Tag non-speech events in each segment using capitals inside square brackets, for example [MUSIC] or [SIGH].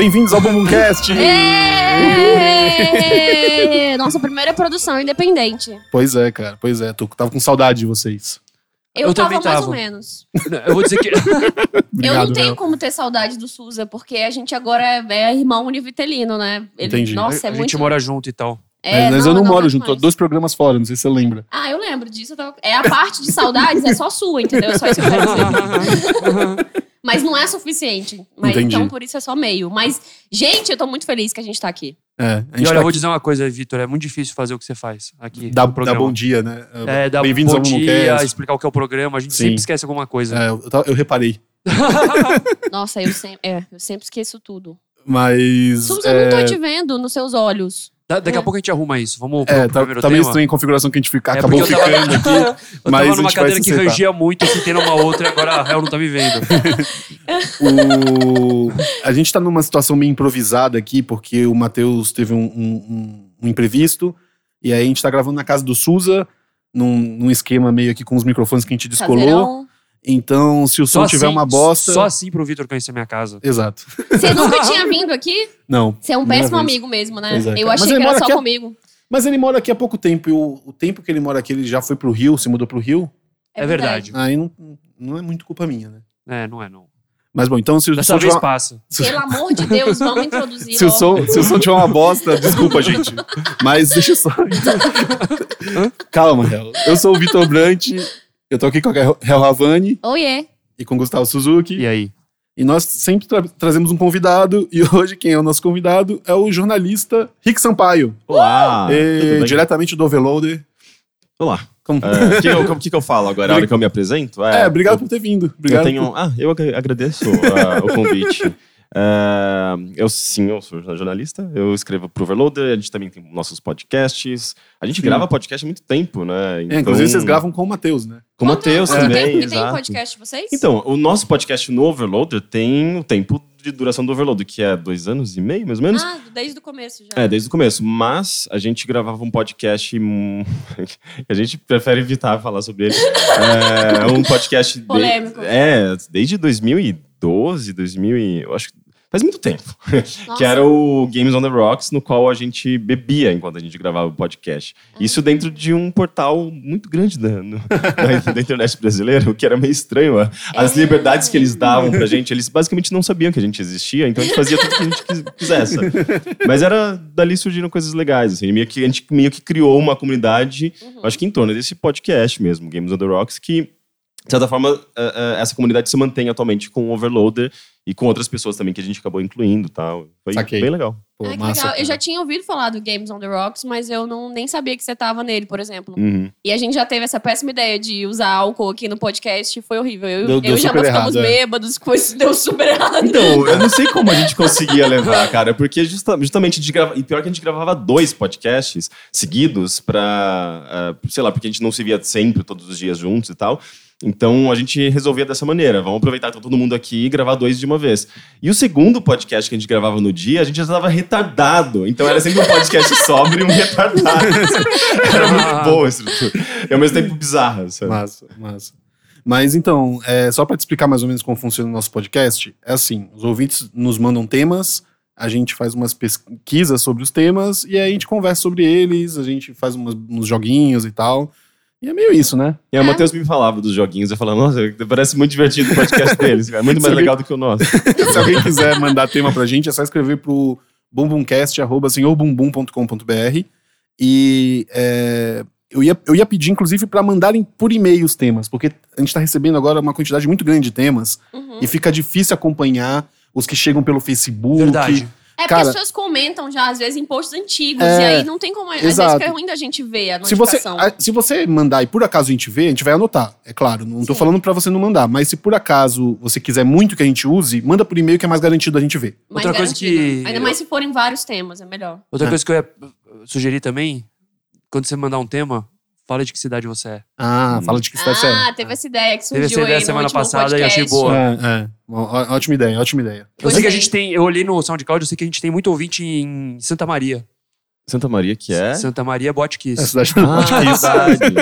Bem-vindos ao Bumbumcast! Êêêê! [LAUGHS] Nossa primeira produção independente. Pois é, cara, pois é. Tô, tava com saudade de vocês. Eu, Eu tava mais tava. ou menos. [LAUGHS] Eu vou dizer que. [LAUGHS] eu não tenho Léo. como ter saudade do Suza, porque a gente agora é, é irmão univitelino, né? Ele- Entendi. Nossa, é a muito. gente mora junto e tal. É, mas eu não, moro aguento junto, mais. dois programas fora, não sei se você lembra. Ah, eu lembro disso. eu tava- É a parte de saudades, é só sua, entendeu? É só isso que eu quero dizer. Mas não é suficiente. Mas, Entendi. então, por isso é só meio. Mas, gente, eu tô muito feliz que a gente tá aqui. É, E olha, tá eu vou dizer uma coisa, Vitor. É muito difícil fazer o que você faz aqui. dá, no dá bom dia, né? É, dá Bem-vindos bom ao dia, explicar o que é o programa. A gente Sim. sempre esquece alguma coisa. É, eu, eu reparei. [LAUGHS] [LAUGHS] Nossa, eu sempre, é, eu sempre esqueço tudo. Mas. Suza, é, eu não tô te vendo nos seus olhos. Da- daqui É. a pouco a gente arruma isso. Vamos pro É, tá, primeiro tá meio tema. estranho a configuração que a gente fica, É, acabou tava- ficando [LAUGHS] aqui. Eu mas a tava numa cadeira que acertar. rangia muito, eu sentei numa outra e agora a réu não tá me vendo. [LAUGHS] O... A gente tá numa situação meio improvisada aqui, porque o Matheus teve um, um- um- um imprevisto. E aí a gente tá gravando na casa do Suza, num, num esquema meio aqui com os microfones que a gente descolou. Caseirão. Então, se o som tiver uma bosta. Só assim pro Vitor conhecer minha casa. Exato. Você [LAUGHS] nunca tinha vindo aqui? Não. Você é um péssimo vez. amigo mesmo, né? É, eu achei ele que era mora só aqui há- comigo. Mas ele mora aqui há pouco tempo. E o, o tempo que ele mora aqui, ele já foi pro Rio, se mudou pro Rio. É verdade. Aí não, não é muito culpa minha, né? É, não é não. Mas bom, então se o Dessa som vez tiver, passa. [LAUGHS] se, Pelo amor de Deus, vamos introduzir se o som, se o som tiver uma bosta, desculpa, [LAUGHS] gente. Mas deixa eu só. Calma, Hel. Eu sou o Vitor Brant. Eu tô aqui com a Hel Havani Oiê. e com o Gustavo Suzuki. E aí? E nós sempre tra- trazemos um convidado. [LAUGHS] E hoje quem é o nosso convidado é o jornalista Rick Sampaio. Olá! E- diretamente do Overloader. Olá. Como- É, O que, eu- que que eu falo agora? A hora que eu me apresento? É, obrigado eu, por ter vindo. eu Obrigado. tenho. Ah, eu ag- agradeço ah, o convite. [LAUGHS] É, eu sim, eu sou jornalista, eu escrevo pro Overloader, a gente também tem nossos podcasts. A gente Sim. grava podcast há muito tempo, né? É, inclusive vocês gravam com o Matheus, né? Com o Matheus Quanto também, tempo que tem podcast de vocês? Então, o nosso podcast no Overloader tem o tempo de duração do Overloader, que é dois anos e meio, mais ou menos. Ah, desde o começo já. É, desde o começo. Mas a gente gravava um podcast. hum, [LAUGHS] a gente prefere evitar falar sobre ele. É um podcast. de- Polêmico. é, desde 2012, 2000 e. Eu acho que. Faz muito tempo. Nossa. [LAUGHS] Que era o Games on the Rocks, no qual a gente bebia enquanto a gente gravava o podcast. Isso dentro de um portal muito grande da, no- [LAUGHS] da, da internet brasileira, o que era meio estranho. a- As É. liberdades que eles davam pra gente, eles basicamente não sabiam que a gente existia, então a gente fazia tudo que a gente quis- quisesse. Mas era dali surgiram coisas legais. Assim, meio que, a gente meio que criou uma comunidade, Uhum. acho que em torno desse podcast mesmo, Games on the Rocks, que, de certa forma, essa comunidade se mantém atualmente com o Overloader e com outras pessoas também que a gente acabou incluindo e tal. Foi Saquei. bem legal. Pô, Ah, que massa, legal. Eu já tinha ouvido falar do Games on the Rocks, mas eu não, nem sabia que você tava nele, por exemplo. Uhum. E a gente já teve essa péssima ideia de usar álcool aqui no podcast e foi horrível. Eu, Deu- eu deu e Jamon super ficamos errado, é. bêbados, coisa deu super errado. Então, eu não sei como a gente [LAUGHS] conseguia levar, cara, porque justa- justamente a gente grava, e pior que a gente gravava dois podcasts seguidos pra, ah, sei lá, porque a gente não se via sempre, todos os dias juntos e tal. Então a gente resolvia dessa maneira, vamos aproveitar que tá todo mundo aqui e gravar dois de uma vez. E o segundo podcast que a gente gravava no dia, a gente já estava retardado. Então era sempre um podcast [LAUGHS] sóbrio e um retardado. [LAUGHS] era muito boa a estrutura. E ao mesmo tempo bizarra, sabe? Massa, massa. Mas então, é, só para te explicar mais ou menos como funciona o nosso podcast, é assim: os ouvintes nos mandam temas, a gente faz umas pesquisas sobre os temas e aí a gente conversa sobre eles, a gente faz umas- uns joguinhos e tal. E é meio isso, né? E aí o Matheus me falava dos joguinhos, eu falava, nossa, parece muito divertido o podcast [LAUGHS] deles, cara. Muito mais legal do que o nosso. Se alguém quiser mandar tema pra gente, é só escrever pro bumbumcast.senhorbumbum.com.br e é, eu, ia, eu ia pedir, inclusive, pra mandarem por e-mail os temas, porque a gente tá recebendo agora uma quantidade muito grande de temas Uhum. e fica difícil acompanhar os que chegam pelo Facebook. Verdade. É, Cara- porque as pessoas comentam já, às vezes, em posts antigos, É, e aí não tem como. Às vezes fica ruim da gente ver a Se você, notificação. se você mandar e por acaso a gente vê, a gente vai anotar. É claro, não tô Sim. falando pra você não mandar, mas se por acaso você quiser muito que a gente use, manda por e-mail que é mais garantido a gente ver. Mais Outra coisa garantido. que- Ainda mais se forem vários temas, é melhor. Outra É. coisa que eu ia sugerir também, quando você mandar um tema, fala de que cidade você é. Ah, fala de que está sério. Ah, teve essa ideia que surgiu Teve essa ideia aí no semana passada e achei podcast. boa. É, é. Ó- Ótima ideia, ótima ideia. Eu sei que a gente tem, eu olhei no SoundCloud, eu sei que a gente tem muito ouvinte em Santa Maria. Santa Maria, que é. Santa Maria Botkiss. A cidade Ah, verdade.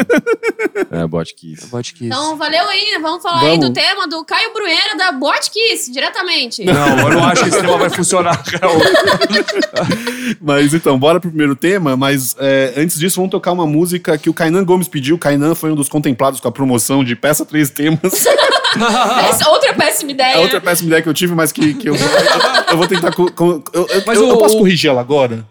é, Botkiss. Botkiss. Então, valeu aí. Vamos falar aí Vamos. do tema do Caio Brueira da Botkiss, diretamente. Não, eu não acho que esse tema vai funcionar. [LAUGHS] Mas então, bora pro primeiro tema. Mas é, antes disso, vamos tocar uma música que o Kainan Gomes pediu. O Kainan foi um dos contemplados com a promoção de peça três temas. [LAUGHS] Essa outra péssima ideia. É outra péssima ideia que eu tive, mas que, que eu, eu, eu vou tentar. eu, eu- Mas eu- eu posso corrigir ela agora?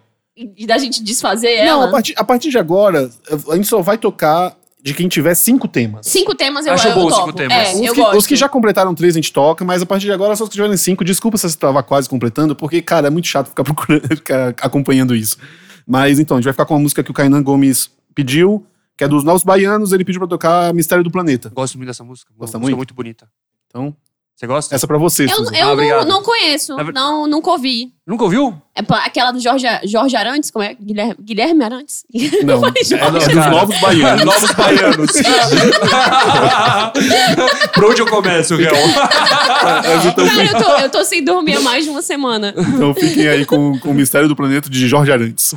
E da gente desfazer Não, ela. a partir, a partir de agora, a gente só vai tocar de quem tiver cinco temas. Cinco temas eu, Acho eu bom topo. cinco temas. É, Os eu que, gosto. os que já completaram três a gente toca, mas a partir de agora só os que tiverem cinco. Desculpa se você estava quase completando, porque, cara, é muito chato ficar [LAUGHS] procurando, ficar acompanhando isso. Mas então, a gente vai ficar com uma música que o Kainan Gomes pediu, que é dos Novos Baianos, ele pediu pra tocar Mistério do Planeta. Gosto muito dessa música. Gosta música muito? muito bonita. Então, Você gosta? essa é pra você, Eu, Suzy. eu Ah, não, obrigado. não conheço, Na ver- não, nunca ouvi. Nunca ouviu? É pa- aquela do Jorge, Jorge Arantes, como é? Guilherme, Guilherme Arantes? Não, falei [LAUGHS] é Jorge. dos cara. [LAUGHS] Novos Baianos. [LAUGHS] Novos baianos. Por onde eu começo, Real? Mas então, Cara, eu tô, eu tô sem dormir há mais de uma semana. então fiquem aí com, com o Mistério do Planeta de Jorge Arantes.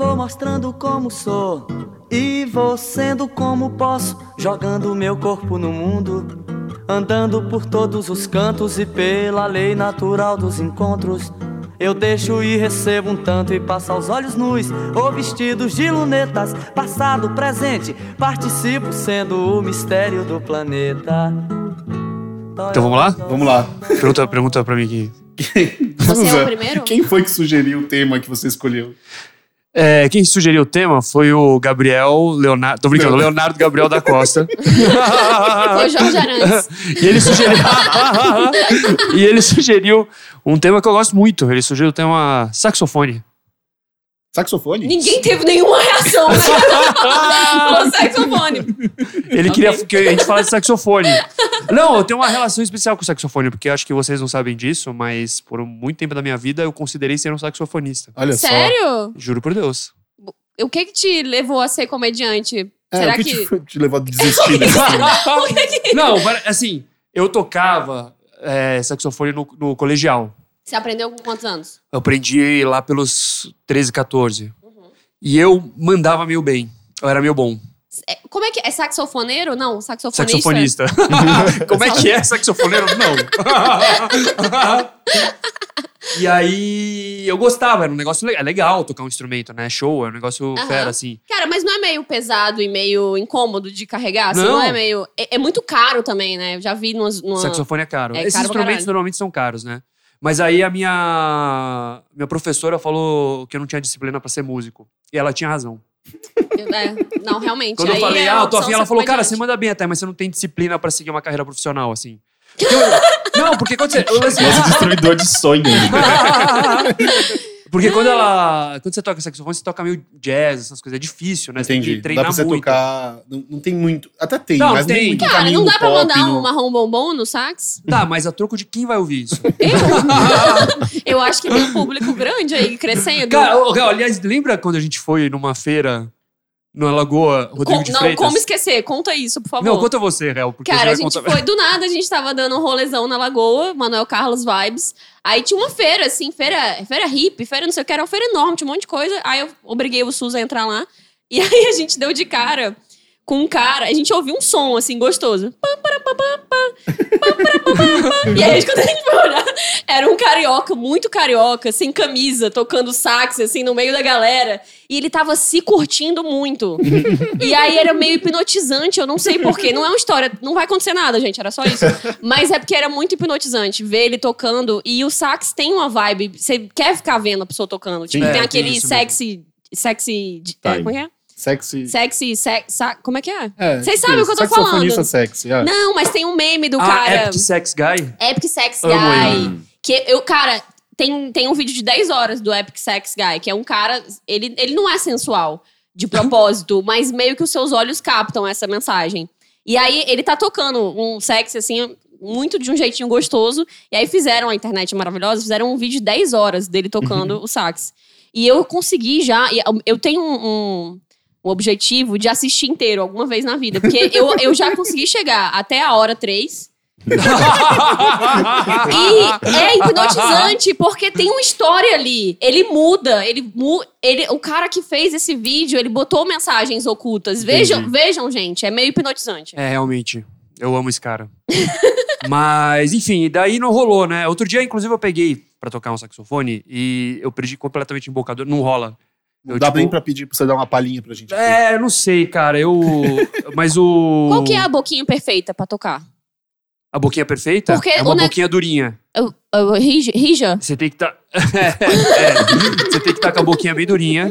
Vou mostrando como sou e vou sendo como posso, jogando meu corpo no mundo, andando por todos os cantos e pela lei natural dos encontros. Eu deixo e recebo um tanto e passo aos olhos nus ou vestidos de lunetas, passado, presente, participo sendo o mistério do planeta. Então vamos lá? Vamos lá. Pergunta, pergunta pra mim aqui. Você é o primeiro? Quem foi que sugeriu o tema que você escolheu? É, quem sugeriu o tema foi o Gabriel Leonardo. Tô brincando, Leonardo Gabriel da Costa. [LAUGHS] Foi o Jorge Arantes. e ele sugeriu. [LAUGHS] e ele sugeriu um tema que eu gosto muito. Ele sugeriu o tema saxofone. Saxofone? Ninguém teve nenhuma reação, né? [LAUGHS] Saxofone. Ele queria que a gente falasse de saxofone. Não, eu tenho uma relação especial com o saxofone, porque acho que vocês não sabem disso, mas por muito tempo da minha vida eu considerei ser um saxofonista. Olha só. Sério? Juro por Deus. O que que te levou a ser comediante? É, Será o que, que... Te, [LAUGHS] te levou a desistir tema? [LAUGHS] Não, assim, eu tocava é, saxofone no, no colegial. Você aprendeu com quantos anos? Eu aprendi lá pelos 13, 14. E eu mandava meio bem. Eu era meio bom. É, como é que é? É saxofoneiro? Não, saxofonista. Saxofonista. [LAUGHS] Como é que é saxofoneiro? Não. [LAUGHS] e aí eu gostava, era um negócio legal. É legal tocar um instrumento, né? Show, é um negócio Aham. fera, assim. Cara, mas não é meio pesado e meio incômodo de carregar? Assim, Não. não é meio... É, é muito caro também, né? Eu já vi numas... numa- Saxofone é caro. É Esses caro instrumentos normalmente são caros, né? Mas aí a minha, minha professora falou que eu não tinha disciplina pra ser músico. E ela tinha razão. [LAUGHS] É, não, realmente. Quando eu aí falei, é ah, eu tô afim, ela falou, cara, você manda bem até, mas você não tem disciplina pra seguir uma carreira profissional, assim. [LAUGHS] Eu- não, porque quando você. eu- assim, Nosso destruidor de sonhos. [LAUGHS] porque quando ela. Quando você toca saxofone, você toca meio jazz, essas coisas. É difícil, né? Você tem Entendi. que Dá treinar pra você muito. tocar. Não, não tem muito. Até tem, Não, mas tem. muito Cara, caminho não dá pra pop, mandar no- um marrom bombom no sax? Tá, mas a troco de quem vai ouvir isso? [LAUGHS] Eu, eu acho que tem um público grande aí, crescendo. Cara, ô, Gal, aliás, lembra quando a gente foi numa feira na Lagoa Rodrigo Com- de não, Freitas? como esquecer? Conta isso, por favor. Não, conta você, Real. Porque Cara, a vai gente contar- foi do nada, a gente tava dando um rolezão na lagoa, Manuel Carlos Vibes. Aí tinha uma feira, assim, feira, feira hippie, feira não sei o que, era uma feira enorme, tinha um monte de coisa. Aí eu obriguei o Sus a entrar lá. E [LAUGHS] aí a gente deu de cara com um cara, a gente ouviu um som, assim, gostoso. E aí, quando a gente foi olhar, era um carioca, muito carioca, sem camisa, tocando sax, assim, no meio da galera. E ele tava se curtindo muito. [LAUGHS] E aí era meio hipnotizante, eu não sei porquê. Não é uma história, não vai acontecer nada, gente, era só isso. Mas é porque era muito hipnotizante ver ele tocando. E o sax tem uma vibe, você quer ficar vendo a pessoa tocando. Tipo, É, tem tem aquele isso mesmo. sexy. Sexy. é, como é que é? Sexy. Sexy. sex- sa- como é que é? É, Vocês tipo sabem o que eu tô falando. sexy. é. Não, mas tem um meme do ah, cara. Epic Sex Guy? Epic Sex Amo Guy. ele. Que eu, cara, tem, tem um vídeo de 10 horas do Epic Sex Guy, que é um cara. Ele, ele não é sensual de propósito, [LAUGHS] mas meio que os seus olhos captam essa mensagem. E aí ele tá tocando um sexy assim. Muito de um jeitinho gostoso. E aí fizeram a internet maravilhosa, fizeram um vídeo de 10 horas dele tocando o sax. E eu consegui já. Eu tenho um, um, um objetivo de assistir inteiro alguma vez na vida. Porque eu, eu já consegui chegar até a hora 3. [LAUGHS] E é hipnotizante porque tem uma história ali. Ele muda, ele, mu ele o cara que fez esse vídeo, ele botou mensagens ocultas. Vejam, vejam, gente, é meio hipnotizante. É, realmente. Eu amo esse cara. [LAUGHS] Mas, enfim, daí não rolou, né? Outro dia, inclusive, eu peguei pra tocar um saxofone e eu perdi completamente o embocador. Não rola. Não Eu, dá tipo, nem pra pedir pra você dar uma palhinha pra gente. É, eu não sei, cara. Eu. [LAUGHS] Mas o. Qual que é a boquinha perfeita pra tocar? A boquinha perfeita? Porque é uma ne- boquinha durinha. Rija? Rija? Você tem que tá. [LAUGHS] é, você tem que estar com a boquinha bem durinha.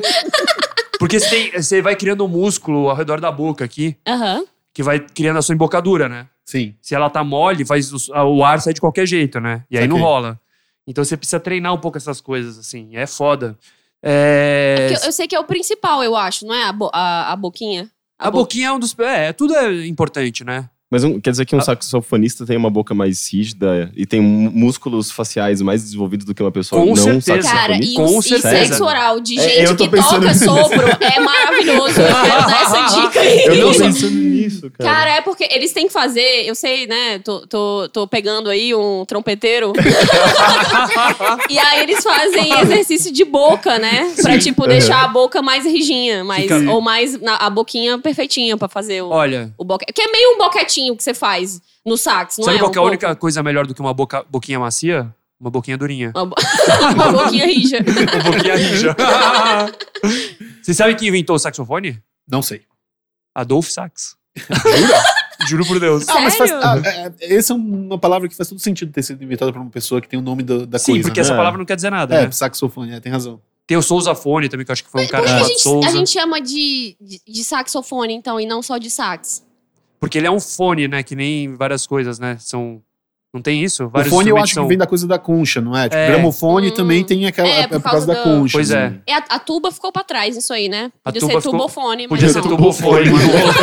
Porque você, tem- você vai criando um músculo ao redor da boca aqui, Aham. que vai criando a sua embocadura, né? Sim. Se ela tá mole, faz o, o ar sai de qualquer jeito, né? E aí não Saquei. rola. Então você precisa treinar um pouco essas coisas, assim. É foda. É, Porque eu, eu sei que é o principal, eu acho, não é? A, bo- a, a boquinha. a bo- boquinha é um dos. É, tudo é importante, né? Mas um- quer dizer Ah. que um saxofonista tem uma boca mais rígida e tem mú- músculos faciais mais desenvolvidos do que uma pessoa Com não certeza. Cara, e, Com o, e certeza. sexo oral de É, gente que toca nisso. sopro é maravilhoso. [LAUGHS] Eu quero dar essa dica aí. Eu não tô pensando nisso, cara. Cara, é porque eles têm que fazer, eu sei, né? Tô, tô, tô pegando aí um trompeteiro. [LAUGHS] e aí eles fazem exercício de boca, né? Pra, tipo, deixar a boca mais rijinha, mais, Fica- ou mais na- a boquinha perfeitinha pra fazer o, Olha, o boquete. Que é meio um boquetinho que você faz no sax, não sabe é? qual Um que é a pouco? única coisa melhor do que uma boca, boquinha macia? Uma boquinha durinha. Uma, bo- [LAUGHS] uma boquinha rija. [LAUGHS] Uma boquinha rija. [LAUGHS] Vocês sabem quem inventou o saxofone? Não sei. Adolf Sax. Juro por Deus. Ah, mas faz, ah, é, é, essa é uma palavra que faz todo sentido ter sido inventada por uma pessoa que tem o nome da, da Sim, coisa. porque né? essa É. palavra não quer dizer nada, É, né? saxofone, é, tem razão. Tem o Sousafone também, que eu acho que foi um cara Por que a chamado gente, Souza. a gente chama de, de, de saxofone, então, e não só de sax? Porque ele é um fone, né? Que nem várias coisas, né? São. Não tem isso? O Vários fone eu acho são- que vem da coisa da concha, não é? Tipo, É. gramofone Hum. também tem aquela. É, É, por por causa causa da do- concha. Pois é. assim. É, a, a tuba ficou pra trás nisso aí, né? A Podia tuba ser ficou- tubofone, mas Podia ser não. tubofone, [LAUGHS] mas não rolou.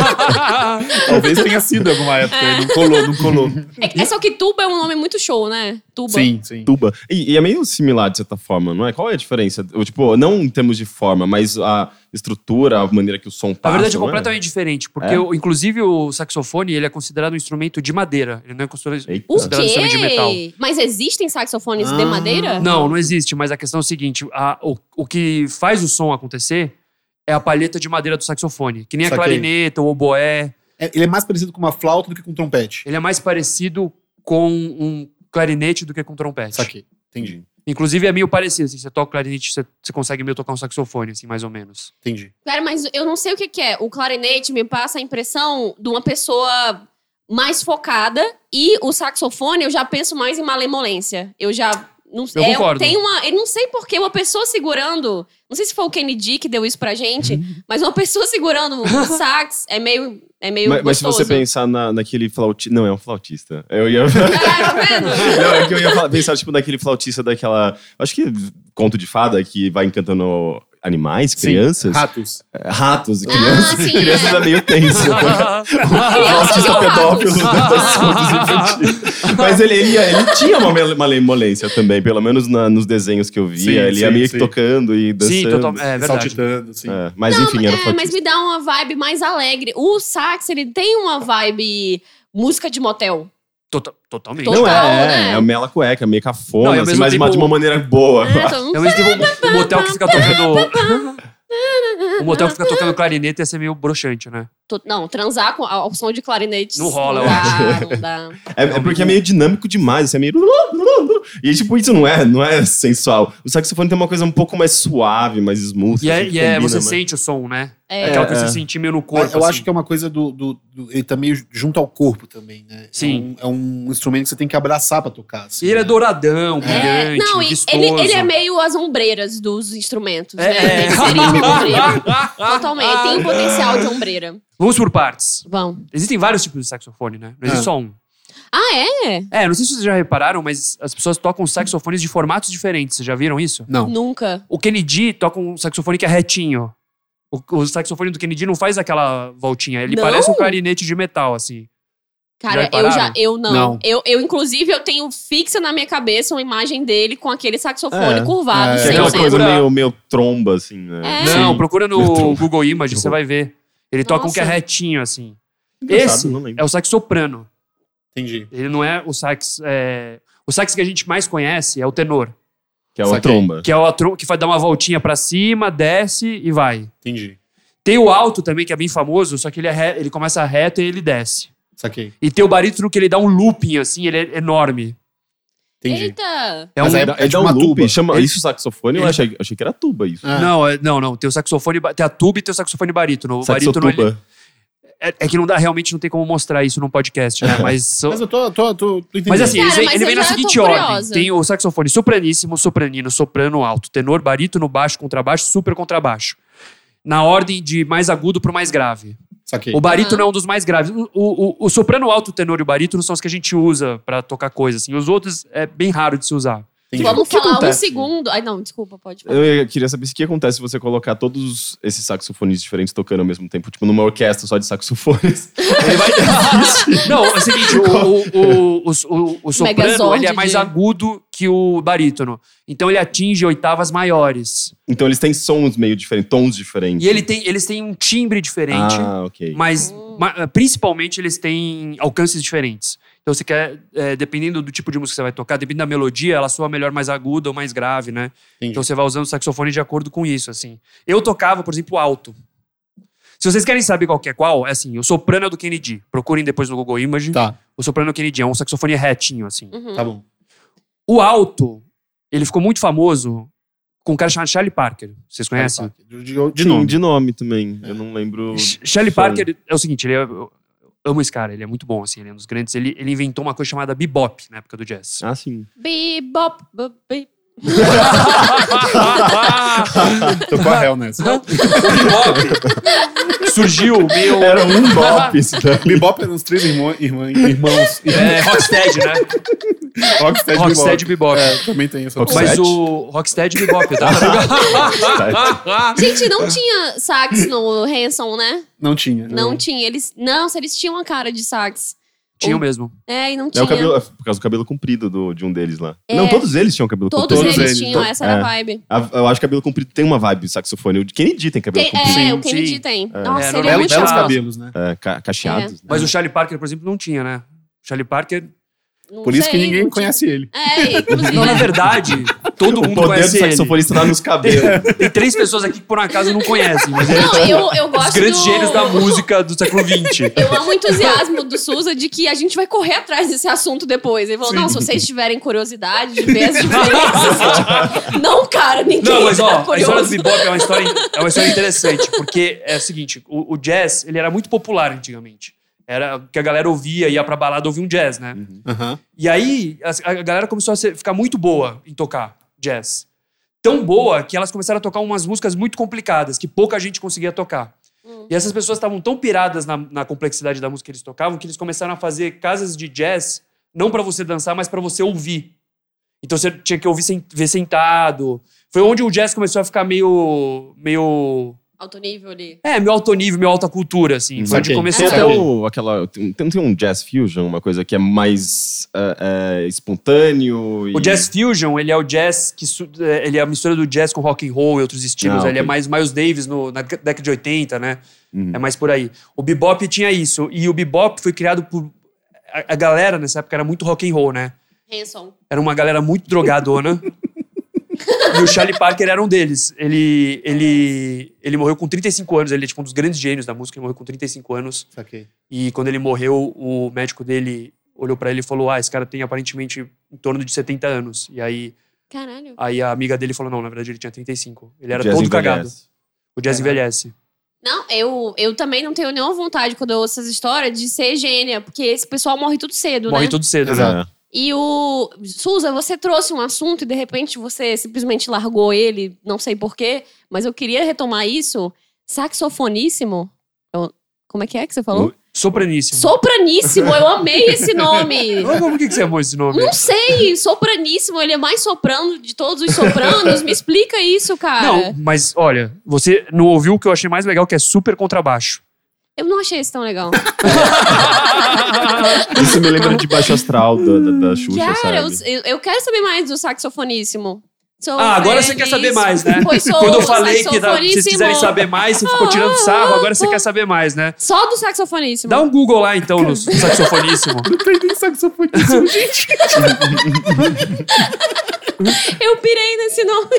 Talvez tenha sido alguma época, aí não colou, não colou. É, é só que tuba é um nome muito show, né? Tuba. Sim, sim. Tuba. E, e é meio similar, de certa forma, não é? Qual é a diferença? Ou, tipo, não em termos de forma, mas a estrutura, a maneira que o som Na passa. verdade, é completamente diferente. Porque, É? o- inclusive, o saxofone, ele é considerado um instrumento de madeira. Ele não é considerado, considerado um instrumento de metal. quê? Mas existem saxofones de Ah. madeira? Não, não existe. Mas a questão é o seguinte. a- o, o que faz o som acontecer é a palheta de madeira do saxofone. Que nem a Saquei. clarineta, o oboé. É, ele é mais parecido com uma flauta do que com um trompete. Ele é mais parecido com um clarinete do que com trompete. Saquei. Entendi. Inclusive, é meio parecido. Assim, você toca clarinete, você, você consegue meio tocar um saxofone, assim, mais ou menos. Entendi. Cara, mas eu não sei o que, que é. O clarinete me passa a impressão de uma pessoa mais focada e o saxofone eu já penso mais em malemolência. Eu já. Não, Eu é, concordo. Tem uma. Eu não sei porque uma pessoa segurando. Não sei se foi o Kennedy que deu isso pra gente, Uhum. mas uma pessoa segurando um [LAUGHS] sax é meio. É meio Mas, mas se você pensar na, naquele flautista. Não, é um flautista. Eu ia. Caralho, tá vendo? [LAUGHS] Não, é que eu ia pensar, tipo, naquele flautista daquela. Acho que conto de fada que vai encantando animais, Sim. crianças. Ratos. É, Ratos, crianças. sim, [LAUGHS] crianças é. é meio tenso. [LAUGHS] Crianças Flautista ou pedófilo. Mas ele, ele, ele tinha uma male- malemolência também, pelo menos na- nos desenhos que eu via. Sim, ele ia meio sim. que tocando e dançando. Sim, totalmente. É verdade. Saltitando, sim. É, mas Não, enfim, era é, mas me dá uma vibe mais alegre. O sax, ele tem uma vibe música de motel. Tota- totalmente. Total, Não, é, é, né? é mela cueca, meio cafona, Não, assim, mas tempo- de uma maneira boa. É, todo mundo- [LAUGHS] um motel que fica tocando. [LAUGHS] [LAUGHS] um motel que fica tocando clarinete ia ser meio broxante, né? Não, transar com ao som de clarinete. Não rola, eu não dá, acho. Não dá. É, é porque é meio dinâmico demais, assim, é meio... E tipo, isso não é, não é sensual. O saxofone tem uma coisa um pouco mais suave, mais smooth. E é, assim, e é- você né? sente o som, né? É. Aquela É, coisa que é. você sentir meio no corpo. eu assim. acho que é uma coisa do, do- do- Ele tá meio junto ao corpo também, né? Sim. É um, é um instrumento que você tem que abraçar pra tocar. assim, E ele é né? douradão, É, brilhante, não, vistoso. ele, ele é meio as ombreiras dos instrumentos, É. né? Ele seria uma ombreira. [LAUGHS] Totalmente. Tem um potencial de ombreira. Vamos por partes. Vamos. Existem vários tipos de saxofone, né? Não existe É. só um. Ah, é? É, não sei se vocês já repararam, mas as pessoas tocam saxofones de formatos diferentes. Vocês já viram isso? Não. Nunca. O Kennedy toca um saxofone que é retinho. O, o saxofone do Kennedy não faz aquela voltinha. Ele Não? parece um clarinete de metal, assim. Já Cara, eu repararam? já. Eu não. Não. Eu, eu, inclusive, eu tenho fixa na minha cabeça uma imagem dele com aquele saxofone É. curvado, É. É aquela 100%. coisa meio, meio tromba, assim, né? É. Não, Sim. procura no. Google Images, você vai ver. Ele toca um que é Nossa. retinho, assim. Engraçado, Esse não lembro. é o sax soprano. Entendi. Ele não é o sax. é, O sax que a gente mais conhece é o tenor, Que é uma Saquei. tromba. que é o atro- que vai dar uma voltinha pra cima, desce e vai. Entendi. Tem o alto também, que é bem famoso, só que ele, é re- ele começa reto e ele desce. Saquei. E tem o barítono que ele dá um looping, assim, ele é enorme. Entendi. Eita! É um- é- É, dá um uma tuba. Chama Ele- isso saxofone? Eu achei, achei que era tuba isso. Ah, Não, é- não, não. Tem o saxofone, tem a tuba e tem o saxofone barítono. O barítono, ele, é, é que não dá, realmente não tem como mostrar isso num podcast, né? [LAUGHS] Mas, são- Mas eu tô, tô, tô, tô entendendo. mas assim, Cara, ele vem, mas ele vem na seguinte ordem. Tem o saxofone sopraníssimo, sopranino, soprano alto, tenor, barítono, baixo, contrabaixo, super contrabaixo. Na ordem de mais agudo pro mais grave. Saquei. O barítono é um dos mais graves. O, o- o- soprano alto, o tenor e o barítono são os que a gente usa pra tocar coisa, assim. Os outros é bem raro de se usar. Entendi. Vamos O que falar um acontece? segundo. Ai, não, desculpa, pode falar. Eu queria saber se o que acontece se você colocar todos esses saxofones diferentes tocando ao mesmo tempo, tipo numa orquestra só de saxofones. [LAUGHS] Ele vai. [LAUGHS] Não, é o seguinte: o, o, o, o, soprano Megazord ele é mais de- agudo que o barítono. Então ele atinge oitavas maiores. Então eles têm sons meio diferentes, tons diferentes. E ele tem, eles têm um timbre diferente, Ah, ok. mas ma- principalmente eles têm alcances diferentes. Então você quer, é, dependendo do tipo de música que você vai tocar, dependendo da melodia, ela soa melhor mais aguda ou mais grave, né? Entendi. Então você vai usando o saxofone de acordo com isso, assim. Eu tocava, por exemplo, alto. Se vocês querem saber qual que é qual, é assim, o soprano é do Kennedy. Procurem depois no Google Image. Tá, O soprano Kennedy é um saxofone retinho, assim. Uhum. tá bom. O alto, ele ficou muito famoso com um cara chamado Charlie Parker. Vocês conhecem? De, de, de Sim, nome. de nome também. Eu não lembro. Ch- Charlie som. Parker é o seguinte, ele é, amo esse cara, ele é muito bom, assim, ele é um dos grandes. Ele, ele inventou uma coisa chamada bebop na época do jazz. Ah, sim. Bebop, bop, bip. Tô com a réu nessa. o bebop surgiu meio... Era um bop isso daí. Bebop eram os três irmão, irmã, irmãos. É, Rocksteady, né? Rocksteady, Rocksteady Bebop. É, também tem essa Rocksteady. Mas o Rocksteady Bebop, tá? Gente, não tinha sax no Hanson, né? Não tinha. Não tinha. Eles. Não, se eles tinham uma cara de sax. Tinha mesmo. É, e não É tinha. o cabelo, é por causa do cabelo comprido do, de um deles lá. É. Não, todos eles tinham cabelo Todos, comprido. eles, eles, tinham, to- essa era a é. vibe. A- Eu acho que cabelo comprido tem uma vibe saxofone. O de Kennedy tem cabelo Tem- comprido. é, Sim, o Kennedy sim. tem. É. Nossa, É, ele é muito Belos ela- cabelos, né? É, ca- cacheados. né? Mas o Charlie Parker, por exemplo, não tinha, né? O Charlie Parker... Não Por isso que sei, ninguém não conhece ele. tinha- É, inclusive. Não, na verdade, [LAUGHS] todo O mundo conhece ele. saxofonista tá nos cabelos. [LAUGHS] Tem três pessoas aqui que por um acaso não conhecem, mas ele Não, eu, eu os gosto grandes do... gênios da música do século XX. [LAUGHS] Eu amo o entusiasmo do Souza de que a gente vai correr atrás desse assunto depois. Ele falou, não, se vocês tiverem curiosidade de ver as diferenças. tipo, não, cara, ninguém Não, mas tá ó, a história do curioso. bebop é uma história, é uma história interessante, porque é o seguinte, o, o jazz, ele era muito popular antigamente. Era que a galera ouvia, ia pra balada ouvir um jazz, né? Aham. E aí a, a galera começou a ser- ficar muito boa em tocar jazz. Tão boa que elas começaram a tocar umas músicas muito complicadas, que pouca gente conseguia tocar. E essas pessoas estavam tão piradas na, na complexidade da música que eles tocavam que eles começaram a fazer casas de jazz não pra você dançar, mas pra você ouvir. Então você tinha que ouvir sen- ver sentado. Foi onde o jazz começou a ficar meio meio Alto nível ali. é, meio alto nível, meio alta cultura assim. Foi onde começou até o, aquela. Tem, tem um jazz fusion, uma coisa que é mais é, é, espontâneo. O e- jazz fusion, ele é o jazz que é, ele é a mistura do jazz com rock and roll e outros estilos. Ah, Ele é mais Miles Davis no- na década de 80, né? Uhum. É mais por aí. O bebop tinha isso e o bebop foi criado por a, a galera nessa época era muito rock and roll, né? Hanson. Era uma galera muito drogadona. [LAUGHS] e o Charlie Parker era um deles. Ele, ele, ele morreu com 35 anos. Ele é tipo um dos grandes gênios da música. Ele morreu com 35 anos. Saquei. E quando ele morreu, o médico dele olhou pra ele e falou: Ah, esse cara tem aparentemente em torno de 70 anos. E aí, Caralho. aí a amiga dele falou: Não, na verdade ele tinha 35. Ele era todo envelhece. cagado. O jazz Caralho. envelhece. Não, eu, eu também não tenho nenhuma vontade, quando eu ouço essas histórias, de ser gênia, porque esse pessoal morre tudo cedo, Morre né? tudo cedo, né? E o. Suza, você trouxe um assunto e de repente você simplesmente largou ele, não sei porquê, mas eu queria retomar isso. Saxofoníssimo. Como é que é que você falou? Sopraníssimo. Sopraníssimo, eu amei esse nome. [LAUGHS] Por que, que você amou esse nome? Não sei, sopraníssimo, ele é mais soprano de todos os sopranos. Me explica isso, cara. Não, mas olha, você não ouviu o que eu achei mais legal, que é super contrabaixo. Eu não achei isso tão legal. [LAUGHS] Isso me lembra de baixo astral da, da, da Xuxa, Cara, eu, sabe? eu- eu quero saber mais do saxofoníssimo. Sou Ah, agora você quer saber mais, né? Pois sou Quando eu falei que dá, vocês quiserem saber mais, você ficou tirando sarro, agora você quer saber mais, né? Só do saxofoníssimo. Dá um Google lá, então, no saxofoníssimo. Não tem nem saxofoníssimo, [LAUGHS] gente. [LAUGHS] [LAUGHS] Eu pirei nesse nome.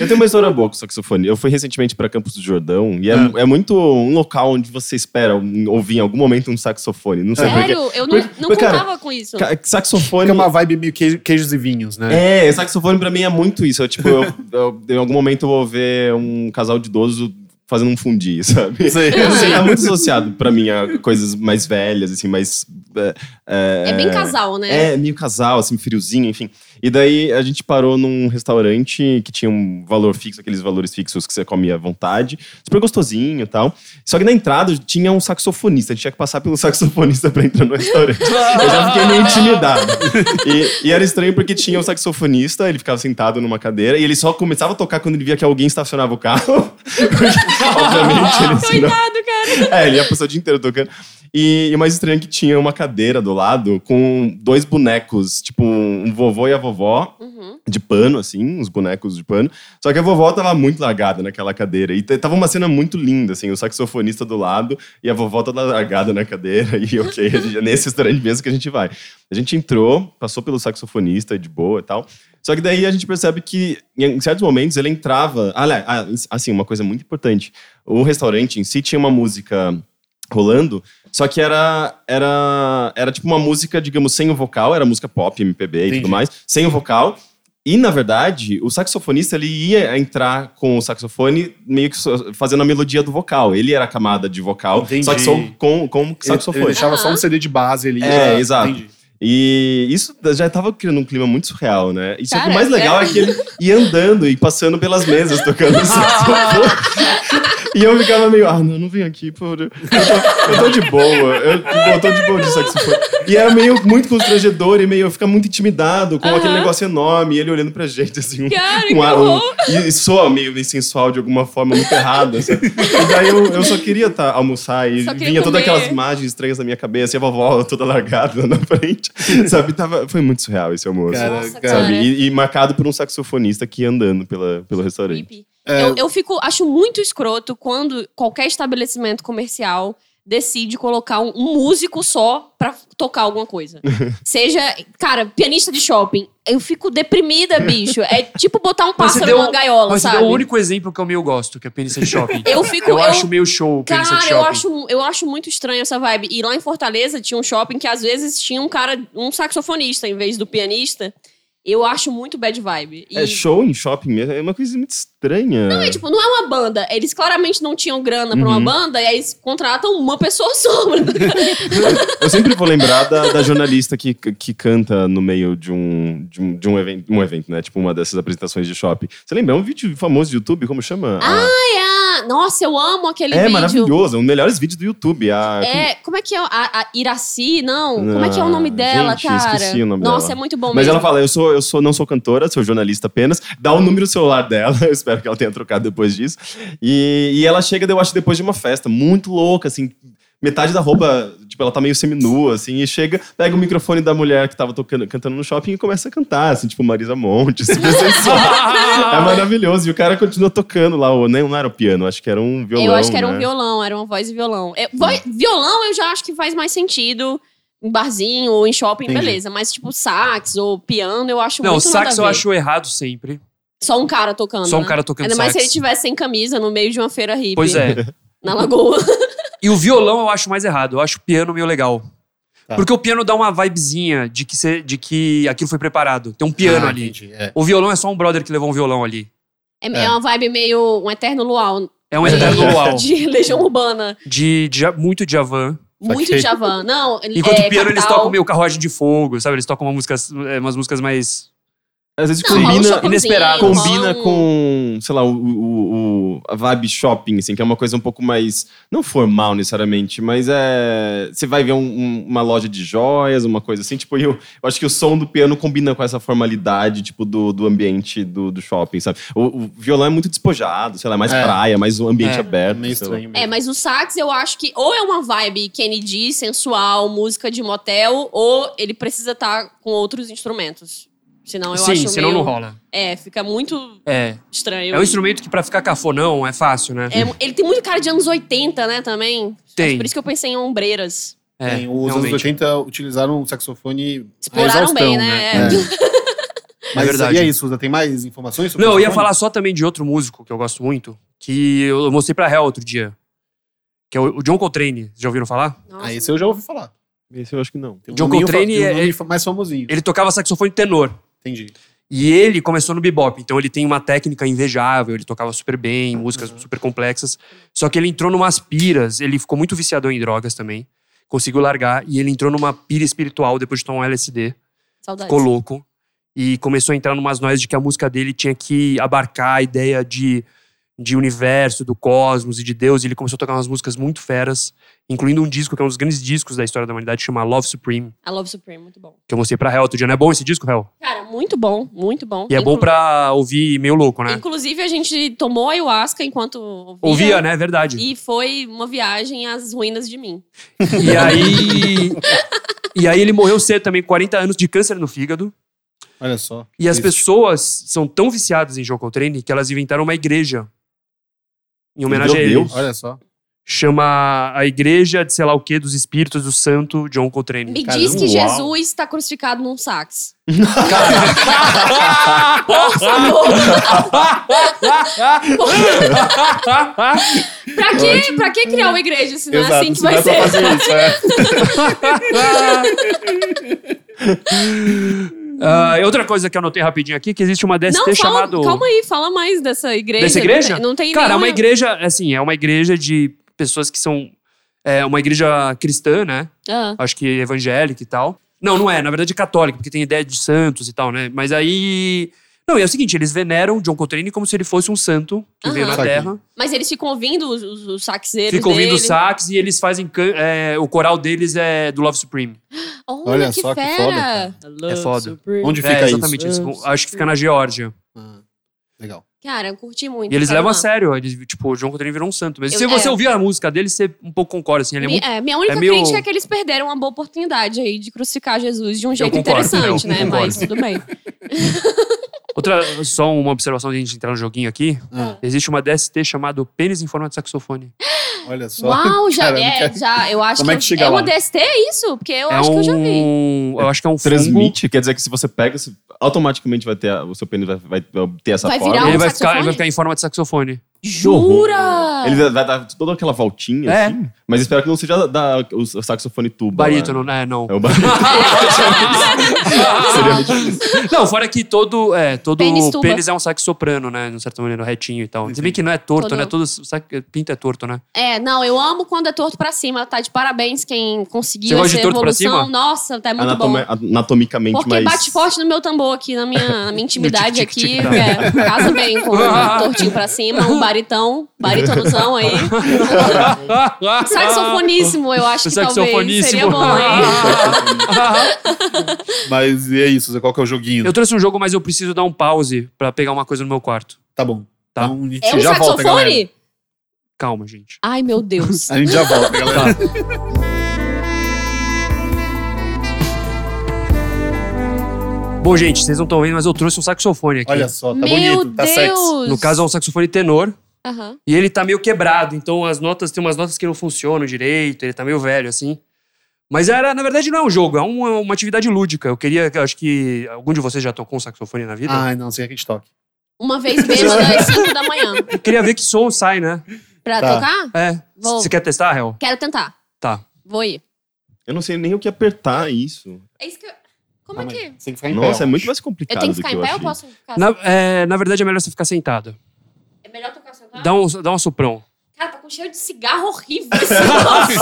Eu tenho uma história boa com saxofone. Eu fui recentemente para Campos do Jordão e é, Ah. é muito um local onde você espera ouvir em algum momento um saxofone. Não sei. Sério, eu não, Porque- não porque, cara, contava com isso. Saxofone. Fica uma vibe meio queijo- queijos e vinhos, né? É, saxofone pra mim é muito isso. Eu, tipo, eu, eu- em algum momento eu vou ver um casal de idoso fazendo um fundi, [LAUGHS] sabe? Não sei, é muito associado pra mim a coisas mais velhas, assim, mais... É, É bem casal, né? É, meio casal, assim, friozinho, enfim. E daí a gente parou num restaurante que tinha um valor fixo, aqueles valores fixos que você comia à vontade, super gostosinho e tal. Só que na entrada tinha um saxofonista, a gente tinha que passar pelo [LAUGHS] saxofonista pra entrar no restaurante. Eu já fiquei meio intimidado. E, e era estranho porque tinha um saxofonista, ele ficava sentado numa cadeira e ele só começava a tocar quando ele via que alguém estacionava o carro. [LAUGHS] Obviamente, ele assim, não- Coitado, cara. é, ele ia passar o dia inteiro tocando. E, e o mais estranho é que tinha uma cadeira do lado com dois bonecos, tipo um vovô e a vovó, Uhum. de pano, assim, uns bonecos de pano. Só que a vovó tava muito largada naquela cadeira. E tava uma cena muito linda, assim, o saxofonista do lado e a vovó toda largada na cadeira. [LAUGHS] E ok, gente- é nesse restaurante mesmo que a gente vai. A gente entrou, passou pelo saxofonista de boa e tal. Só que daí a gente percebe que em certos momentos ele entrava. Ah, ah, assim, uma coisa muito importante. O restaurante em si tinha uma música rolando, só que era, era, era tipo uma música, digamos, sem o vocal, era música pop, MPB e Entendi. tudo mais, sem o vocal. E, na verdade, o saxofonista ele ia entrar com o saxofone meio que fazendo a melodia do vocal. Ele era a camada de vocal, Entendi. só que só com, com saxofone. ele deixava só um. CD de base ali. É, já- exato. Entendi. E isso já tava criando um clima muito surreal, né? E só que o mais legal é. é. que ele ia andando e passando pelas mesas tocando [LAUGHS] saxofone. E eu ficava meio, ah, não, não vem aqui, pô. Eu tô, eu tô de boa. Eu, eu tô de boa de saxofone. E era meio muito constrangedor e meio, eu ficava muito intimidado com aquele Aham. negócio enorme, e ele olhando pra gente, assim. Um, Cara, um, ar- um, horror. e soa meio, sensual de alguma forma, muito errada. sabe? E daí eu, eu só queria tá, almoçar e vinha todas comer. aquelas imagens estranhas na minha cabeça e a vovó toda largada na frente. sabe? Tava, foi muito surreal esse almoço. Cara, Nossa, cara. sabe? cara. E, e marcado por um saxofonista que ia andando pela, pelo restaurante. É. Eu, eu fico, acho muito escroto quando qualquer estabelecimento comercial decide colocar um, um músico só pra tocar alguma coisa. [LAUGHS] Seja, cara, pianista de shopping. Eu fico deprimida, bicho. É tipo botar um Mas pássaro deu- numa gaiola, Mas sabe? deu o único exemplo que eu meio gosto, que é pianista de shopping. [LAUGHS] Eu fico. Eu acho meio show o pianista Cara, de eu shopping. acho, eu acho muito estranho essa vibe. E lá em Fortaleza tinha um shopping que às vezes tinha um cara, um saxofonista em vez do pianista. Eu acho muito bad vibe. E, É show em shopping mesmo, é uma coisa muito estranha. Não, é tipo, não é uma banda. Eles claramente não tinham grana pra uma Uhum. banda e aí eles contratam uma pessoa [LAUGHS] só. Eu sempre vou lembrar da, da jornalista que, que canta no meio de um, de um, de um evento, um evento, né? Tipo uma dessas apresentações de shopping. Você lembra? É um vídeo famoso de YouTube, como chama? A- Ai, ah, nossa, eu amo aquele é vídeo. maravilhoso, um dos melhores vídeos do YouTube. A, É, como é que é? A, a Iraci, não? Como é que é o nome Ah, dela, gente, cara? esqueci o nome Nossa, dela. é muito bom Mas mesmo. ela fala, eu sou, eu sou, não sou cantora, sou jornalista apenas. Dá o número do celular dela, [LAUGHS] eu espero que ela tenha trocado depois disso. E, e ela chega, eu acho, depois de uma festa, muito louca, assim, metade da roupa, tipo, ela tá meio seminua, assim, e chega, pega o microfone da mulher que tava tocando, cantando no shopping e começa a cantar, assim, tipo Marisa Monte, super [LAUGHS] sensual. é maravilhoso. E o cara continua tocando lá, ou nem não era o piano, acho que era um violão. eu acho que era um né? violão, era uma voz e violão. É, vo- violão eu já acho que faz mais sentido em barzinho ou em shopping, Entendi. beleza. Mas tipo sax ou piano eu acho Não, muito nada sax eu acho errado sempre. Só um cara tocando, Só um né? cara tocando Ainda mais se sax. ele tivesse sem camisa no meio de uma feira hippie. Pois é. [LAUGHS] Na lagoa. E o violão eu acho mais errado. Eu acho o piano meio legal. Tá. Porque o piano dá uma vibezinha de que, cê- de que aquilo foi preparado. Tem um piano Ah, ali. entendi, é. O violão é só um brother que levou um violão ali. É, é uma vibe meio um eterno luau. É um eterno [LAUGHS] luau. De Legião Urbana. De, de, muito Djavan. Muito Saquei. Javan. Não, [LAUGHS] Enquanto é, o piano eles tocam meio carruagem de fogo, sabe? Eles tocam uma música, é, umas músicas mais. Às vezes Não, um combina, inesperado. combina um- com, sei lá, o, o, o- a vibe shopping, assim, que é uma coisa um pouco mais, não formal necessariamente, mas é, você vai ver um- um- uma loja de joias, uma coisa assim, tipo, eu, eu acho que o som do piano combina com essa formalidade, tipo, do, do ambiente do, do shopping, sabe? O, o violão é muito despojado, sei lá, mais É. praia, mais um ambiente É, aberto. meio estranho É, mesmo. mas o sax eu acho que ou é uma vibe Kennedy, sensual, música de motel, ou ele precisa estar com outros instrumentos. Senão eu Sim, acho senão meio... não rola. É, fica muito É. estranho. É um instrumento que pra ficar cafonão é fácil, né? É, ele tem muito cara de anos 80, né, também. Tem. Acho Por isso que eu pensei em ombreiras. É, Tem, os anos realmente. 80 utilizaram o saxofone Exploraram exaustão, bem, né? É. [LAUGHS] Mas verdade. e aí, Suza, tem mais informações sobre Não, eu ia falar só também de outro músico que eu gosto muito, que eu mostrei pra Hel outro dia. Que é o John Coltrane. Vocês já ouviram falar? Nossa. Ah, esse eu já ouvi falar. Esse eu acho que não. Tem um John Coltrane um é- mais famosinho. Ele tocava saxofone tenor. Entendi. E ele começou no bebop, então ele tem uma técnica invejável, ele tocava super bem, músicas super complexas. Só que ele entrou numas piras, ele ficou muito viciadão em drogas também. Conseguiu largar e ele entrou numa pira espiritual depois de tomar um LSD. Saudades. ficou louco e começou a entrar numas noias de que a música dele tinha que abarcar a ideia de, de universo, do cosmos e de Deus. E ele começou a tocar umas músicas muito feras, incluindo um disco que é um dos grandes discos da história da humanidade, chama Love Supreme, I Love Supreme, muito bom. que eu mostrei pra Hel outro dia. Não é bom esse disco, Hel? Cara, muito bom, muito bom. E é bom pra ouvir meio louco, né? Inclusive, a gente tomou ayahuasca enquanto ouvia. Ouvia, né? É verdade. E foi uma viagem às ruínas de mim. E aí. [LAUGHS] e aí ele morreu cedo também, 40 anos de câncer no fígado. Olha só. E as Triste. pessoas são tão viciadas em John Coltrane que elas inventaram uma igreja. Em homenagem Meu a ele. Deus. Olha só. chama a igreja de sei lá o que dos espíritos do santo John Coltrane. Me Caramba, diz que uau. Jesus está crucificado num sax. Cara. Por favor! pra, que, pra que criar uma igreja se não é assim que se vai é ser? isso, é. [LAUGHS] [LAUGHS] E outra coisa que eu anotei rapidinho aqui, que existe uma DST Não, fala, chamado... calma aí, fala mais dessa igreja. Dessa igreja? Não tem, Cara, é uma igreja, assim, é uma igreja de pessoas que são... É uma igreja cristã, né? Ah, Acho que evangélica e tal. Não, não é. Na verdade, é católica, porque tem ideia de santos e tal, né? Mas aí... Não, e é o seguinte, eles veneram John Coltrane como se ele fosse um santo que veio na. Terra. mas eles ficam ouvindo os, os, os saxeiros Ficam ouvindo dele. sax e eles fazem... can- é, o coral deles é do Love Supreme. Olha, Olha que só que fera. foda, cara. É foda. Supreme. Onde É, fica exatamente. isso? Acho que fica na Geórgia. Ah, legal. Cara, eu curti muito. E eles quero levam a lá. sério. Eles, tipo, o John Coltrane virou um santo. Mas Eu- se você é. ouvir a música dele, você um pouco concorda, assim. Ele é Mi- muito... é, minha única é meio- crítica é que eles perderam uma boa oportunidade aí de crucificar Jesus de um jeito concordo, interessante, eu né? concordo. Mas tudo bem. [LAUGHS] Outra, só uma observação de a gente entrar no joguinho aqui. Ah, Existe uma DST chamada pênis em forma de saxofone. olha só. Uau, já Caramba, é, que- já, eu acho Como que, é que chega é lá? uma DST, é isso? Porque eu é acho um... que eu já vi. Eu acho que é um fungo. Transmite, quer dizer que se você pega, você automaticamente vai ter, a- o seu pênis vai, vai ter essa Vai forma. virar Ele um vai, ficar, saxofone? ele vai ficar em forma de saxofone. Jura? Ele vai dar toda aquela voltinha, É. assim. Mas espero que não seja da, o saxofone tuba. Barítono, lá. né? Não. É o barítono. [LAUGHS] [LAUGHS] Seria muito difícil. Não, fora que todo, é, todo Pênis pênis, é um sax soprano, né? De certa maneira, retinho e tal. Se bem que não é torto, Todo- né? Todo sax, pinto é torto, né? É, não, eu amo quando é torto pra cima. Tá de parabéns quem conseguiu Você gosta essa de torto pra evolução. cima? Nossa, tá muito Anatome- bom. anatomicamente Porque mais. bate forte no meu tambor aqui, na minha, na minha [LAUGHS] intimidade tic, tic, aqui. tic, é, casa bem com um tortinho pra cima, um baritão, baritonozão aí. [LAUGHS] Saxofoníssimo, eu acho que talvez Saxofoníssimo. seria bom, hein? [LAUGHS] Mas e é isso, qual que é o joguinho? Eu trouxe um jogo, mas eu preciso dar um pause pra pegar uma coisa no meu quarto. Tá bom. Tá. Então a gente É um já volta, saxofone? Calma, gente. Ai, meu Deus. A gente já volta, galera. [LAUGHS] Bom, gente, vocês não estão vendo, mas eu trouxe um saxofone aqui. Olha só, tá meu bonito, tá Deus. sexy. No caso, é um saxofone tenor. Aham. E ele tá meio quebrado, então as notas, tem umas notas que não funcionam direito, ele tá meio velho, assim. Mas era, na verdade, não é um jogo, é uma, uma atividade lúdica. Eu queria, eu acho que algum de vocês já tocou um saxofone na vida. Ai, não, sem que a gente toque. Uma vez bêbada às [LAUGHS] 5 da manhã. Eu queria ver que som sai, né? Pra Tá. tocar? É. Vou. Você quer testar, Hel? Quero tentar. Tá. Vou ir. Eu não sei nem o que apertar isso. É isso que eu... Como é Calma que... Você tem que ficar em Nossa, pé. é muito mais Eu complicado tenho que do ficar que em eu pé ou achei. posso ficar Na, é, na verdade, é melhor você ficar sentado. É melhor tocar sentado? Dá um, dá um soprão. Cara, tá com cheiro de cigarro horrível esse [LAUGHS] negócio.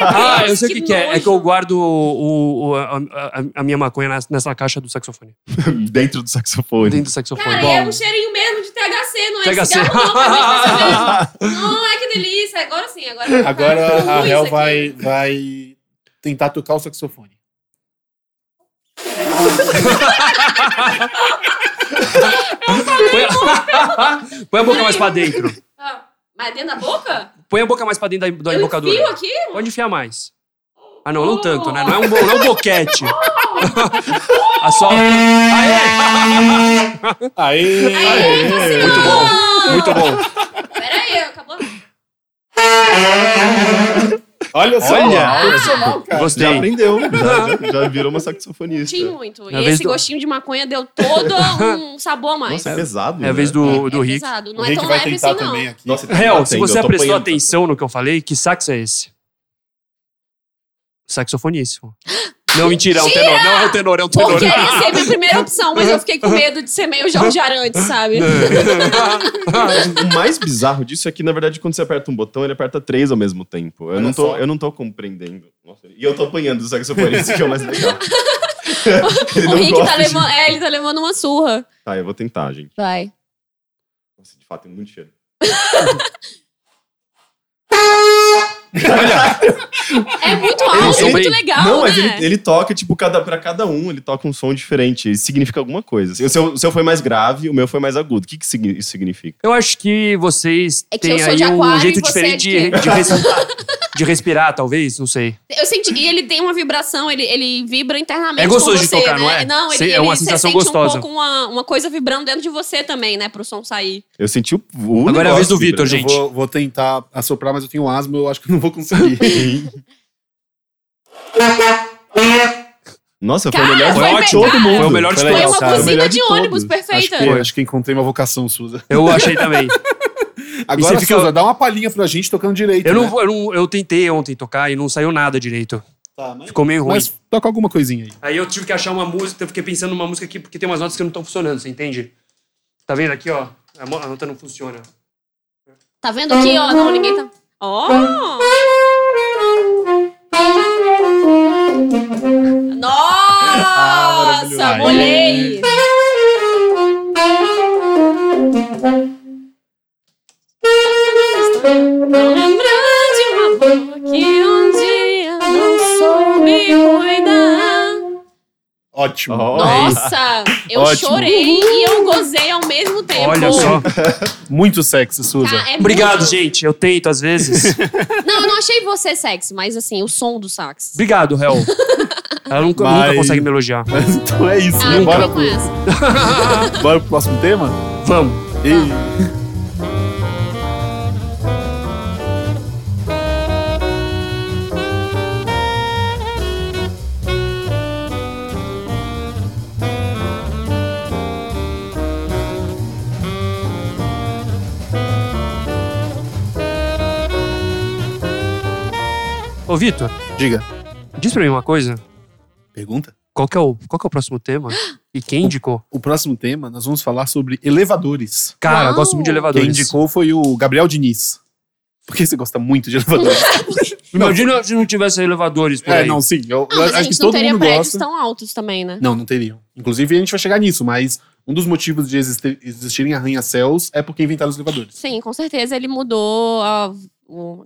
Ah, eu sei o Que que, que é. É nojo. que eu guardo o, o- a, a- a minha maconha nessa, nessa caixa do saxofone. [LAUGHS] Dentro do saxofone. Dentro do saxofone. Cara, é um cheirinho mesmo de THC, não é THC. cigarro não, pra. [LAUGHS] Não, é que delícia. Agora sim, agora... Agora a Hel aqui. vai, vai tentar tocar o saxofone. Põe a... [LAUGHS] Põe a boca mais pra dentro. Ah, Mas dentro da boca? Põe a boca mais pra dentro da, da Eu embocadura. enfio aqui? Pode enfiar mais. Ah, não, não tanto, né? Não é um, bo- não é um boquete. A [LAUGHS] só. [LAUGHS] Aê! Aê! Aê, Muito bom, muito bom. Peraí, acabou. Olha só, Olha! profissional, cara. Gostei. Já aprendeu. Já, [LAUGHS] já, virou uma saxofonista. Tinha muito. É E vez esse do- gostinho de maconha deu todo um [LAUGHS] sabor a mais. Nossa, é pesado. É a vez né? do, É do Rick. pesado. Não O é Rick tão vai leve assim, não. aqui. Nossa, Real, se você prestou atenção no que eu falei, que sax é esse? [GASPS] Saxofoníssimo. Não, mentira, é um tenor. Não é um tenor, é um tenor. Porque ia ser minha primeira opção, mas eu fiquei com medo de ser meio Jorge Arantes, sabe? [LAUGHS] o mais bizarro disso é que, na verdade, quando você aperta um botão, ele aperta três ao mesmo tempo. Eu, Olha não tô, só. eu não tô compreendendo. Nossa, e eu tô apanhando do saxofone, isso que é o mais legal. [LAUGHS] ele o Rick tá de- levando. É, ele tá levando uma surra. Tá, eu vou tentar, gente. Vai. Nossa, de fato, tem muito cheiro. [LAUGHS] [LAUGHS] É muito alto, sou muito bem- legal, não, né? mas ele, ele toca, tipo, cada, pra cada um, ele toca um som diferente. Isso significa alguma coisa. O seu, o seu foi mais grave, o meu foi mais agudo. O que, que isso significa? Eu acho que vocês É que têm eu sou aí de um jeito é diferente de de, de, res- de respirar, talvez, não sei. Eu senti que ele tem uma vibração, ele, ele vibra internamente. É gostoso com de você, tocar, né? não é? Não, ele, Sei, é uma ele- você sensação sente gostosa. um pouco uma, uma coisa vibrando dentro de você também, né? Pro som sair. Eu senti o. o Agora é a vez do Vitor, vibrando. gente. Eu vou, vou tentar assoprar, mas eu tenho asma, eu acho que eu não vou conseguir. [LAUGHS] Nossa, foi Cara, o melhor foi de ótimo. todo mundo. Foi o melhor de Foi Foi legal, uma cara. O melhor buzina de de ônibus todos. perfeita. acho, que, acho que encontrei uma vocação, Suza. Eu achei também. [LAUGHS] Agora, você fica- Suza, dá uma palhinha pra gente tocando direito. Eu, não, né? vou- eu, não- eu tentei ontem tocar e não saiu nada direito. Tá, mas, Ficou meio ruim. mas toca alguma coisinha aí. Aí eu tive que achar uma música, eu fiquei pensando numa música aqui, porque tem umas notas que não estão funcionando, você entende? Tá vendo aqui, ó? A nota não funciona. Tá vendo aqui, ó? Não, ninguém tá. Ó! Nossa, maravilhoso. molhei! Ótimo. Nossa, eu Ótimo. chorei e eu gozei ao mesmo tempo. Olha só. [LAUGHS] Muito sexy, Suza. Cara, é Obrigado, muito- gente. Eu tento às vezes. [LAUGHS] Não, eu não achei você sexy, mas assim, o som do sax. Obrigado, Hel. [LAUGHS] Ela nunca, Mas- nunca consegue me elogiar. Mas então é isso, Ah, né? Bora então pro, com essa. bora pro próximo tema? Vamos. E... Ô, Vitor, Diga. diz pra mim uma coisa. Pergunta? Qual que, é o, qual que é o próximo tema? E quem indicou? O próximo tema, nós vamos falar sobre elevadores. Cara, eu gosto muito de Quem elevadores. indicou foi o Gabriel Diniz. Por que você gosta muito de elevadores? [LAUGHS] Imagina se não tivesse elevadores por é, aí. não, sim. Eu, Não, mas a acho gente que não todo teria mundo prédios gosta. tão altos também, né? Não, não teriam. Inclusive, a gente vai chegar nisso, mas um dos motivos de existir, existirem arranha-céus é porque inventaram os elevadores. Sim, com certeza ele mudou a, a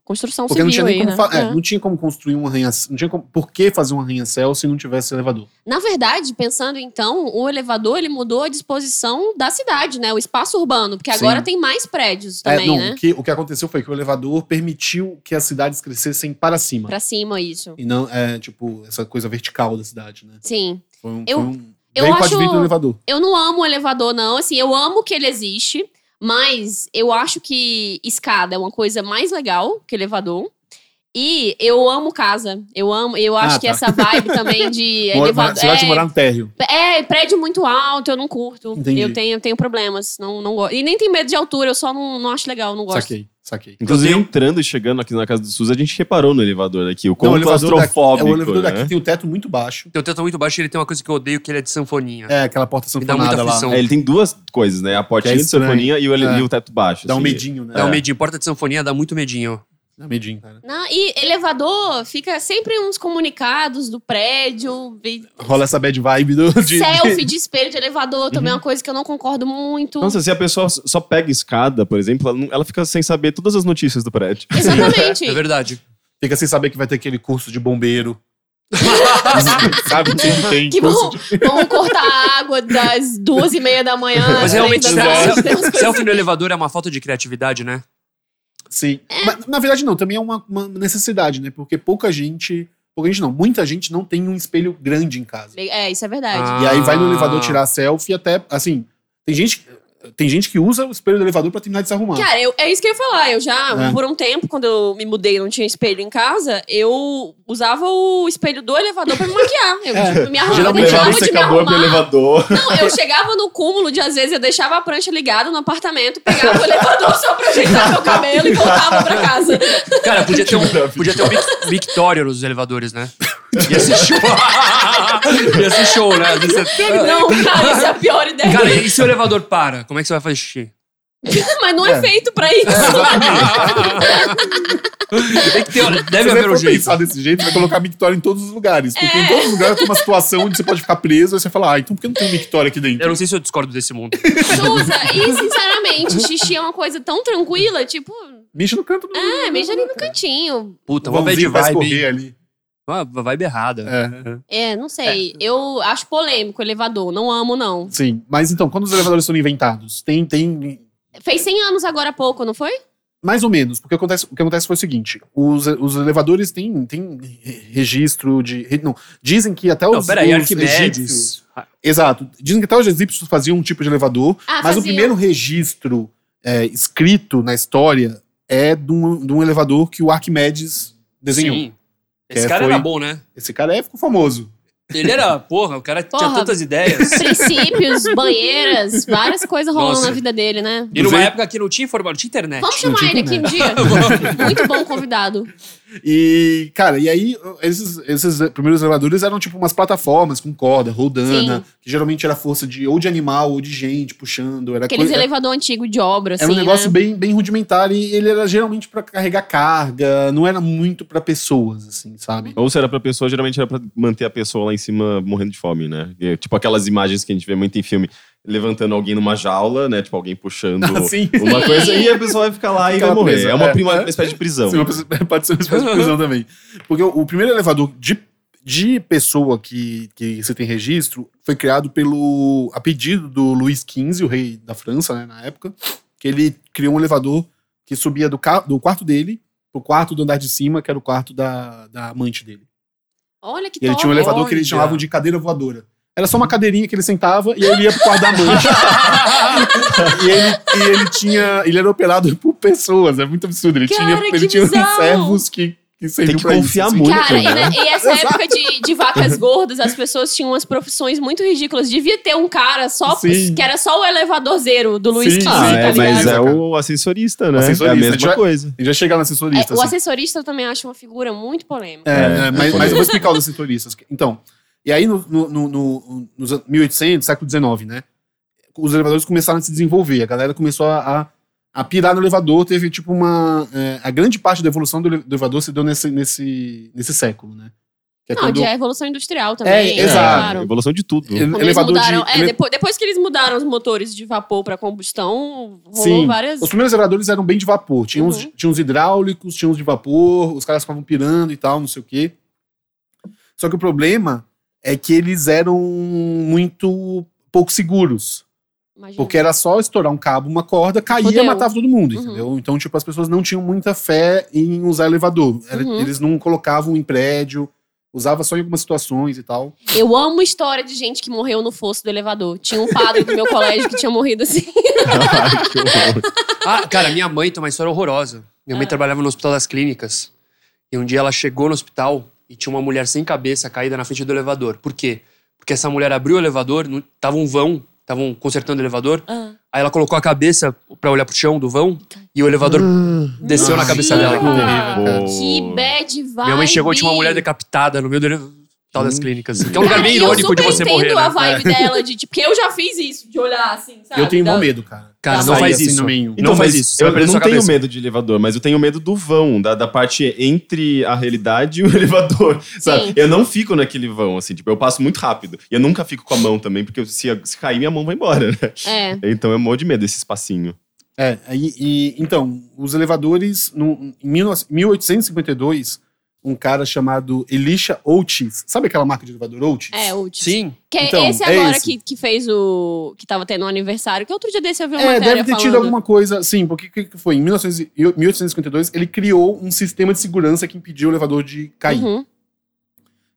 construção Porque não civil tinha aí, como, né? é, É. não tinha como construir um arranha Não tinha como, por que fazer um arranha-céu se não tivesse elevador? Na verdade, pensando então, o elevador ele mudou a disposição da cidade, né? O espaço urbano, porque agora Sim. tem mais prédios É, também, não, né? o, que, o que aconteceu foi que o elevador permitiu que as cidades crescessem para cima. Pra cima, isso. E não, é, tipo, essa coisa vertical da cidade, né? Sim. Foi um. Eu- foi um eu acho- do elevador. Eu não amo o elevador, não. Assim, eu amo que ele existe, mas eu acho que escada é uma coisa mais legal que elevador. E eu amo casa. Eu amo, eu acho Ah, que tá. essa vibe também de [LAUGHS] elevador. Você vai te é, morar no térreo. É, prédio muito alto, eu não curto. Entendi. Eu tenho, eu tenho problemas, não, não gosto. E nem tenho medo de altura, eu só não, não acho legal, não gosto. Saquei, saquei. Inclusive, tenho- entrando e chegando aqui na casa do SUS, a gente reparou no elevador aqui, o quão o elevador daqui, é, claustrofóbico, o elevador daqui né? tem o teto muito baixo. Teu teto é muito baixo e ele tem uma coisa que eu odeio, que ele é de sanfoninha. É, aquela porta Me dá muita sanfonada lá. É, ele tem duas coisas, né? A portinha Que é de sanfonia e o, ele- É. e o teto baixo. Dá um assim. medinho, né? Dá um medinho. Porta de sanfonia dá muito medinho. Dá medinho, cara. Não, e elevador fica sempre uns comunicados do prédio. e Rola essa bad vibe do, de, selfie de espelho de elevador também Uhum. é uma coisa que eu não concordo muito. Nossa, se a pessoa só pega escada, por exemplo, ela, ela fica sem saber todas as notícias do prédio. Exatamente. [LAUGHS] É verdade. Fica sem saber que vai ter aquele curso de bombeiro. [LAUGHS] Sabe? Tem, tem Que vão, de... vão cortar a água das duas e meia da manhã. Mas realmente, da selfie, no elevador é uma falta de criatividade, né? Sim. Mas, na verdade, não. Também é uma, uma necessidade, né? Porque pouca gente Pouca gente não. Muita gente não tem um espelho grande em casa. É, isso é verdade. Ah. E aí vai no elevador tirar selfie até, assim, tem gente, tem gente que usa o espelho do elevador pra terminar de se arrumar. Cara, eu- é isso que eu ia falar. Eu já, É. por um tempo, quando eu me mudei e não tinha espelho em casa, eu usava o espelho do elevador pra me maquiar. Eu [LAUGHS] É, tipo, me arrumava, geralmente deixava o de me pro arrumar. elevador. Não, eu chegava no cúmulo de, às vezes, eu deixava a prancha ligada no apartamento, pegava o elevador só pra ajeitar meu cabelo e voltava pra casa. Cara, [LAUGHS] podia ter um, podia ter um mictório nos elevadores, né? Ia ser show. [LAUGHS] Ia ser show, né? Você- Não, cara, essa é a pior ideia. Cara, e se o elevador para? Como é que você vai fazer xixi? [LAUGHS] Mas não é, É. feito pra isso. [LAUGHS] Tem que ter, Se deve você haver um for jeito. pensar desse jeito, vai colocar mictório em todos os lugares. Porque É. em todos os lugares tem uma situação onde você pode ficar preso, aí você fala, ah, então por que não tem mictório aqui dentro? Eu não sei se eu discordo desse mundo. Suza, e sinceramente, xixi é uma coisa tão tranquila, tipo, Mixa no canto do. é, mija ali no cantinho. Puta, uma bad vãozinho vai vibe. escorrer ali. Uma vibe errada. É, É, não sei. Eu acho polêmico o elevador, não amo, não. sim. Mas então, quando os elevadores foram inventados, tem, tem Fez 100 anos agora há pouco, não foi? Mais ou menos, porque acontece, o que acontece foi o seguinte: os, os elevadores têm, têm registro de. Não, dizem que até os. Não, peraí, os Arquimedes. egípcios- Exato. Dizem que até os egípcios faziam um tipo de elevador, Ah, mas o faziam. primeiro registro é, escrito na história é de um, de um elevador que o Arquimedes desenhou. Sim. Esse É, cara foi- era bom, né? Esse cara é, ficou famoso. Ele era, porra, o cara tinha Porra. tantas ideias. Princípios, [LAUGHS] banheiras, várias coisas rolando Nossa. na vida dele, né? E numa época que não tinha informação, não tinha internet. Vamos chamar tinha ele aqui um dia. [LAUGHS] Muito bom convidado. E, cara, e aí esses, esses primeiros elevadores eram tipo umas plataformas com corda, rodana, Sim. que geralmente era força de ou de animal ou de gente puxando. Era Aqueles coisa- elevador antigo de obra, assim, Era um negócio né? bem, bem rudimentar e ele era geralmente pra carregar carga, não era muito pra pessoas, assim, sabe? Ou se era pra pessoa, geralmente era pra manter a pessoa lá em cima morrendo de fome, né? E, tipo aquelas imagens que a gente vê muito em filme, levantando alguém numa jaula, né? Tipo, alguém puxando [LAUGHS] Assim. uma coisa e a pessoa vai ficar lá e vai morrer. presa, é uma, é. prima- É. uma espécie de prisão. Sim, [LAUGHS] pode ser uma espécie de prisão também. Porque o, o primeiro elevador de, de pessoa que, que você tem registro foi criado pelo. a pedido do Luís XV, o rei da França, né, na época, que ele criou um elevador que subia do, ca- do quarto dele pro quarto do andar de cima, que era o quarto da, da amante dele. Olha que E ele top. tinha um elevador que eles olha. chamavam de cadeira voadora. Era só uma cadeirinha que ele sentava e aí ele ia pro quarto da amante. [LAUGHS] e, ele, e ele tinha. Ele era operado por pessoas, é muito absurdo. Ele Cara, tinha, ele tinha servos que, que serviam que pra confiar isso, assim. muito. Cara, e, né? né, e essa época de, de vacas gordas, as pessoas tinham umas profissões muito ridículas. Devia ter um cara só Sim. que era só o elevador zero do Luiz Sim, Ah, tá é, ligado? mas é o assessorista, né? Assessorista, é a mesma vai- coisa. A gente vai chegar no É, assessorista. o assim. assessorista eu também acho uma figura muito polêmica. É, É, é, mas, é mas eu vou explicar os assessoristas. Então, e aí no, no, no, no- nos anos 1800, século XIX, né? Os elevadores começaram a se desenvolver. A galera começou a, a, a pirar no elevador. Teve tipo uma. é, a grande parte da evolução do, ele- do elevador se deu nesse, nesse, nesse século, né? Que é Não, quando- de revolução industrial também. É, né, exato. claro. evolução de tudo. ele- Quando eles elevador mudaram, de. é, ele- depois, depois que eles mudaram os motores de vapor para combustão, rolou Sim. várias. Os primeiros elevadores eram bem de vapor. Tinha, uns, Uhum. tinha uns hidráulicos, tinha uns de vapor, os caras ficavam pirando e tal, não sei o quê. Só que o problema é que eles eram muito pouco seguros. Imagina. Porque era só estourar um cabo, uma corda, caía Fudeu. e matava todo mundo, Uhum. entendeu? Então, tipo, as pessoas não tinham muita fé em usar elevador. Era- Uhum. Eles não colocavam em prédio, usava só em algumas situações e tal. Eu amo história de gente que morreu no fosso do elevador. Tinha um padre do meu colégio que tinha morrido assim. [LAUGHS] Ai, que horror. Ah, cara, minha mãe tem uma história horrorosa. Minha mãe Ah. trabalhava no Hospital das Clínicas. E um dia ela chegou no hospital e tinha uma mulher sem cabeça caída na frente do elevador. Por quê? Porque essa mulher abriu o elevador, no- tava um vão, estavam consertando o elevador. Aí ela colocou a cabeça pra olhar pro chão do vão e o elevador desceu na cabeça dela. Que bad vibe. Minha mãe chegou e tinha uma mulher decapitada no meio do Hospital das Clínicas. Que é um lugar bem e eu irônico de super você entendo morrer, a né? vibe dela de tipo, porque eu já fiz isso, de olhar assim, sabe? eu tenho Da- medo, cara. Cara, De não sair faz assim isso. no meio. Não faz isso, Eu, eu não tenho medo de elevador, mas eu tenho medo do vão, da, da parte entre a realidade e o [LAUGHS] elevador, sabe? Sim. Eu não fico naquele vão, assim, tipo, eu passo muito rápido. E eu nunca fico com a mão também, porque se, se cair, minha mão vai embora, né? É. Então eu morro de medo desse espacinho. É, aí, e, então, os elevadores, no, em 19 1852, um cara chamado Elisha Oates, sabe aquela marca de elevador Oates? É, Otis. Sim. Que é Então, esse é agora esse. Que, que fez o. que tava tendo um aniversário, que outro dia desse eu vi uma É, matéria deve ter tido falando. alguma coisa, sim, porque o que que foi? Em 1900 e- 1852, ele criou um sistema de segurança que impediu o elevador de cair. Uhum.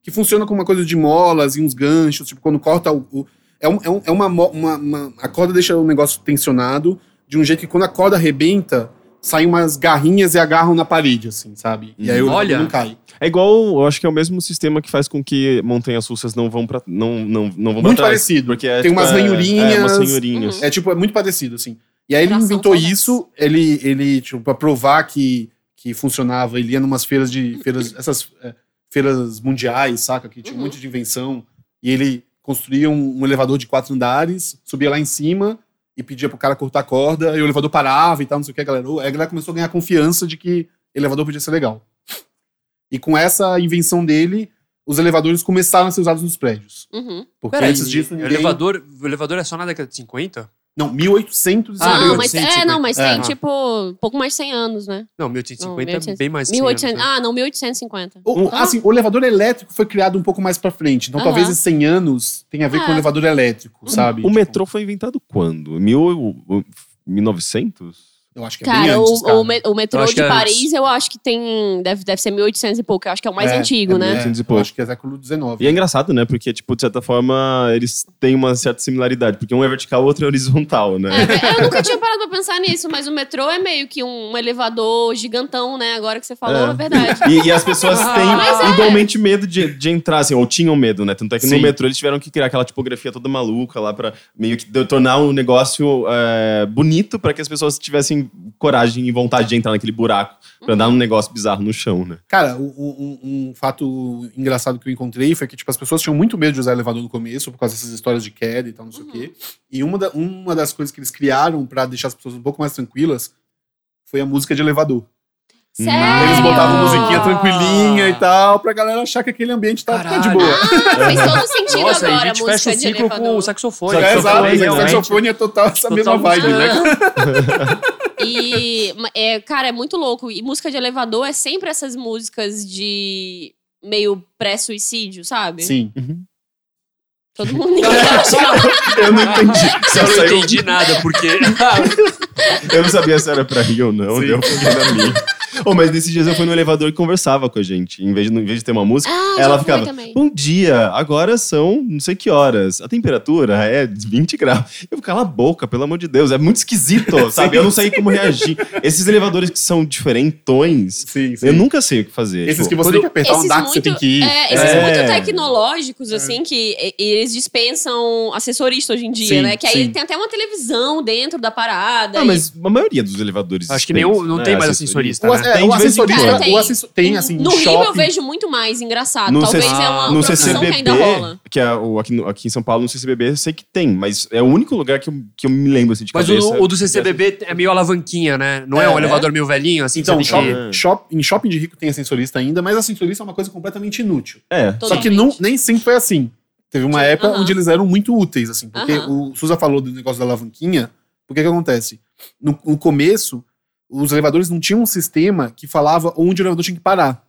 que funciona como uma coisa de molas e uns ganchos, tipo, quando corta o. o- é, um- é um- é uma, uma, uma- A corda deixa o negócio tensionado de um jeito que quando a corda arrebenta, saem umas garrinhas e agarram na parede, assim, sabe? E aí o Olha. elevador não cai. É igual, eu acho que é o mesmo sistema que faz com que montanhas russas não vão pra, não, não, não vão pra Muito trás. parecido. Porque é, Tem tipo, umas é- ranhurinhas. É, umas ranhurinhas. É tipo, é muito parecido, assim. E aí ele Tração inventou isso, ele, ele, tipo, pra provar que, que funcionava, ele ia numas feiras de. Feiras, essas é, feiras mundiais, saca? Que tinha um Uhum. monte de invenção. E ele construía um, um elevador de quatro andares, subia lá em cima e pedia pro cara cortar a corda, e o elevador parava e tal, não sei o que, a galera. Aí a galera começou a ganhar confiança de que elevador podia ser legal. E com essa invenção dele, os elevadores começaram a ser usados nos prédios. Uhum. Porque Peraí, antes disso, ninguém... elevador, o elevador é só na década de 50? Não, 1800 Ah, não, mas, 1850. é, não, mas tem, É. tipo, um pouco mais de 100 anos, né? Não, 1850 Não, é 1800. bem mais de 1800, 100 anos, né? ah, não, 1850. O, Ah. assim, o elevador elétrico foi criado um pouco mais pra frente. Então, Aham. talvez esses 100 anos tenha a ver com o É. elevador elétrico, sabe? O Tipo, metrô foi inventado quando? Mil, o- 1900? Eu acho que é bem Cara, antes, o, cara. o, o metrô Eu de é Paris, eu acho que tem. Deve, deve ser 1800 e pouco. Eu acho que é o mais É, antigo, é, né? É, 1800 e eu pouco. acho que é século XIX. E é engraçado, né? Porque, tipo, de certa forma, eles têm uma certa similaridade. Porque um é vertical, o outro é horizontal, né? É, eu nunca tinha parado pra pensar nisso, mas o metrô é meio que um elevador gigantão, né? Agora que você falou, É. é, verdade. E, e as pessoas [LAUGHS] têm é. igualmente medo de, de entrar, assim, ou tinham medo, né? Tanto é que Sim. no metrô eles tiveram que criar aquela tipografia toda maluca lá pra meio que tornar um negócio é, bonito pra que as pessoas tivessem coragem e vontade de entrar naquele buraco pra andar num negócio bizarro no chão, né? Cara, o- o- um, um fato engraçado que eu encontrei foi que, tipo, as pessoas tinham muito medo de usar elevador no começo, por causa dessas histórias de queda e tal, não sei o quê. E uma, da- uma das coisas que eles criaram pra deixar as pessoas um pouco mais tranquilas foi a música de elevador. Sério? Eles botavam musiquinha tranquilinha e tal, pra galera achar que aquele ambiente tá, tá de boa. Ah, fez todo [LAUGHS] sentido Nossa, agora a a gente fecha música o de ciclo com elevador. o saxofone. É, exato, Saxofone, o realmente. saxofone é total essa Total mesma vibe, música- né? [LAUGHS] E, é, cara, é muito louco. E música de elevador é sempre essas músicas de meio pré-suicídio, sabe? Sim. Todo mundo [LAUGHS] acha. Eu não entendi. Se Eu não saiu- entendi nada, porque. [LAUGHS] Eu não sabia se era pra rir ou não, Sim. deu um pouquinho na minha. Oh, mas nesses dias eu fui no elevador e conversava com a gente. Em vez de, em vez de ter uma música, Ah, ela ficava. Bom dia, agora são não sei que horas. A temperatura é 20 graus. Eu cala a boca, pelo amor de Deus. É muito esquisito, [LAUGHS] sabe? Eu não sei como reagir. Esses elevadores que são diferentões, Sim, sim. eu nunca sei o que fazer. Esses Tipo, que você tem que apertar um andar que você tem que ir. É, esses É. muito tecnológicos, assim, que e- eles dispensam assessorista hoje em dia, Sim, né? Que aí sim. tem até uma televisão dentro da parada. Ah, e- mas a maioria dos elevadores. Acho que tem, nenhum, não né, tem mais. O, né? é, Tem o assessorista, quando. o assessor, tem assim, no em Rio eu shopping. vejo muito mais engraçado. No Talvez C- é uma no profissão que CCBB, ainda rola. que é o, aqui, no- aqui em São Paulo, no CCBB, eu sei que tem, mas é o único lugar que eu, que eu me lembro assim, de Mas cabeça. o, o do CCBB é meio alavanquinha, né? Não é, É, um é. elevador meio velhinho, assim, Então, tem shop- que... shop- em shopping de rico tem ascensorista ainda, mas ascensorista é uma coisa completamente inútil. É. Só que Totalmente. não, nem sempre foi assim. Teve uma época onde eles eram muito úteis, assim. Porque o Suza falou do negócio da alavanquinha. Porque que acontece? No, no começo, os elevadores não tinham um sistema que falava onde o elevador tinha que parar.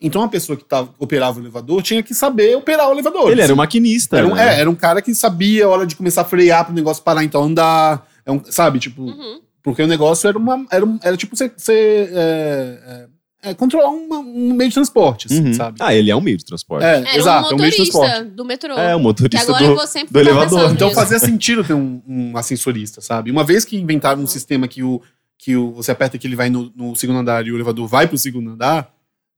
Então a pessoa que tava, operava o elevador tinha que saber operar o elevador. Ele era um maquinista. Era um, né? é, era um cara que sabia a hora de começar a frear pro negócio parar, então andar. É um, sabe, tipo. Uhum. Porque o negócio era uma. Era, um- era tipo você. você, é, é, é, controlar uma- um meio de transporte, assim, Uhum. sabe? Ah, ele é um meio de transporte. É, Era exato, é um um meio de transporte. motorista do metrô. É, o que motorista agora do, eu vou sempre do elevador. Então nisso. fazia sentido ter um, um ascensorista, sabe? Uma vez que inventaram um Uhum. sistema que, o, que o, você aperta que ele vai no, no segundo andar e o elevador vai pro segundo andar,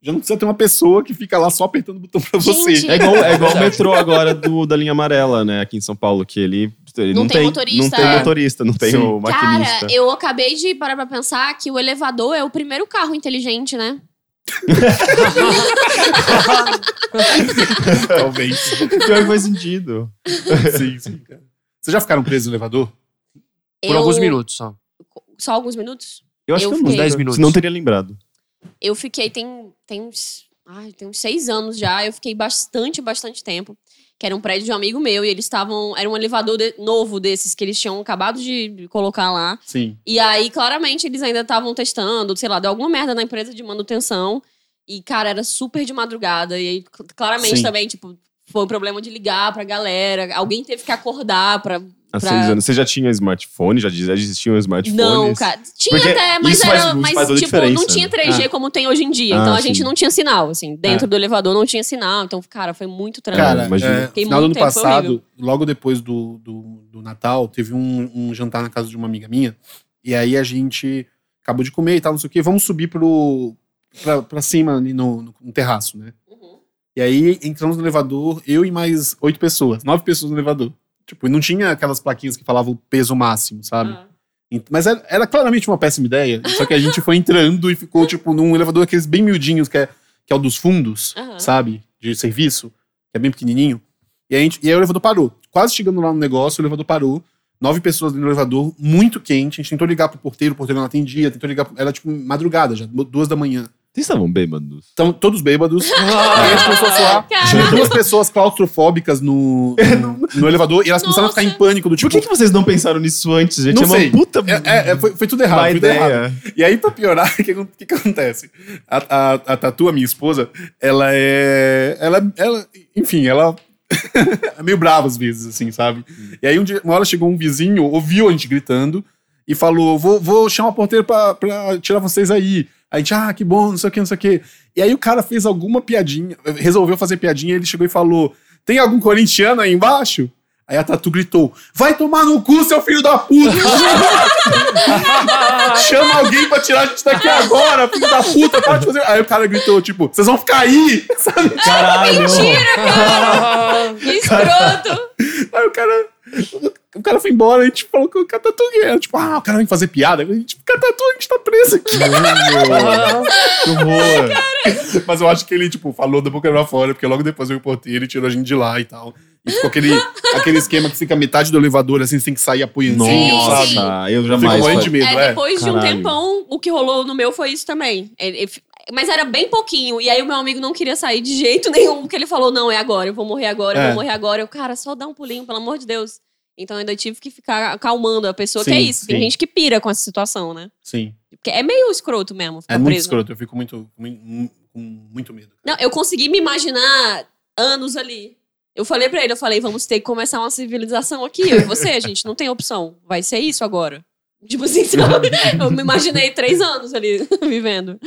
já não precisa ter uma pessoa que fica lá só apertando o botão pra você. Gente. É igual, é igual o metrô agora do, da linha amarela, né? Aqui em São Paulo, que ele, ele Não não, tem tem motorista, Não tem é. motorista, não tem Sim. o maquinista. Cara, eu acabei de parar pra pensar que o elevador é o primeiro carro inteligente, né? [LAUGHS] Talvez. Pior que faz sentido. sim, sim, cara. Vocês já ficaram presos no elevador? Por Eu- alguns minutos só. Só alguns minutos? Eu acho Eu que nunca. 10 minutos. Não teria lembrado. Eu fiquei, tem, tem uns. Ai, tem uns seis anos já. Eu fiquei bastante, bastante tempo. Que era um prédio de um amigo meu e eles estavam. Era um elevador de- novo desses que eles tinham acabado de colocar lá. Sim. E aí, claramente, eles ainda estavam testando, sei lá, deu alguma merda na empresa de manutenção. E, cara, era super de madrugada. E aí, cl- claramente Sim. também, tipo, foi um problema de ligar pra galera. Alguém teve que acordar pra. Há pra- seis anos. Você já tinha smartphone? Já existiam smartphones? Não, cara. Tinha Porque até, mas, faz- era, mas faz tipo, não tinha né? 3G como tem hoje em dia. Ah, então a sim. gente não tinha sinal, assim. Dentro do elevador não tinha sinal. Então, cara, foi muito trampo. Cara, imagina. é, no Fiquei final do ano tempo, passado, logo depois do, do, do Natal, teve um, um jantar na casa de uma amiga minha. E aí a gente acabou de comer e tal, não sei o quê. Vamos subir pro, pra, pra cima ali no, no- no terraço, né? Uhum. E aí entramos no elevador, eu e mais oito pessoas, nove pessoas no elevador. Tipo, e não tinha aquelas plaquinhas que falavam o peso máximo, sabe? Ah. Mas era, era claramente uma péssima ideia. Só que a gente foi entrando e ficou, tipo, num elevador aqueles bem miudinhos, que é, que é o dos fundos, Aham. sabe? De serviço, que é bem pequenininho. E, a gente, e aí o elevador parou. Quase chegando lá no negócio, o elevador parou. Nove pessoas do elevador, muito quente. A gente tentou ligar pro porteiro, o porteiro não atendia. Tentou ligar. pro- Era tipo madrugada já, duas da manhã. Vocês estavam bêbados? Então, todos bêbados. Aí a gente começou a suar. Cara. Tinha duas pessoas claustrofóbicas no, no, no elevador e elas começaram a ficar em Nossa. pânico do Por tipo. que, que vocês não pensaram nisso antes, gente? Não é uma sei. puta É, é, é, foi, foi tudo errado. foi tudo errado. ideia. E aí, pra piorar, [LAUGHS] o que, que que acontece? A, a, a Tatu, a minha esposa, ela é. Ela, ela enfim, ela [LAUGHS] é meio brava às vezes, assim, sabe? E aí, um dia, uma hora chegou um vizinho, ouviu a gente gritando e falou: Vou, vou chamar o porteiro pra, pra tirar vocês aí. A gente, ah, que bom, não sei o que, não sei o que. E aí o cara fez alguma piadinha, resolveu fazer piadinha, ele chegou e falou: Tem algum corintiano aí embaixo? Aí a Tatu gritou: Vai tomar no cu, seu filho da puta! [LAUGHS] Chama alguém pra tirar a gente daqui agora, filho da puta, para de fazer. Aí o cara gritou, tipo, vocês vão ficar aí, sabe? Caralho! Mentira, cara! Que escroto! Aí o cara. O cara foi embora, a gente falou que o Catatu era. Tipo, ah, o cara vem fazer piada. A gente, Catatu, a gente tá preso aqui. que horror! [LAUGHS] Mas eu acho que ele, tipo, falou da boca pra fora, porque logo depois veio o porteiro e tirou a gente de lá e tal. E ficou aquele, aquele esquema que fica metade do elevador, assim, você tem que sair apoiando, Sim, sabe? eu jamais. morrendo de medo, É, é. depois de um Caralho. tempão, o que rolou no meu foi isso também. Ele- ele- mas era bem pouquinho. E aí o meu amigo não queria sair de jeito [LAUGHS] nenhum, porque ele falou: não, é agora, eu vou morrer agora, eu É. vou morrer agora. Eu, cara, só dá um pulinho, pelo amor de Deus. Então eu ainda tive que ficar acalmando a pessoa, que Sim, é isso. Tem sim. gente que pira com essa situação, né? Sim. Porque é meio escroto mesmo É muito preso. escroto, eu fico muito, com com muito medo. Não, eu consegui me imaginar anos ali. Eu falei pra ele, eu falei, vamos ter que começar uma civilização aqui, eu e você, a gente não tem opção. Vai ser isso agora. Tipo assim, [LAUGHS] sabe? Eu me imaginei três anos ali [LAUGHS] vivendo.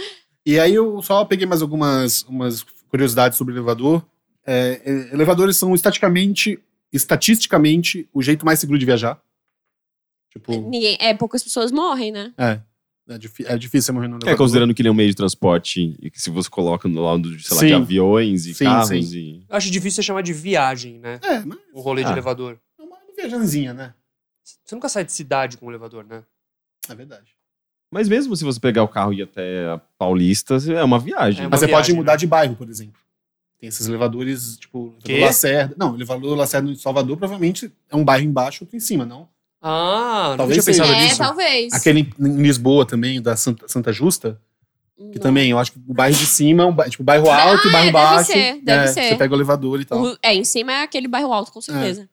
E aí eu só peguei mais algumas umas curiosidades sobre elevador. É, é, elevadores são estaticamente, estatisticamente, o jeito mais seguro de viajar. Tipo, Ninguém, é, poucas pessoas morrem, né? é. É, é difícil você morrer no elevador. É, considerando que ele é um meio de transporte e que se você coloca no lado de, sei lá, Sim. de aviões e Sim, carros sim. e. Eu Acho difícil você chamar de viagem, né? É, mas O rolê de Ah. elevador. é uma viajanzinha, né? Você nunca sai de cidade com o elevador, né? É verdade. Mas mesmo se você pegar o carro e ir até a Paulista, é uma viagem. É uma Mas você pode viagem, mudar né? de bairro, por exemplo. Tem esses elevadores, tipo, elevador Lacerda. Não, elevador Lacerda em Salvador provavelmente é um bairro embaixo, outro em cima, não? Ah, não Talvez tinha pensado é, nisso. talvez. Aquele em Lisboa também, da Santa, Santa Justa, que Não. também, eu acho que o bairro de cima é um bairro, tipo, bairro alto e Ah, bairro deve baixo. ser, deve é, ser. Você pega o elevador e tal. O- é, em cima é aquele bairro alto, com certeza.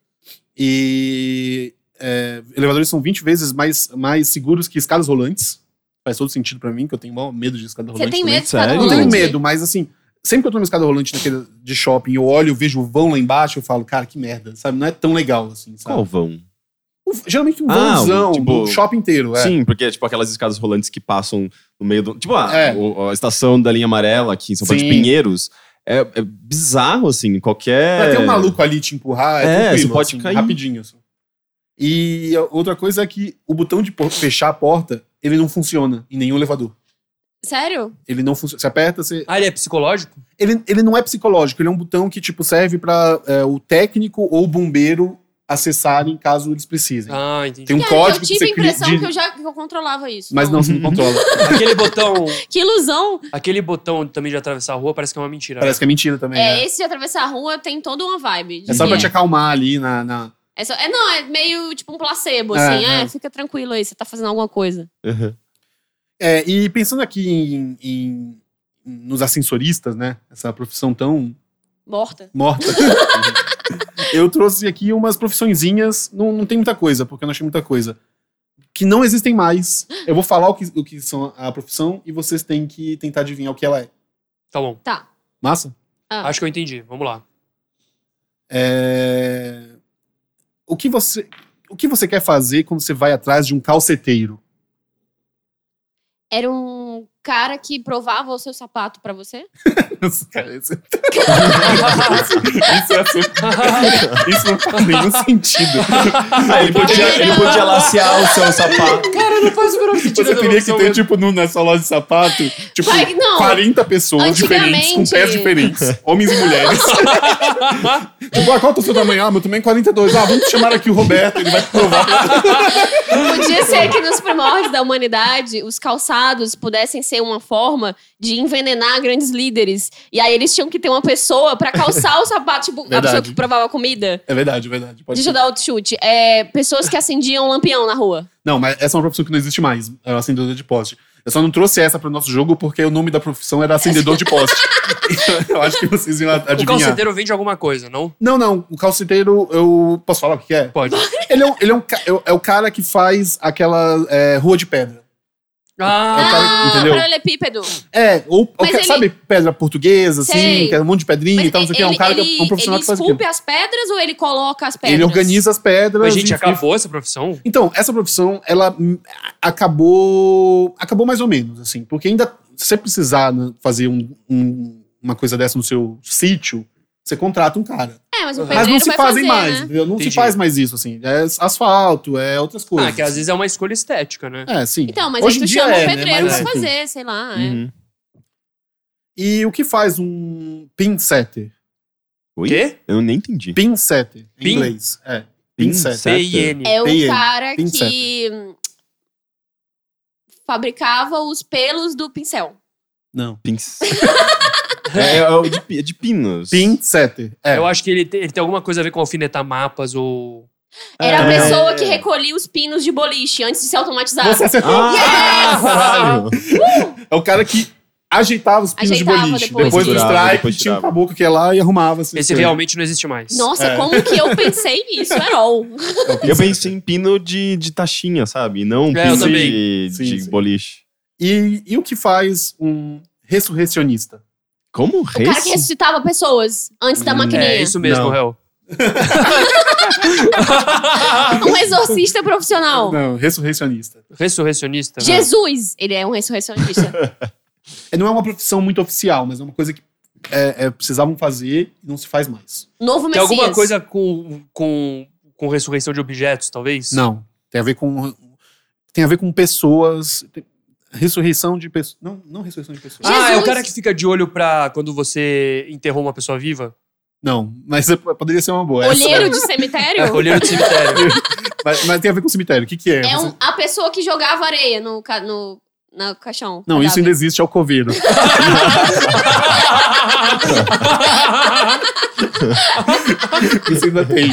E é, elevadores são 20 vezes mais, mais seguros que escadas rolantes. Faz todo sentido pra mim, que eu tenho maior medo de escada Você rolante. tem também. medo de escada Sério? Não tenho rolante? medo, mas assim, sempre que eu tô numa escada rolante naquele de shopping, eu olho, eu vejo o vão lá embaixo, eu falo, cara, que merda, sabe? Não é tão legal assim, sabe? Qual vão? Um- geralmente um Ah, vãozão tipo- do shopping inteiro, é. Sim, porque é tipo aquelas escadas rolantes que passam no meio do. Tipo, a, É. o- a estação da linha amarela aqui em São Paulo de. Pinheiros. É, é bizarro, assim, qualquer. Pra ter um maluco ali te empurrar, é, É, você pode assim, cair. rapidinho. Assim. E outra coisa é que o botão de fechar a porta, ele não funciona em nenhum elevador. Sério? Ele não funciona. Você aperta, você. Ah, ele é psicológico? Ele, ele não é psicológico, ele é um botão que, tipo, serve pra é, o técnico ou o bombeiro acessarem caso eles precisem. Ah, entendi. Tem um Cara, código eu que tive você a impressão cria- que eu já que eu controlava isso. Mas não, você não controla. [LAUGHS] Aquele botão. [LAUGHS] Que ilusão! Aquele botão também de atravessar a rua parece que é uma mentira. Parece que é mentira também. É, né? esse de atravessar a rua tem toda uma vibe. de É só que pra é. te acalmar ali na. na- É, só- é, não, é meio tipo um placebo, É, assim. É, é. fica tranquilo aí, você tá fazendo alguma coisa. Uhum. É, e pensando aqui em, em- nos ascensoristas, né? Essa profissão tão Morta. morta. [LAUGHS] eu trouxe aqui umas profissõezinhas, não, não tem muita coisa, porque eu não achei muita coisa. Que não existem mais. Eu vou falar o que, o que são a profissão e vocês têm que tentar adivinhar o que ela é. Tá bom. Tá. Massa? Ah. Acho que eu entendi. Vamos lá. É, O, que você, o que você quer fazer quando você vai atrás de um calceteiro? Era um cara que provava o seu sapato pra você? [LAUGHS] Cara, isso... isso, ia ser- isso não faz nenhum sentido. Ah, ele, podia, ele podia lacear o seu sapato. Cara, não faz o menor sentido. Você teria que ter, tipo, no, nessa loja de sapato, tipo, Vai- não. 40 pessoas diferentes, com pés diferentes, homens e mulheres. [LAUGHS] tipo, ah, qual é o seu tamanho? Ah, meu tamanho é 42. Ah, vamos chamar aqui o Roberto, ele vai provar. Podia ser que nos primórdios da humanidade os calçados pudessem ser uma forma de envenenar grandes líderes. E aí eles tinham que ter uma pessoa pra calçar o sapato, tipo, a Verdade. pessoa que provava comida. É verdade, é verdade. Pode Deixa eu ser. dar outro chute. É, pessoas que acendiam lampião na rua. Não, mas essa é uma profissão que não existe mais. É o acendedor de poste. Eu só não trouxe essa para o nosso jogo porque o nome da profissão era acendedor de poste. [LAUGHS] [LAUGHS] eu acho que vocês iam O adivinhar. calceteiro vende alguma coisa, não? Não, não. O calceteiro, eu. Posso falar o que é? Pode. Ele é, um, ele é, um, o- é o cara que faz aquela é, rua de pedra. Ah, o cara- Ah, entendeu? paralelepípedo. É, ou, ou que- ele- sabe pedra portuguesa, assim, Sei. que é um monte de pedrinha Mas e tal, não sei o que. É um ele- cara que é ele- um profissional ele que faz esculpe aquilo. as pedras ou ele coloca as pedras? Ele organiza as pedras. mas, gente, e- acabou essa profissão? Então, essa profissão, ela hum, acabou. Acabou mais ou menos, assim. Porque ainda, se você precisar né, fazer um- um- uma coisa dessa no seu sítio, você contrata um cara. É, mas Mas não se vai fazem fazer, mais, né? entendeu? Não Entendi. se faz mais isso, assim. É asfalto, é outras coisas. Ah, que às vezes é uma escolha estética, né? É, sim. Então, mas Hoje aí em tu dia chama é, o né? pedreiro Mas, pra enfim. fazer, sei lá. é. Uhum. E o que faz um pin setter? Oi? Quê? Eu nem entendi. Pin setter, em Pin? inglês. É. Pin Pin setter. P-I-N. É o cara pincel. que fabricava os pelos do pincel. Não. Pins. [LAUGHS] é, é, o de, é de pinos. Pin setter. É. Eu acho que ele tem, ele tem alguma coisa a ver com alfinetar mapas ou. Era a É. pessoa que recolhia os pinos de boliche antes de ser automatizado. Você acertou. Ah, caralho. É o cara que ajeitava os pinos Ajeitava de boliche. depois. Depois, do Tirava, strike, depois tinha um caboclo que ia lá e arrumava. assim, Esse realmente não existe mais. Nossa, É. como que eu pensei nisso? É o pin Eu pensei em pino de, de taxinha, sabe? Não um É, pino de, Sim, de sim. boliche. E, e o que faz um ressurrecionista? Como? O cara que ressuscitava pessoas antes da maquininha. É isso mesmo, réu. [LAUGHS] Um exorcista profissional. Não, ressurrecionista. Ressurrecionista. né? Jesus, ele é um ressurrecionista. [LAUGHS] É, Não é uma profissão muito oficial, mas é uma coisa que é, é, precisavam fazer e não se faz mais. Novo Tem Messias. alguma coisa com, com, com ressurreição de objetos, talvez? Não. Tem a ver com. Tem a ver com pessoas. tem- ressurreição de pessoas. Não, não ressurreição de pessoas. Ah, é o Jesus. cara que fica de olho pra quando você enterrou uma pessoa viva? Não, mas é- poderia ser uma boa. Essa- Olheiro de cemitério? [LAUGHS] Olheiro de cemitério. [LAUGHS] mas, mas tem a ver com cemitério. O que, que é? É um- a pessoa que jogava areia no, ca- no, no caixão. Não, isso ainda existe, é o coveiro. [LAUGHS] isso ainda tem.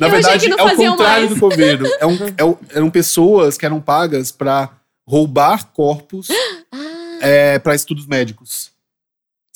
Na verdade, é o contrário mais. do coveiro. É um- é eram pessoas que eram pagas pra roubar corpos [GASPS] Ah, é, para estudos médicos.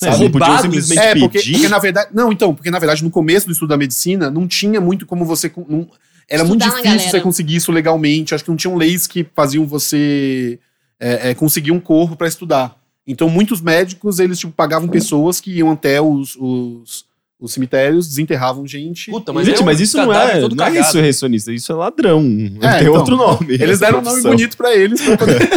Não podiam Roubados? simplesmente É, porque, pedir. porque na verdade. Não, então, porque na verdade, no começo do estudo da medicina, não tinha muito como você. Não, era muito Estudar na difícil você conseguir isso legalmente. Acho que não tinham leis que faziam você é, é, conseguir um corpo pra estudar. Então, muitos médicos, eles tipo, pagavam pessoas que iam até os, os, os cemitérios, desenterravam gente. Puta, mas Gente, é um mas isso não é, não é ressurreicionista, isso é ladrão. Tem então, outro nome. Eles deram um nome profissão. bonito pra eles. Pra poder... [LAUGHS]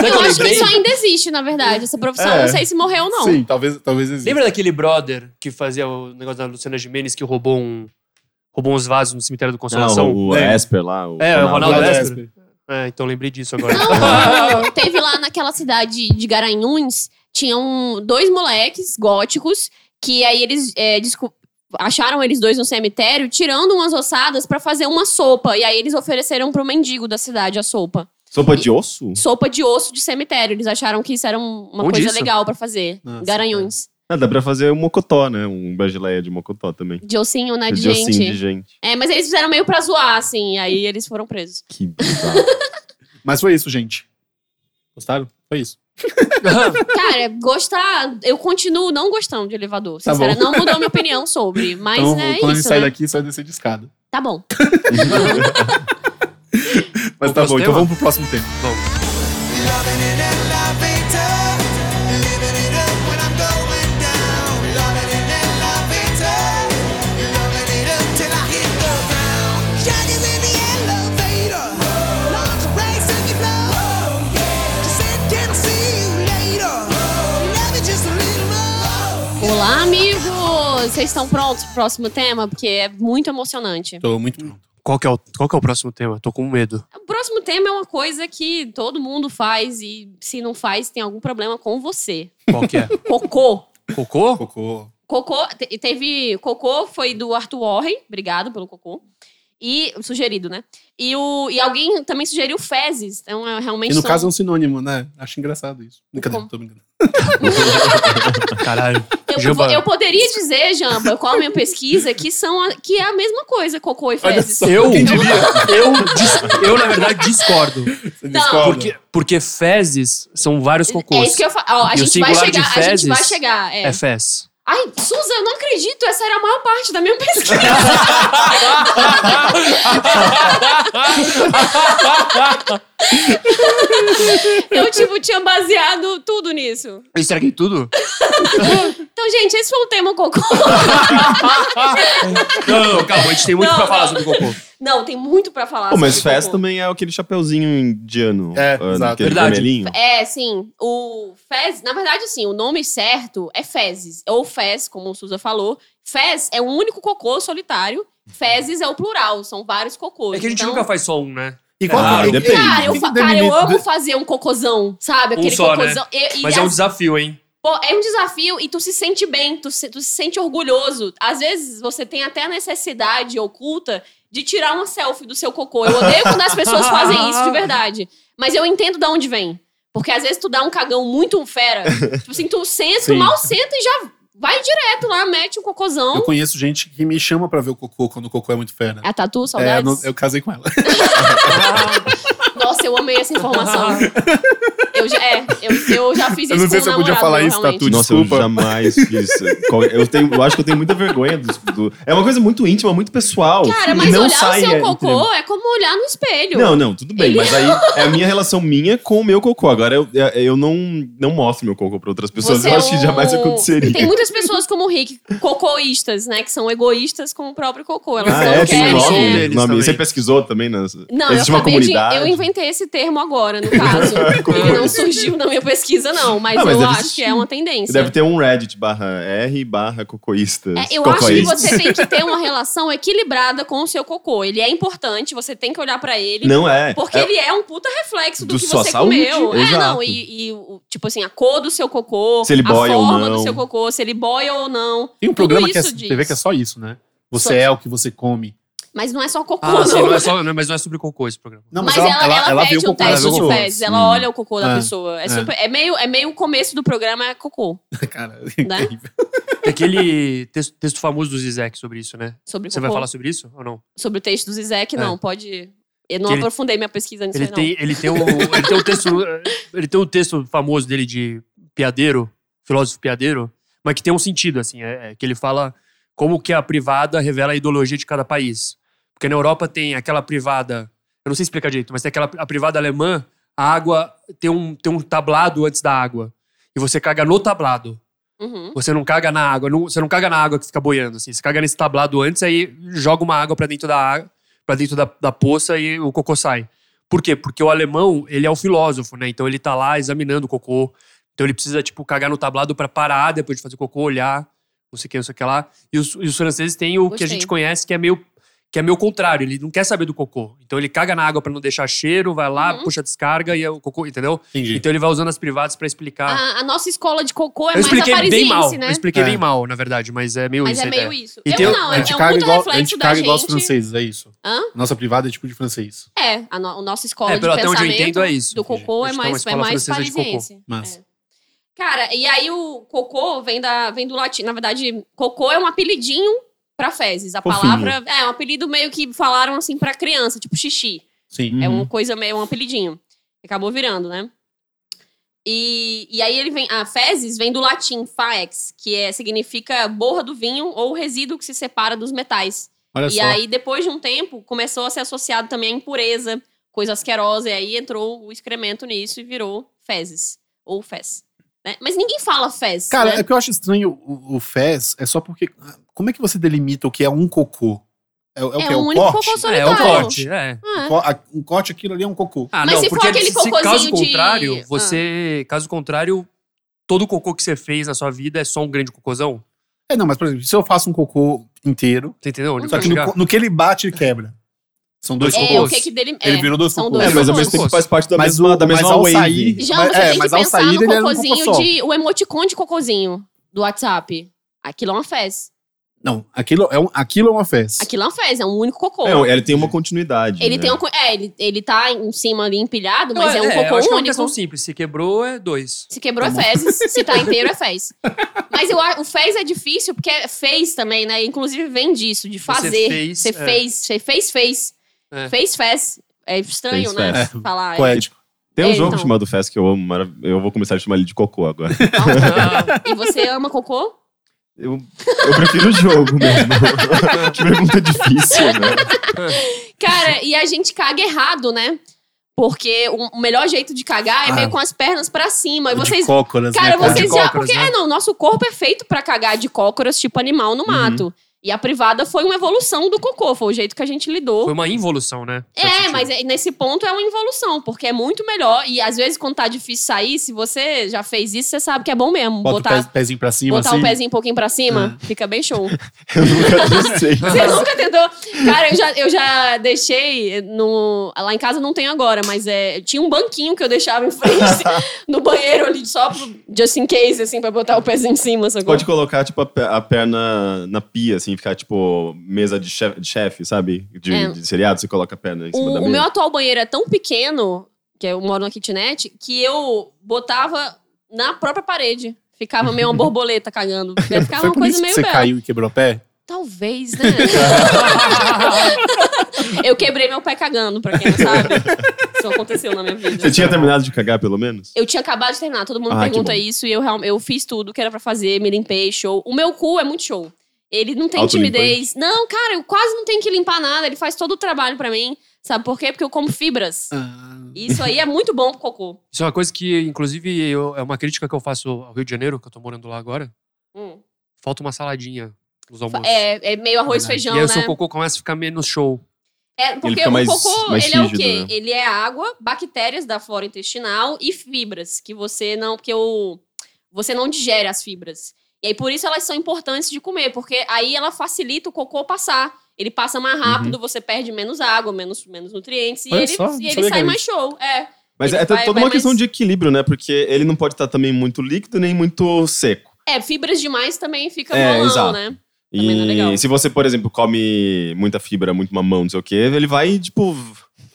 Eu eu acho que isso ainda existe, na verdade. Essa profissão, É. não sei se morreu ou não. Sim, talvez, talvez exista. Lembra daquele brother que fazia o negócio da Luciana Gimenez que roubou um. Roubou uns vasos no cemitério do Não, Consolação? o É. Esper lá. O É, o Ronaldo Ronaldo Esper. Esper. É, então lembrei disso agora. Não, teve lá naquela cidade de Garanhuns, tinham dois moleques góticos que aí eles é, acharam eles dois no cemitério, tirando umas ossadas pra fazer uma sopa. E aí eles ofereceram pro mendigo da cidade a sopa. Sopa de osso? Sopa de osso de cemitério. Eles acharam que isso era um- uma Onde coisa isso? legal pra fazer. Nossa, Garanhuns. Ah, dá pra fazer um mocotó, né? Um basileia de mocotó também. De ossinho, né? De De ossinho gente. de gente. É, mas eles fizeram meio pra zoar, assim. Aí eles foram presos. Que bizarro. [LAUGHS] Mas foi isso, gente. Gostaram? Foi isso. Cara, gostar. Eu continuo não gostando de elevador. Tá Sincera, não mudou minha opinião sobre. [LAUGHS] Mas então, é quando a gente isso. sair né? daqui, vai descer de escada. Tá bom. [LAUGHS] Mas Vamos tá bom, então tema? vamos pro próximo tema. Loving Vocês estão prontos pro próximo tema? Porque é muito emocionante. Tô muito pronto. Qual que, é o, qual que é o próximo tema? Tô com medo. O próximo tema é uma coisa que todo mundo faz e se não faz, tem algum problema com você. Qual que é? [LAUGHS] Cocô. Cocô? Cocô. Cocô, te- teve. Cocô foi do Arthur Warren, obrigado pelo cocô. E. Sugerido, né? E, o, e alguém também sugeriu fezes. Então, é, realmente. E no são- caso é um sinônimo, né? Acho engraçado isso. Brincadeira, Como? tô brincando. [LAUGHS] Caralho. Eu, vou- eu poderia dizer, Jamba, qual a minha pesquisa, que, são a- que é a mesma coisa, cocô e fezes. só. Eu, Quem diria? eu, dis- eu, na verdade, discordo. Você Não. discorda? Porque, porque fezes são vários cocôs. É isso que eu falo. Ó, a E o gente vai singular de chegar. A gente vai fezes chegar. É. É fez. Ai, Suza, eu não acredito. Essa era a maior parte da minha pesquisa. [LAUGHS] eu, tipo, tinha baseado tudo nisso. Eu estraguei tudo? Então, gente, esse foi o tema cocô. [LAUGHS] Não, não, calma. A gente tem muito Não, pra falar sobre cocô. Não, tem muito pra falar Pô, mas sobre Fez cocô. também é aquele chapeuzinho indiano. É, ah, exato. Aquele Verdade. vermelhinho. É, sim. O Fez, na verdade, assim, o nome certo é Fezes. Ou Fez, como o Suza falou. Fez é o único cocô solitário. Fezes é o plural, são vários cocôs. É que a gente Então, nunca faz só um, né? E qual Ah, que- depende. Cara, eu, cara, eu amo fazer um cocôzão, sabe? Aquele só, né? cocôzão. E- e Mas é um as- desafio, hein? Pô, é um desafio e tu se sente bem, tu se, tu se sente orgulhoso. Às vezes você tem até a necessidade oculta de tirar uma selfie do seu cocô. Eu odeio quando as pessoas fazem isso de verdade. Mas eu entendo de onde vem. Porque às vezes tu dá um cagão muito fera. [LAUGHS] tipo assim, tu senta, tu mal senta e já vai direto lá, mete um Eu cocôzão. conheço gente que me chama pra ver o cocô quando o cocô é muito fera. É a tatu, É, saudades? no- eu casei com ela. [LAUGHS] [LAUGHS] Nossa, eu amei essa informação. [LAUGHS] eu, já, é, eu, eu já fiz Eu isso não sei com se um eu podia falar meu, isso. Tatu. Nossa, Desculpa. eu jamais fiz. Eu, tenho, eu acho que eu tenho muita vergonha do, do- É uma coisa muito íntima, muito pessoal. Cara, mas não olhar sai, o seu é, cocô entre- é como olhar no espelho. Não, não, tudo bem. Ele- Mas aí [LAUGHS] é a minha relação minha com o meu cocô. Agora eu, eu não, não mostro meu cocô pra outras pessoas. Você eu é acho que um- jamais aconteceria. Tem muitas pessoas como o Rick, cocôístas, né? Que são egoístas com o próprio cocô. Elas Ah, não é? Tem querem. um um nome? deles nome. Você pesquisou também? Nas... Não, eu Existe uma acabei de. comunidade? Eu inventei esse termo agora, no caso. [LAUGHS] Ele não surgiu na minha pesquisa, não. Mas, Ah, mas eu acho existir. que é uma tendência. Deve ter um Reddit barra R barra cocoístas. É, eu acho que você tem que ter uma [LAUGHS] relação equilibrada com o seu cocô. Ele é importante, você tem que olhar pra ele. Não é. Porque É- ele é um puta reflexo do, Do que sua você saúde, comeu. É, exato. não, e, e tipo assim, a cor do seu cocô, Se ele a boia ou forma não. do seu cocô, se ele boia ou não. Tem um Tudo programa que é diz. TV que é só isso, né? Você Só- é o que você come. Mas não é só cocô, Ah, não. sim, não é só, não, mas não é sobre cocô esse programa. Não, Mas, ela, ela, viu pede o um teste de fezes, ela olha o cocô da É, pessoa. É, é. super- é meio, é meio o começo do programa, é cocô. [LAUGHS] Cara, Né? incrível. Tem aquele texto, texto famoso do Zizek sobre isso, né? Sobre Você cocô. vai falar sobre isso ou não? Sobre o texto do Zizek, não, pode... Eu não ele- aprofundei minha pesquisa nisso Ele aí, tem, ele, tem um, ele, tem um texto, [LAUGHS] ele tem um texto famoso dele de piadeiro, filósofo piadeiro, mas que tem um sentido, assim, é, é que ele fala como que a privada revela a ideologia de cada país. Porque na Europa tem aquela privada, eu não sei explicar direito, mas tem aquela a privada alemã, a água tem um, tem um tablado antes da água. E você caga no tablado. Uhum. Você não caga na água, não- você não caga na água que fica boiando, assim. Você caga nesse tablado antes, aí joga uma água pra dentro da água, para dentro da, da poça e o cocô sai. Por quê? Porque o alemão, ele é um filósofo, né? Então ele tá lá examinando o cocô. Então ele precisa, tipo, cagar no tablado pra parar depois de fazer cocô, olhar, não sei o que, não sei o que lá. E os, e os franceses têm o que a Gostei. gente conhece, que é meio que é meio contrário, ele não quer saber do cocô. Então ele caga na água pra não deixar cheiro, vai lá, Uhum. puxa a descarga e é o cocô, entendeu? Entendi. Então ele vai usando as privadas pra explicar. A, a nossa escola de cocô é eu mais expliquei bem mal, né? eu expliquei É. bem mal, na verdade, mas é meio Mas isso. é a meio isso. E eu tem- não, a é, gente é um caga puta igual, a reflexo gente da caga igual os gente. franceses, é isso. Hã? Nossa privada é tipo de francês. É, a, no, a nossa escola É, de pelo até onde eu pensamento entendo, é isso. do cocô A é gente uma mais, é mais francesa de cocô. parisiense. Mas- É. Cara, e aí o cocô vem, da, vem do latim. Na verdade, cocô é um apelidinho pra fezes. A Fofinho. palavra é um apelido meio que falaram assim pra criança, tipo xixi. Sim. É Uhum. uma coisa meio um apelidinho. Acabou virando, né? E, e aí ele vem. A fezes vem do latim faex, que é, significa borra do vinho ou resíduo que se separa dos metais. Olha E só. aí, depois de um tempo, começou a ser associado também à impureza, coisa asquerosa, e aí entrou o excremento nisso e virou fezes. Ou fez. Né? Mas ninguém fala fez. Cara, né? é que eu acho estranho o, o fez, é só porque. Como é que você delimita o que é um cocô? É, é o É que? É um o único corte? cocô É, solitário. é o corte, é. Ah, a- Um corte, aquilo ali é um cocô. Ah, Mas não, se for porque aquele se, caso de- contrário, Ah. você, caso contrário, todo o cocô que você fez na sua vida é só um grande cocôzão? É, não, mas por exemplo, se eu faço um cocô inteiro, Você entendeu? Só que no, no que ele bate, ele quebra. São dois É, o cocôs. cake dele. Ele é, virou dois são cocôs. É, dois mas ao mesmo tempo faz parte da Mas mesma, o- da mas mesma ao wave. sair- Já, Mas- você é, tem mas que ao pensar sair no um cocôzinho cocô só. de. O emoticon de cocôzinho do WhatsApp. Aquilo é uma fez. Não, aquilo é, um, aquilo é uma festa. Aquilo é uma fez, é um único cocô. É, ele tem uma continuidade. Ele né? tem um. É, ele, ele tá em cima ali empilhado, mas é, um eu cocô acho que é uma único. questão simples. Se quebrou, é dois. Se quebrou é fezes, se tá inteiro é fez. [LAUGHS] Mas eu, acho- o fez é difícil porque é fez também, né? Inclusive vem disso, de fazer. fez, Você é. fez, você fez, fez. É. Fez, fez. É estranho, Fez, né? fez. Falar. é. Poético. Tem um É, jogo então. chamado Fest que eu amo, eu vou começar a chamar ele de cocô agora. [LAUGHS] E você ama cocô? Eu, eu prefiro o jogo mesmo. [LAUGHS] que pergunta difícil, né? Cara, e a gente caga errado, né? Porque o melhor jeito de cagar é Ah. meio com as pernas pra cima. E vocês. De cócoras, Cara, né, cara? vocês De já. cócoras, Porque né? é, não, nosso corpo é feito pra cagar de cócoras, tipo animal no mato. E a privada foi uma evolução do cocô, foi o jeito que a gente lidou. Foi uma involução, né? É, mas é- nesse ponto é uma involução, porque é muito melhor. E às vezes, quando tá difícil sair, se você já fez isso, você sabe que é bom mesmo. Bota o botar pé- pezinho pra cima, botar assim. o pezinho um pouquinho pra cima, fica bem show. [LAUGHS] Eu nunca [LAUGHS] testei. Você nunca tentou? Cara, eu já, eu já deixei no. Lá em casa não tem agora, mas é, tinha um banquinho que eu deixava em frente [LAUGHS] no banheiro ali, só pro just in case, assim, pra botar o pezinho em cima, sacou? Pode colocar, tipo, a perna na pia, assim, ficar, tipo, mesa de chefe, de chefe, sabe? De, É. de seriado, você coloca a perna em cima O, da o mesa. meu atual banheiro é tão pequeno, que eu moro na kitnet, que eu botava na própria parede. Ficava meio uma [LAUGHS] borboleta cagando. Ficava uma coisa isso que meio você bela. caiu e quebrou o pé? Talvez, né? [LAUGHS] eu quebrei meu pé cagando, pra quem não sabe. Isso aconteceu na minha vida. Você tinha terminado de cagar, pelo menos? Eu tinha acabado de terminar, todo mundo Ah, pergunta isso e eu, eu fiz tudo que era pra fazer, me limpei, show. O meu cu é muito show. Ele não tem Autolimpa timidez. Não, cara, eu quase não tenho que limpar nada, ele faz todo o trabalho pra mim. Sabe por quê? Porque eu como fibras. E Isso aí é muito bom pro cocô. Isso é uma coisa que, inclusive, eu- é uma crítica que eu faço ao Rio de Janeiro, que eu tô morando lá agora. Hum. Falta uma saladinha nos almoços. É, é meio arroz e feijão, e aí o né? seu cocô começa a ficar menos show. É, porque o mais- cocô, mais ele é o quê? né? Ele é água, bactérias da flora intestinal e fibras, que você não, porque o você não digere as fibras. E aí por isso elas são importantes de comer, porque aí ela facilita o cocô passar. Ele passa mais rápido, você perde menos água, menos, menos nutrientes e Olha ele, só, e ele que sai mais show. É. Mas Ele é vai- toda vai uma questão mais- de equilíbrio, né? Porque ele não pode estar também muito líquido nem muito seco. É, fibras demais também fica É, bolão, exato. né? Também não é E legal. se você, por exemplo, come muita fibra, muito mamão, não sei o quê, ele vai, tipo.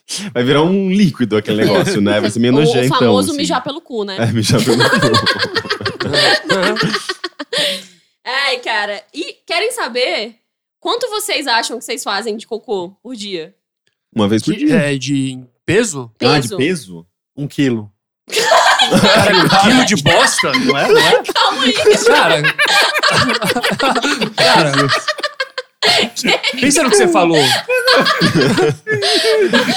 [LAUGHS] Vai virar um líquido aquele negócio, né? Vai ser meio [LAUGHS] O, o famoso assim. mijar pelo cu, né? É, mijar pelo cu. [LAUGHS] Ai, cara. E querem saber quanto vocês acham que vocês fazem de cocô por dia? Uma vez por Que, dia. é de peso? Ah, de Peso? peso? Um quilo. Cara, um quilo de bosta? Não é? Não [LAUGHS] é? Calma aí. Cara. [LAUGHS] Cara. [LAUGHS] Pensa no que você falou. [LAUGHS]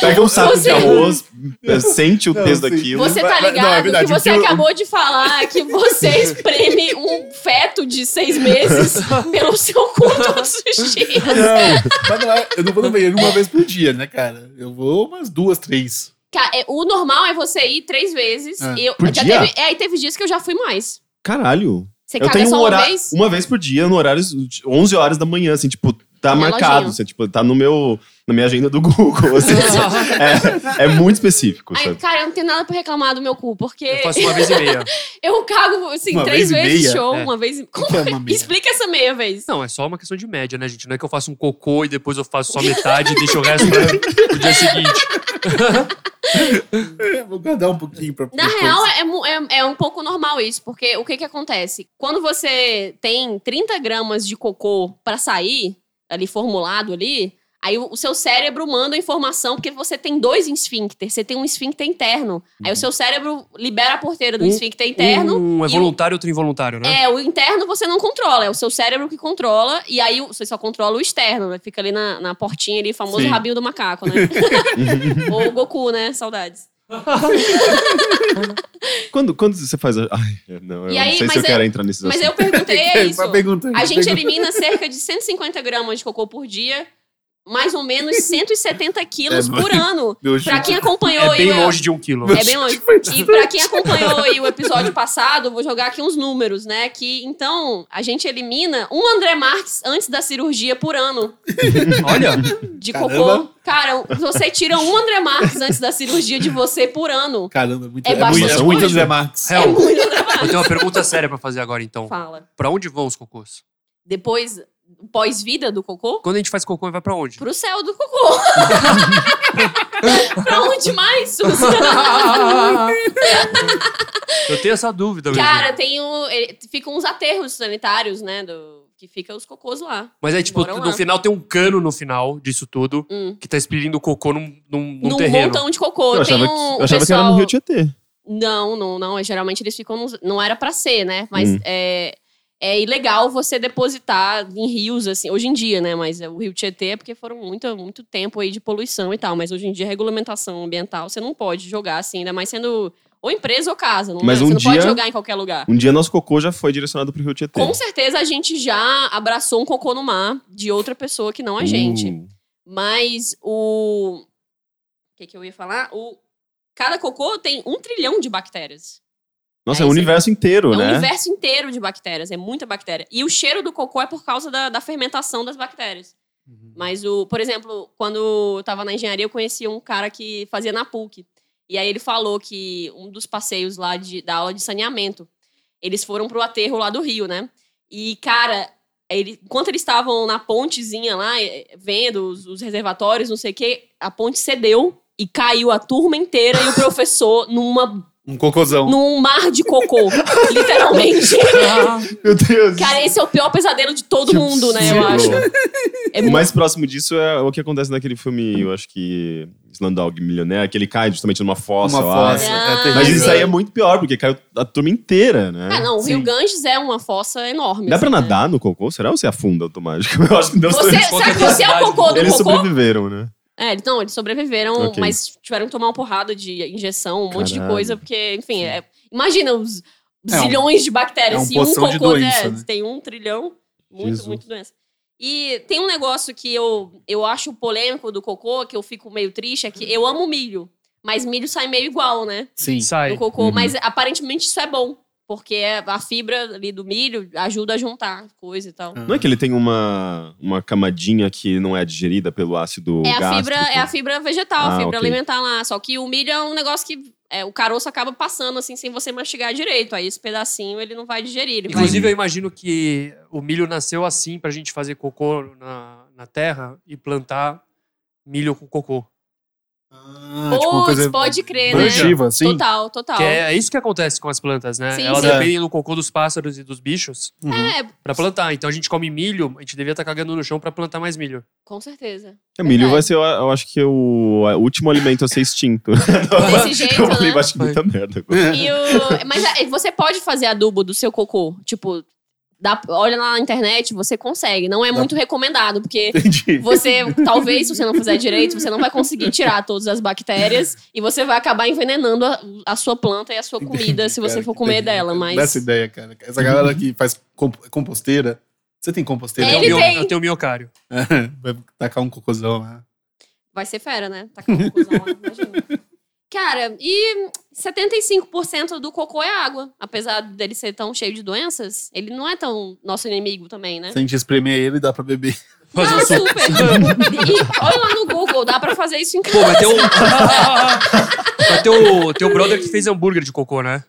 Pega um saco Você- de arroz, é, sente o Não, peso sim. daquilo. Você tá ligado não, é verdade, que você eu- acabou de falar que você [LAUGHS] espreme um feto de seis meses pelo seu cu todos os dias. Não, mas não é, eu não vou no banheiro uma vez por dia, né, cara? Eu vou umas duas, três. É, O normal é você ir três vezes. É. Eu, Por já dia? Teve, é, e teve dias que eu já fui mais. Caralho. Você eu caga tenho só um uma horário, vez? uma vez por dia, no horário de 11 horas da manhã, assim, tipo, tá marcado, assim, tipo, tá no meu, na minha agenda do [LAUGHS] Google, assim, é, é muito específico, Ai, sabe? cara, eu não tenho nada pra reclamar do meu cu, porque Eu faço uma vez e meia. [LAUGHS] eu cago, assim, Uma três vez vezes meia? show, É. uma vez. e- Como [LAUGHS] que é uma meia? Explica essa meia vez. Não, é só uma questão de média, né, gente? Não é que eu faço um cocô e depois eu faço só metade e deixo o resto pra- pro dia seguinte. Vou guardar um pouquinho pra Na real, é, é, é um pouco normal isso, porque o que que acontece? Quando você tem 30 gramas de cocô pra sair, ali formulado ali, aí o, seu cérebro manda a informação, porque você tem dois esfíncter, você tem um esfíncter interno. Aí o seu cérebro libera a porteira do Um- esfíncter interno. Um é e o- voluntário, outro involuntário, né? É, o interno você não controla, é o seu cérebro que controla, e aí você só controla o externo, né? Fica ali na, na portinha ali, famoso Sim. rabinho do macaco, né? [LAUGHS] Ou o Goku, né? Saudades. [LAUGHS] Quando, quando você faz. a- Ai, não, eu E não aí, sei se eu é- quero entrar nesses Mas assuntos. eu perguntei é [LAUGHS] isso. Uma pergunta, A gente pergunta. elimina cerca de 150 gramas de cocô por dia, mais ou menos [LAUGHS] 170 quilos É, por ano. Chute- quem [LAUGHS] acompanhou É aí bem longe de um quilo. É bem longe. [LAUGHS] E pra quem acompanhou aí o episódio passado, vou jogar aqui uns números, né? Que então a gente elimina um André Marques antes da cirurgia por ano Olha, de Caramba. cocô. Cara, você tira um André Marques antes da cirurgia de você por ano. Caramba, muito, É é muito, é muito. André Marques. É muito André Marques. eu tenho uma pergunta séria pra fazer agora, então. Fala. Pra onde vão os cocôs? Depois, pós-vida do cocô, Quando a gente faz cocô, vai pra onde? pro céu do cocô. [LAUGHS] pra onde mais? Eu tenho essa dúvida mesmo. Cara, tem o. ele- Ficam uns aterros sanitários, né? Do, que fica os cocôs lá. Mas aí, tipo, Moram no lá. final tem um cano no final disso tudo Hum. que tá expelindo o cocô num, num, num Num terreno. montão de cocô. Eu tem achava, um, que, eu achava que era no Rio Tietê. Não, não, não. Geralmente eles ficam. nos- Não era pra ser, né? Mas Hum. é, é ilegal você depositar em rios, assim. Hoje em dia, né? Mas o Rio Tietê é porque foram muito, muito tempo aí de poluição e tal. Mas hoje em dia, regulamentação ambiental, você não pode jogar assim, ainda mais sendo ou empresa ou casa. Não, Mas você um não pode dia- jogar em qualquer lugar. Um dia nosso cocô já foi direcionado pro Rio Tietê. Com certeza a gente já abraçou um cocô no mar de outra pessoa que não a gente. Uh, Mas o. O que, que eu ia falar? O... Cada cocô tem um trilhão de bactérias. Nossa, É é, o universo inteiro, É um né? universo inteiro de bactérias, é muita bactéria. E o cheiro do cocô é por causa da, da fermentação das bactérias. Mas, o, por exemplo, quando eu tava na engenharia, eu conhecia um cara que fazia na PUC. E aí ele falou que um dos passeios lá de, da aula de saneamento, eles foram pro aterro lá do Rio, né? E, cara, ele, enquanto eles estavam na pontezinha lá, eh, vendo os, os reservatórios, não sei o quê, a ponte cedeu e caiu a turma inteira e o [LAUGHS] professor numa, Um cocôzão. num mar de cocô, [LAUGHS] literalmente. [LAUGHS] Meu Deus. Cara, esse é o pior pesadelo de todo Que mundo, né? Eu acho. absurdo. É O mais próximo disso é o que acontece naquele filme, eu acho que Slumdog Millionaire, que ele cai justamente numa fossa Uma lá. fossa. Ah. É terrível. Mas isso aí é muito pior, porque caiu a turma inteira, né? Ah, não, o Rio Sim. Ganges é uma fossa enorme. Dá pra assim, né? nadar no cocô? Será ou você afunda automático? [LAUGHS] Eu acho que não Você, será que você é o cocô do Eles cocô? sobreviveram, né? É, eles- não, eles sobreviveram, Ok. mas tiveram que tomar uma porrada de injeção, um monte de Caralho. coisa, porque, enfim, é- imagina os É um- zilhões de bactérias. é um Se um poção de cocô doença, né? tem um trilhão, muito, Jesus. muito doença. E tem um negócio que eu, eu acho polêmico do cocô, que eu fico meio triste, é que eu amo milho, mas milho sai meio igual, né? Sim. Sai. do cocô, Uhum. mas aparentemente isso é bom. Porque é- a fibra ali do milho ajuda a juntar coisa e tal. Não é que ele tem uma, uma camadinha que não é digerida pelo ácido É a, gástrico? fibra, é a fibra vegetal, Ah, a fibra ok. alimentar lá. Só que o milho é um negócio que é, o caroço acaba passando assim sem você mastigar direito. Aí esse pedacinho ele não vai digerir. Ele Inclusive, vai... eu imagino que o milho nasceu assim pra gente fazer cocô na, na terra e plantar milho com cocô. Ah, tipo coisa pode crer, né? assim. Total, total. Que é, é isso que acontece com as plantas, né? Sim, Elas sim. dependem do cocô dos pássaros e dos bichos Uhum. É, pra plantar. Então a gente come milho, a gente devia estar cagando no chão pra plantar mais milho. com certeza. O milho vai ser, eu, eu acho que, o, o último alimento a ser extinto. [LAUGHS] Desse jeito, [LAUGHS] eu falei, né? acho que muita merda. E o- Mas é, você pode fazer adubo do seu cocô. Tipo, dá- olha lá na internet, você consegue. Não é muito recomendado, porque [LAUGHS] Entendi. você, talvez, se você não fizer direito, você não vai conseguir tirar todas as bactérias [LAUGHS] e você vai acabar envenenando a, a sua planta e a sua comida se você Cara, for comer dela. Mas Dessa ideia, cara. Essa galera que faz comp- composteira. Você tem composteira? Ele eu, tem. eu tenho miocário. [LAUGHS] Vai tacar um cocôzão lá. vai ser fera, né? Com uma confusão lá, imagina. Cara, e 75% do cocô é água. Apesar dele ser tão cheio de doenças, ele não é tão nosso inimigo também, né? Se a gente espremer ele, dá pra beber. [LAUGHS] Fazer Não, um super. E olha lá no Google, dá pra fazer isso em Pô, casa. vai ter um. [LAUGHS] vai ter o teu brother que fez hambúrguer de cocô, né?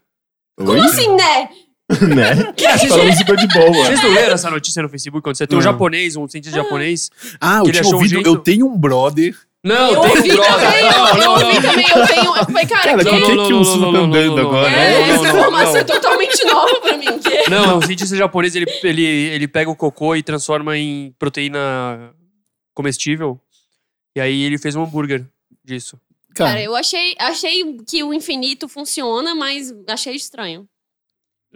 Como Oi? assim, né? [LAUGHS] né? Falando super de boa. Vocês não leram essa notícia no Facebook quando você tem um japonês, um cientista japonês? Ah, Que eu tinha achou um ouvido. jeito- Eu tenho um brother. Não, eu ouvi também, Não, eu não, ouvi não. também, eu tenho. Eu falei, cara, Cara, que? por que, que o tá andando agora? é, não, essa informação é totalmente nova pra mim. Que... Não, um cientista japonês, ele, ele, ele pega o cocô e transforma em proteína comestível. E aí ele fez um hambúrguer disso. Cara, Cara, eu achei, achei que o infinito funciona, mas achei estranho.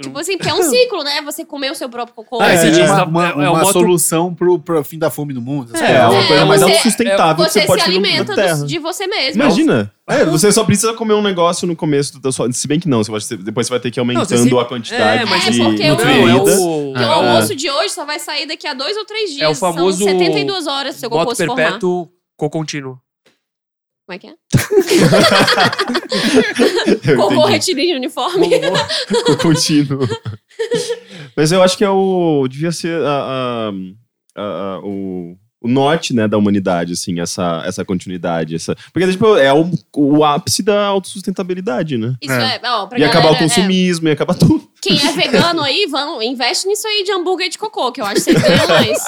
Tipo assim, porque é um [LAUGHS] ciclo, né? Você comer o seu próprio cocô. Ah, É, você é, diz é, uma, é, uma, é o uma moto- solução pro, pro fim da fome no mundo. É, é uma coisa mais você- autossustentável que Você você pode se alimenta dos- de você mesmo. Imagina. É, você só precisa comer um negócio no começo da sua. Se bem que não, você vai- depois você vai ter que ir aumentando Não, você a quantidade É, mas É, de porque é nutrientes. o, Porque o almoço de hoje só vai sair daqui a dois ou três dias. é o famoso São 72 horas seu cocô se formar. perpétuo co-contínuo. Como é que é? [LAUGHS] Cocô entendi. retilíneo uniforme. Com contínuo. Mas eu acho que é o. Devia ser a, a- a- a- o, o norte, né, da humanidade, assim, essa, essa continuidade. Essa, porque, tipo, é o, o ápice da autossustentabilidade, né? Isso é, ó, pra E acabar o galera, é, consumismo, e acabar tudo. quem é [LAUGHS] vegano aí, vão, investe nisso aí de hambúrguer de cocô, que eu acho que vocês ganham mais.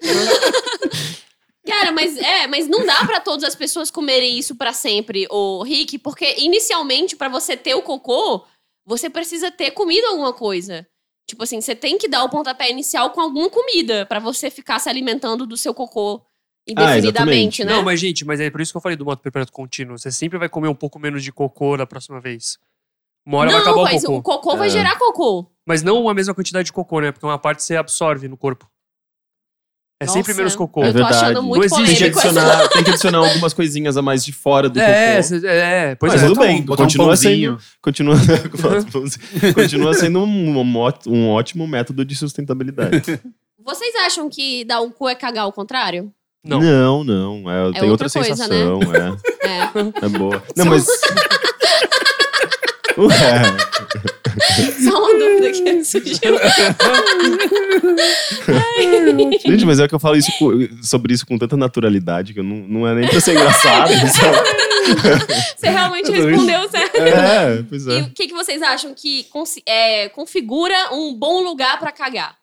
[LAUGHS] Cara, mas é, mas não dá pra todas as pessoas comerem isso pra sempre, o Rick, porque inicialmente pra você ter o cocô, você precisa ter comido alguma coisa. Tipo assim, você tem que dar o pontapé inicial com alguma comida pra você ficar se alimentando do seu cocô indefinidamente, exatamente. né? Não, mas gente, mas é por isso que eu falei do moto perpétuo contínuo. Você sempre vai comer um pouco menos de cocô da próxima vez. Uma hora vai não, acabar mas o cocô. o cocô vai É. gerar cocô. Mas não a mesma quantidade de cocô, né? Porque uma parte você absorve no corpo. É sempre Nossa, menos cocô. Eu tô verdade. achando muito Não existe que, essa- adicionar, tem que adicionar algumas coisinhas a mais de fora do É, cocô. cê- é, pois Mas é. tudo bem, um continua pãozinho. sendo, continua, [LAUGHS] continua sendo um, um um ótimo método de sustentabilidade. [LAUGHS] Vocês acham que dar o cu é cagar ao contrário? Não. não, não, é, tem outra, outra coisa, sensação, É. [LAUGHS] é, é boa. Não, mas... Ué, [LAUGHS] Só uma dúvida que surgiu. [LAUGHS] gente, mas é que eu falo isso com- sobre isso com tanta naturalidade que eu não, não é nem pra ser engraçado. [LAUGHS] Você realmente respondeu certo. É, pois E é. o que, que vocês acham que é, configura um bom lugar pra cagar?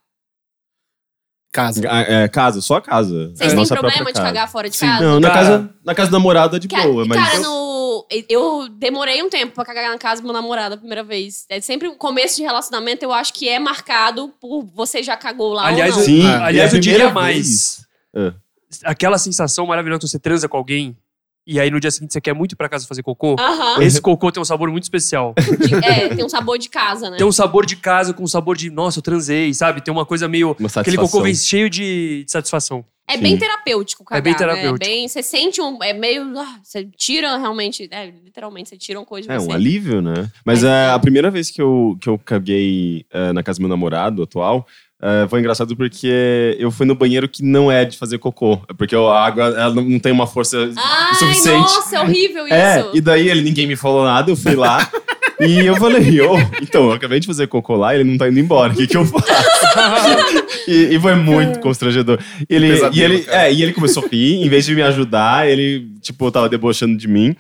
Casa. Ah, É, casa, só casa. Vocês É, têm nossa problema de casa. cagar fora de Sim. casa? Não, na casa, na casa do namorado é de Ca- boa, mas... Cara, no... eu demorei um tempo pra cagar na casa do meu namorado a primeira vez. É sempre o começo de relacionamento, eu acho que é marcado por você já cagou lá Aliás, ou não. Sim, Ah, aliás, a eu diria mais. vez- Aquela sensação maravilhosa que você transa com alguém e aí no dia seguinte você quer muito ir pra casa fazer cocô. Aham. Esse cocô tem um sabor muito especial. De- É, tem um sabor de casa, né? Tem um sabor de casa com um sabor de, nossa, eu transei, sabe? Tem uma coisa meio. Uma Aquele cocô vem cheio de, de satisfação. É Sim. bem terapêutico cagar, É bem né? terapêutico. É bem, você sente um... É meio... ah, você tira realmente... É, literalmente, você tira uma coisa de É você. um alívio, né? Mas Mas é, é. a primeira vez que eu, que eu caguei é, na casa do meu namorado atual é, foi engraçado porque eu fui no banheiro que não é de fazer cocô. É Porque a água ela não tem uma força Ai, suficiente. nossa, é horrível isso. É, e daí ele ninguém me falou nada, eu fui lá. [LAUGHS] e eu falei, ô, então, eu acabei de fazer cocô lá, ele não tá indo embora, o que, que eu faço? [LAUGHS] e, e foi muito constrangedor. E ele, Pesadelo, e, ele, cara. é, e ele começou a rir, em vez de me ajudar, ele, tipo, tava debochando de mim.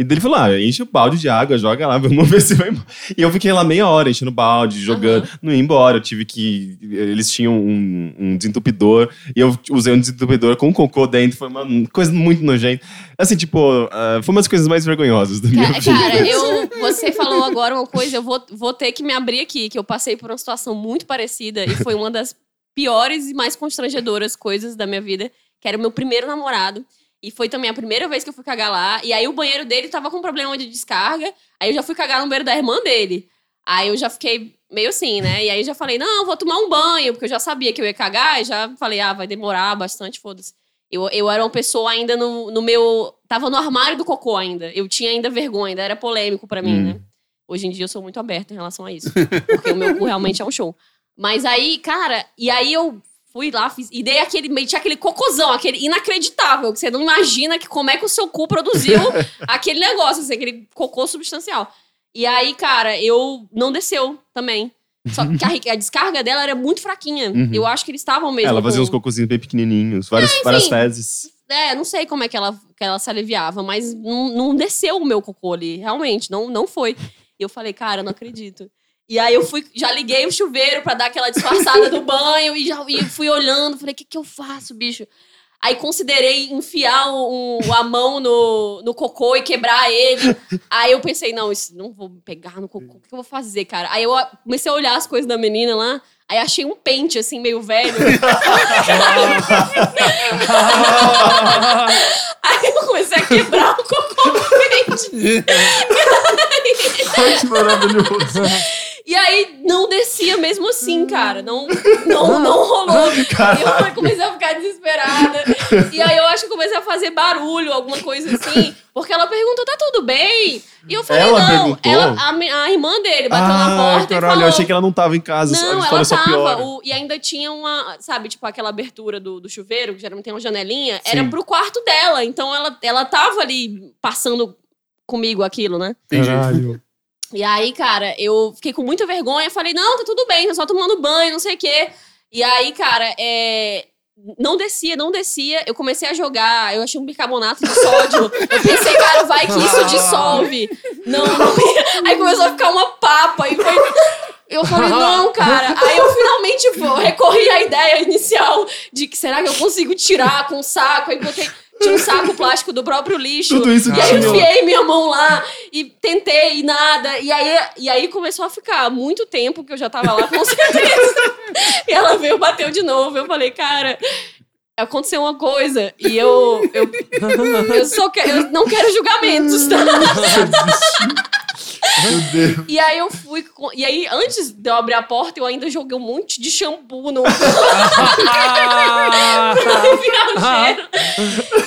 E ele falou: ah, enche o balde de água, joga lá, [LAUGHS] vamos ver se vai embora. E eu fiquei lá meia hora enchendo o balde, jogando. Não ia embora, eu tive que. Eles tinham um, um desentupidor, e eu usei um desentupidor com cocô dentro, foi uma coisa muito nojenta. Assim, tipo, ah, foi uma das coisas mais vergonhosas da minha vida. Cara, [LAUGHS] eu, você falou agora uma coisa, eu vou, vou ter que me abrir aqui, que eu passei por uma situação muito parecida e foi uma das piores e mais constrangedoras coisas da minha vida, que era o meu primeiro namorado. E foi também a primeira vez que eu fui cagar lá. E aí o banheiro dele tava com problema de descarga. Aí eu já fui cagar no banheiro da irmã dele. Aí eu já fiquei meio assim, né? E aí eu já falei, não, vou tomar um banho, porque eu já sabia que eu ia cagar. E já falei, ah, vai demorar bastante, foda-se. Eu, eu era uma pessoa ainda no, no meu. Tava no armário do cocô ainda. Eu tinha ainda vergonha, ainda era polêmico pra mim, Hum. né? Hoje em dia eu sou muito aberta em relação a isso. Porque o meu cu realmente é um show. Mas aí, cara, e aí eu fui lá, fiz, e dei aquele, meti aquele cocôzão, aquele inacreditável, que você não imagina que como é que o seu cu produziu [LAUGHS] aquele negócio, assim, aquele cocô substancial. E aí, cara, eu não desceu também. Só que a, a descarga dela era muito fraquinha. Uhum. Eu acho que eles estavam mesmo. Ela fazia com- uns cocôzinhos bem pequenininhos, várias, várias fezes. é, não sei como é que ela, que ela se aliviava, mas não, não desceu o meu cocô ali, realmente, não, não foi. E eu falei, cara, não acredito. E aí eu fui, já liguei o chuveiro pra dar aquela disfarçada do banho e já e fui olhando, falei, o que que eu faço, bicho? Aí considerei enfiar um- a mão no, no cocô e quebrar ele. Aí eu pensei, não, isso não vou pegar no cocô, o que eu vou fazer, cara? Aí eu comecei a olhar as coisas da menina lá, aí achei um pente, assim, meio velho. [LAUGHS] Aí eu comecei a quebrar o cocô com o pente. [LAUGHS] Ai, que maravilhoso. [LAUGHS] E aí não descia mesmo assim, cara. Não, não, não rolou. [LAUGHS] E eu comecei a ficar desesperada. E aí eu acho que comecei a fazer barulho, alguma coisa assim. Porque ela perguntou, tá tudo bem? E eu falei, Ela não. perguntou? Ela, a, a irmã dele bateu na Ah, porta e caralho, falou. eu achei que ela não tava em casa. Não, ela tava. o- e ainda tinha uma, sabe, tipo aquela abertura do, do chuveiro, que geralmente tem uma janelinha, era Sim. pro quarto dela. Então ela, ela tava ali passando comigo aquilo, né? Entendi. E aí, cara, eu fiquei com muita vergonha. Falei, não, tá tudo bem, tô só tomando banho, não sei o quê. E aí, cara, é. Não descia, não descia. Eu comecei a jogar, eu achei um bicarbonato de sódio. Eu pensei, cara, vai que isso dissolve. Não, não. Aí começou a ficar uma papa. E foi. Eu falei, não, cara. Aí eu finalmente recorri à ideia inicial de que será que eu consigo tirar com um saco? Aí botei. Tinha um saco plástico do próprio lixo. Tudo isso E aí eu enfiei minha mão lá e tentei e nada. E aí, e aí começou a ficar muito tempo que eu já tava lá, com [LAUGHS] certeza. e ela veio, bateu de novo. Eu falei, cara, aconteceu uma coisa. E eu. Eu, eu só quero. Eu não quero julgamentos, tá? Meu Deus. E aí eu fui. com- e aí, antes de eu abrir a porta, eu ainda joguei um monte de shampoo no. aliviar o cheiro.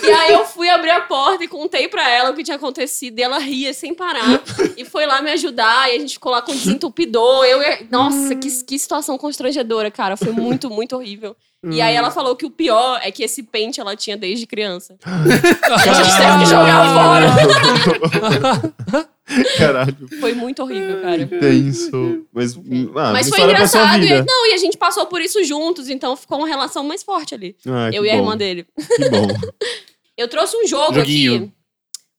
E aí eu fui abrir a porta e contei pra ela o que tinha acontecido. E ela ria sem parar. E foi lá me ajudar. E a gente ficou lá com desentupidor. Eu, nossa, que, que situação constrangedora, cara. Foi muito, muito horrível. E aí ela falou que o pior é que esse pente ela tinha desde criança. E [LAUGHS] a gente teve que jogar fora. [LAUGHS] Caralho, Foi muito horrível, cara. tenso. Mas, ah, Mas foi engraçado. vida. E, não, e a gente passou por isso juntos, então ficou uma relação mais forte ali. Ah, eu e a bom, irmã dele. Que bom. [LAUGHS] Eu trouxe um jogo Joguinho. aqui.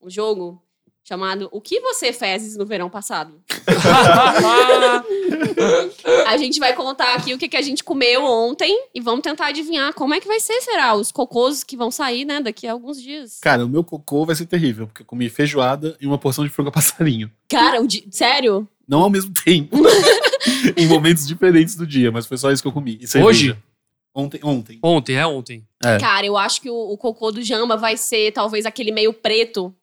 Um jogo chamado O que você fez no verão passado? [LAUGHS] A gente vai contar aqui o que, que a gente comeu ontem e vamos tentar adivinhar como é que vai ser, será? Os cocôs que vão sair, né, daqui a alguns dias. Cara, o meu cocô vai ser terrível, porque eu comi feijoada e uma porção de frango a passarinho. Cara, o di- sério? Não ao mesmo tempo. [LAUGHS] em momentos diferentes do dia, mas foi só isso que eu comi. E. Hoje? Ontem, ontem. Ontem, é ontem. É. Cara, eu acho que o, o cocô do Jamba vai ser talvez aquele meio preto,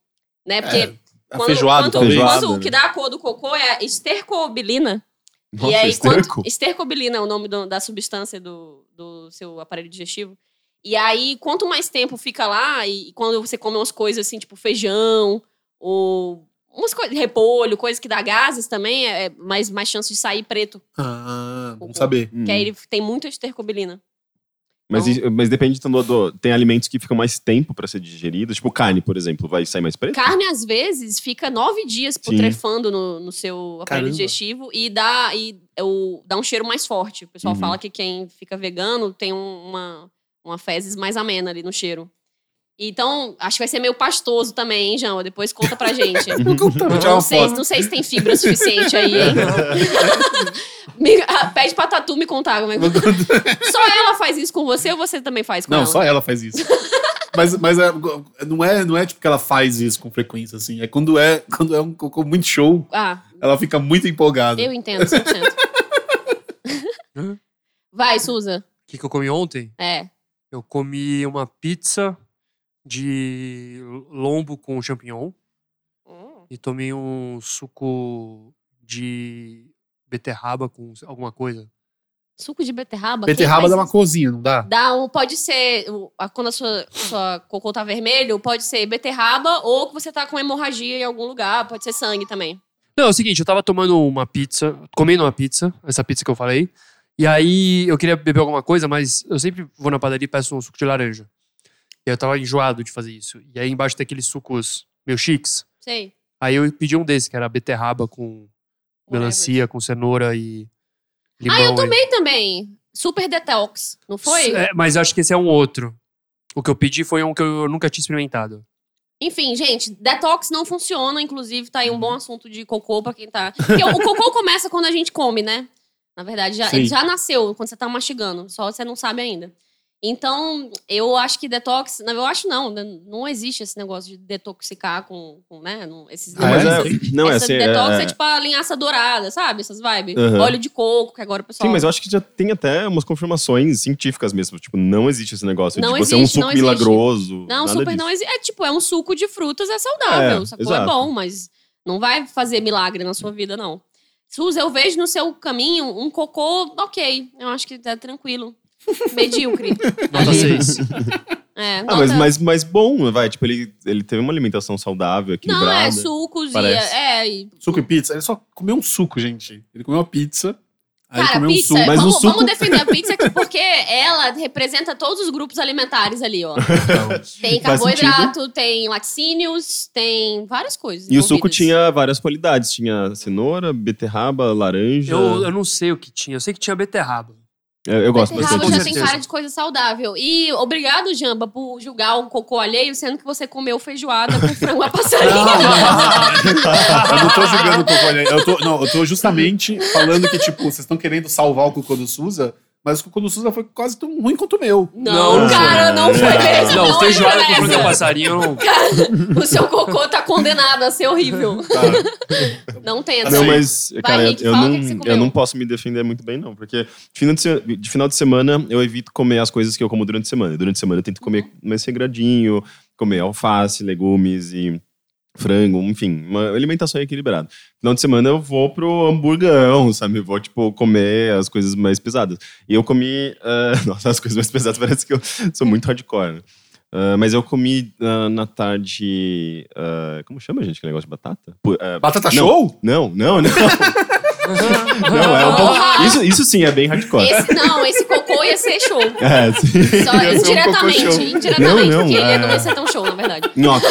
né? Porque É, quando, feijoada, quando, talvez. Quando o que dá a cor do cocô é a estercobilina. Nossa, e aí, esterco. quanto, estercobilina é o nome do- da substância do, do seu aparelho digestivo. E aí, quanto mais tempo fica lá, e, e quando você come umas coisas assim, tipo feijão, ou umas coisas, repolho, coisas que dá gases também, é é mais, mais chance de sair preto. Ah, vamos saber. Hum. Que aí ele tem muita estercobilina. Mas, i- mas depende então, do, do- Tem alimentos que ficam mais tempo pra ser digeridos. Tipo carne, por exemplo, vai sair mais preto? Carne, às vezes, fica nove dias putrefando no, no seu aparelho Caramba. digestivo e dá, e, o, dá um cheiro mais forte. O pessoal Uhum. fala que quem fica vegano tem um- uma, uma fezes mais amena ali no cheiro. Então, acho que vai ser meio pastoso também, hein, João? Depois conta pra gente. [LAUGHS] Não, sei, não sei se tem fibra suficiente aí, hein? [LAUGHS] Me- ah, pede pra Tatu me contar como é que... [LAUGHS] Só ela faz isso com você ou você também faz com Não, ela? só ela faz isso. mas mas é, não, é, não é tipo que ela faz isso com frequência, assim. É quando é, quando é um cocô muito show, Ah, ela fica muito empolgada. eu entendo, 100%. Vai, Suza. O que, que eu comi ontem? É. Eu comi uma pizza de lombo com champignon e tomei um suco de beterraba com alguma coisa. Suco de beterraba? Beterraba dá uma cozinha, não dá? Dá um, pode ser, quando a sua, sua cocô tá vermelho, pode ser beterraba ou que você tá com hemorragia em algum lugar, pode ser sangue também. Não, é o seguinte, eu tava tomando uma pizza, comendo uma pizza, essa pizza que eu falei, e aí eu queria beber alguma coisa, mas eu sempre vou na padaria e peço um suco de laranja. E eu tava enjoado de fazer isso. E aí embaixo tem aqueles sucos meio chiques. Sei. Aí eu pedi um desse, que era beterraba com melancia, com cenoura e limão. Ah, eu e- tomei também. Super Detox, não foi? É, mas acho que esse é um outro. O que eu pedi foi um que eu nunca tinha experimentado. Enfim, gente, detox não funciona, inclusive tá aí um bom assunto de cocô pra quem tá. Porque o cocô [LAUGHS] começa quando a gente come, né? Na verdade, já, Sim. ele já nasceu quando você tá mastigando, só você não sabe ainda. Então, eu acho que detox. Não, eu acho não, né? não existe esse negócio de detoxicar com, com né? Não, esses Ah, Não, mas é? é, não, é assim, detox é, é- tipo a linhaça dourada, sabe? Essas vibes. Aham. Óleo de coco, que agora o pessoal. Sim, mas eu acho que já tem até umas confirmações científicas mesmo. Tipo, não existe esse negócio Não de você é um existe, não suco existe. milagroso. Não, super disso. não existe. É tipo, é um suco de frutas, é saudável. É, sacou? É bom, mas não vai fazer milagre na sua vida, não. Suza, eu vejo no seu caminho um cocô ok. Eu acho que tá tranquilo. Medíocre. [LAUGHS] Nota 6. É, Ah, mas, mas, mas bom, vai. Tipo, ele, ele teve uma alimentação saudável, equilibrada. Não, é sucos parece. e. É, e Suco e pizza? Ele só comeu um suco, gente. Ele comeu uma pizza, aí Cara, comeu pizza, um suco. Mas vamos, o suco- vamos defender a pizza aqui porque ela representa todos os grupos alimentares ali, ó. Tem Faz carboidrato, tem laticínios, tem várias coisas. E o suco tinha várias qualidades. Tinha cenoura, beterraba, laranja. Eu, eu não sei o que tinha. Eu sei que tinha beterraba. Eu, eu gosto bastante Com já tem cara de coisa saudável. E obrigado, Jamba, por julgar um cocô alheio, sendo que você comeu feijoada com frango a passarinho. [LAUGHS] [LAUGHS] Eu não tô julgando o cocô alheio. Eu tô, não, eu tô justamente falando que, tipo, vocês estão querendo salvar o cocô do Suza, mas o cocô do Suza foi quase tão ruim quanto o meu. Não, Não, cara, não foi mesmo. Não, feijoada entra com nessa. passarinho. [LAUGHS] não- O seu cocô tá condenado a ser horrível. Tá? Não tenta. Não, mas, cara, Rick, eu, o não, eu não posso me defender muito bem, não. Porque de final de, se- de final de semana eu evito comer as coisas que eu como durante a semana. Durante a semana eu tento comer mais regradinho, comer alface, legumes e frango, enfim, uma alimentação equilibrada. Final de semana eu vou pro hamburgão, sabe? Eu vou, tipo, comer as coisas mais pesadas. E eu comi. ah, [LAUGHS] nossa, as coisas mais pesadas parece que eu sou muito hardcore, né? Ah, mas eu comi ah, na tarde. como chama, gente, que negócio de batata? Batata não, show? Não, não, não. [LAUGHS] não, é um pouco. Isso, isso sim é bem hardcore. Esse, não, esse cocô ia ser show. É, sim. Só ser um indiretamente, indiretamente, Não, não, porque ele é- não ia ser tão show, na verdade. Nhoque.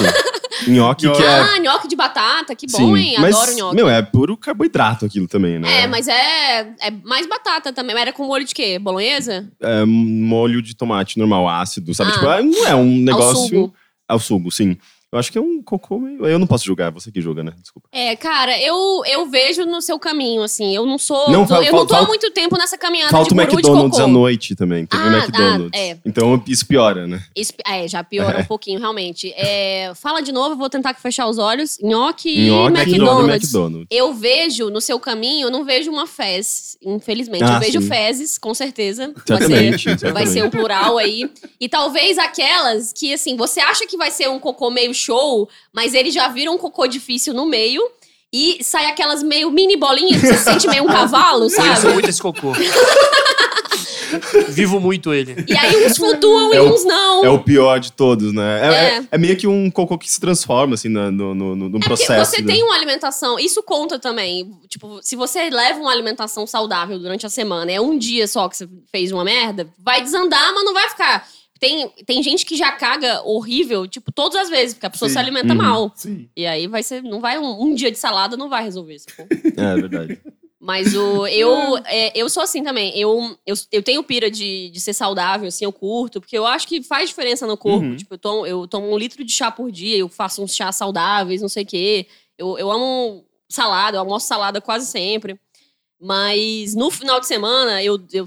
Nhoque que é. Ah, nhoque de batata, que bom, sim, hein? mas, Adoro nhoque. Meu, é puro carboidrato aquilo também, né? É, mas é, é mais batata também. Mas era com molho de quê? Bolonhesa? É molho de tomate normal, ácido, sabe? Ah. Tipo, é- não é um negócio. sugo. Ao sugo, sim. Eu acho que é um cocô meio. Eu não posso julgar, você que julga, né? Desculpa. É, cara, eu, eu vejo no seu caminho, assim. Eu não sou. Não, eu fal- não tô há muito tempo nessa caminhada Falta o de guru McDonald's de à noite também. Teve o Ah, McDonald's. ah, é. Então isso piora, né? Isso- é, já piora [LAUGHS] um pouquinho, realmente. É, fala de novo, eu vou tentar fechar os olhos. Nhoque, Nhoque e McDonald's. McDonald's. Eu vejo no seu caminho, eu não vejo uma fez, infelizmente. Ah, eu vejo sim. fezes, com certeza. Vai Certamente, ser, vai certamente. ser um plural aí. E talvez aquelas que, assim, você acha que vai ser um cocô meio show, mas ele já vira um cocô difícil no meio. E sai aquelas meio mini bolinhas, que você sente meio um [LAUGHS] cavalo, sabe? muito esse cocô. [LAUGHS] Vivo muito ele. E aí uns flutuam É e o- uns não. É o pior de todos, né? É, É. é- é meio que um cocô que se transforma, assim, no, no, no, no É porque processo. você né? tem uma alimentação, isso conta também. Tipo, se você leva uma alimentação saudável durante a semana, é um dia só que você fez uma merda, vai desandar, mas não vai ficar. Tem, tem gente que já caga horrível, tipo, todas as vezes, porque a pessoa Sim. se alimenta Uhum. mal. Sim. E aí vai ser. Não vai um, um dia de salada não vai resolver isso. [LAUGHS] É verdade. Mas o, eu, [LAUGHS] é, eu sou assim também. Eu, eu, eu tenho pira de, de ser saudável, assim, eu curto, porque eu acho que faz diferença no corpo. Uhum. Tipo, eu tomo, eu tomo um litro de chá por dia, eu faço uns chás saudáveis, não sei o quê. Eu, eu amo salada, eu almoço salada quase sempre. Mas no final de semana, eu, eu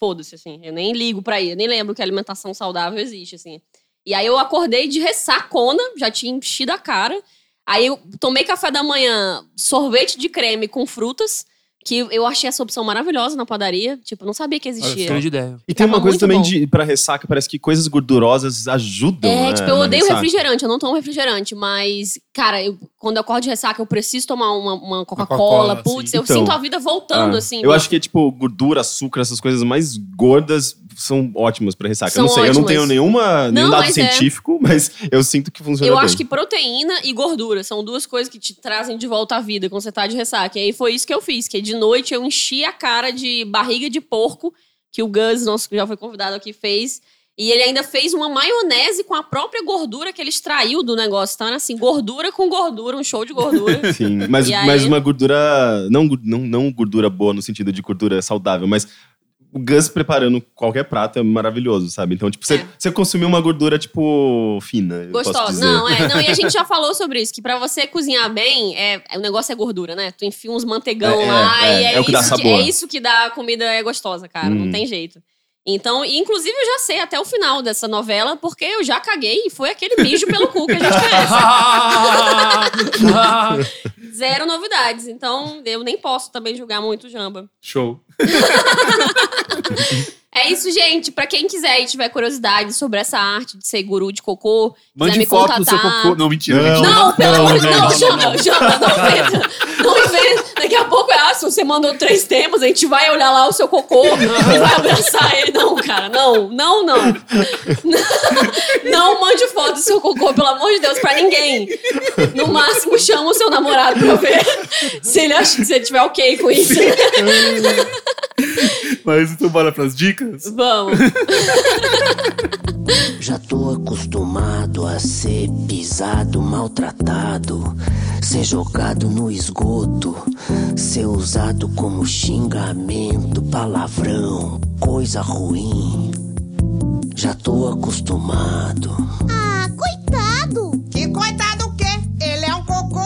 foda-se, assim. Eu nem ligo pra ir, eu nem lembro que alimentação saudável existe, assim. E aí eu acordei de ressacona, já tinha enchido a cara. Aí eu tomei café da manhã, sorvete de creme com frutas, que eu achei essa opção maravilhosa na padaria. Tipo, eu não sabia que existia. Grande ideia. E tem Tava uma coisa muito também bom. de pra ressaca, parece que coisas gordurosas ajudam. É, né, tipo, eu na odeio ressaca. refrigerante, eu não tomo refrigerante, mas, cara, eu- quando eu acordo de ressaca, eu preciso tomar uma, uma Coca-Cola. Coca-Cola, Putz, sim. eu Então, sinto a vida voltando, Ah, assim. Eu acho que, tipo, gordura, açúcar, essas coisas mais gordas são ótimas pra ressaca. São eu não sei, eu não ótimas. tenho nenhuma, nenhum Não, dado mas é. científico, [LAUGHS] mas eu sinto que funciona Eu bem. acho que proteína e gordura são duas coisas que te trazem de volta à vida quando você tá de ressaca. E aí foi isso que eu fiz, que de noite eu enchi a cara de barriga de porco, que o Gus, nosso que já foi convidado aqui, fez. E ele ainda fez uma maionese com a própria gordura que ele extraiu do negócio. Então era assim, gordura com gordura, um show de gordura. [LAUGHS] Sim, mas, aí- mas uma gordura. Não, não, não gordura boa no sentido de gordura saudável, mas o Gus preparando qualquer prato é maravilhoso, sabe? Então, tipo, você, É. você consumiu uma gordura, tipo, fina. Gostosa. Não, é. Não, e a gente já [LAUGHS] falou sobre isso, que pra você cozinhar bem, é, é- o negócio é gordura, né? Tu enfia uns manteigão É, é, lá é, e é, é que dá isso que, sabor. é isso que dá a comida é gostosa, cara. Não Hum. tem jeito. Então, inclusive, eu já sei até o final dessa novela, porque eu já caguei e foi aquele mijo pelo cu que a gente conhece. [LAUGHS] Zero novidades. Então, eu nem posso também julgar muito o Jamba. Show. [LAUGHS] É isso, gente. Pra quem quiser e tiver curiosidade sobre essa arte de ser guru de cocô, quiser Mande me foto do seu contatar. cocô. Não, mentira, Não. mentira. Não, pelo amor de Deus, não, não, Jamba, Jamba, não inventa. Não inventa. Daqui a pouco é, ah, se você mandou três temas, a gente vai olhar lá o seu cocô e vai abraçar ele. Não, cara, não, não, não. [LAUGHS] Não mande foto do seu cocô, pelo amor de Deus, pra ninguém. No máximo, chama o seu namorado pra ver [LAUGHS] se ele acha que você tiver ok com isso. [LAUGHS] Mas então bora pras dicas? Vamos. Já tô acostumado a ser pisado, maltratado, ser jogado no esgoto, ser usado como xingamento, palavrão, coisa ruim. Já tô acostumado. Ah, coitado! Que coitado o quê? Ele é um cocô?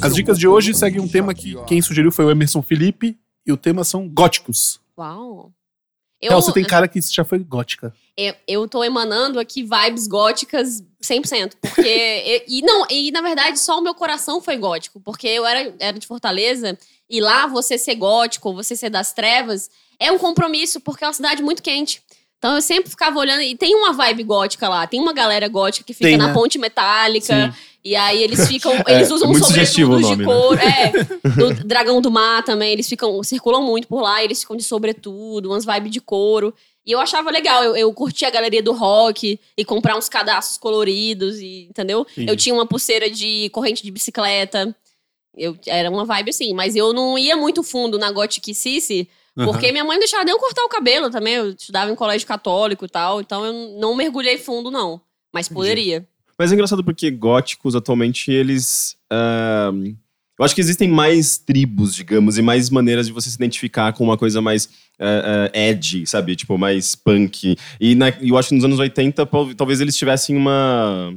As dicas de hoje seguem um tema que quem sugeriu foi o Emerson Felipe e o tema são góticos. Uau. Então, você tem cara que já foi gótica. eu, eu tô emanando aqui vibes góticas 100%. Porque. e, e não, e na verdade só o meu coração foi gótico. Porque eu era, era de Fortaleza e lá você ser gótico, você ser das trevas, é um compromisso, porque é uma cidade muito quente. Então eu sempre ficava olhando. E tem uma vibe gótica lá. Tem uma galera gótica que fica Tem, na né? ponte metálica. Sim. E aí eles ficam. [LAUGHS] Eles É, usam o sobretudos de né? couro. É. [LAUGHS] Do Dragão do Mar também. Eles ficam. Circulam muito por lá. Eles ficam de sobretudo, umas vibes de couro. E eu achava legal. Eu, eu curtia a galeria do rock e comprar uns cadastros coloridos, e, entendeu? Sim. Eu tinha uma pulseira de corrente de bicicleta. Eu, era uma vibe assim, mas eu não ia muito fundo na gotiquicice, porque minha mãe deixava nem eu cortar o cabelo também. Eu estudava em colégio católico e tal, então eu não mergulhei fundo, não. Mas poderia. Mas é engraçado porque góticos, atualmente, eles. ah, eu acho que existem mais tribos, digamos, e mais maneiras de você se identificar com uma coisa mais ah, ah, edgy, sabe? Tipo, mais punk. E na- eu acho que nos anos 80, pal- talvez eles tivessem uma.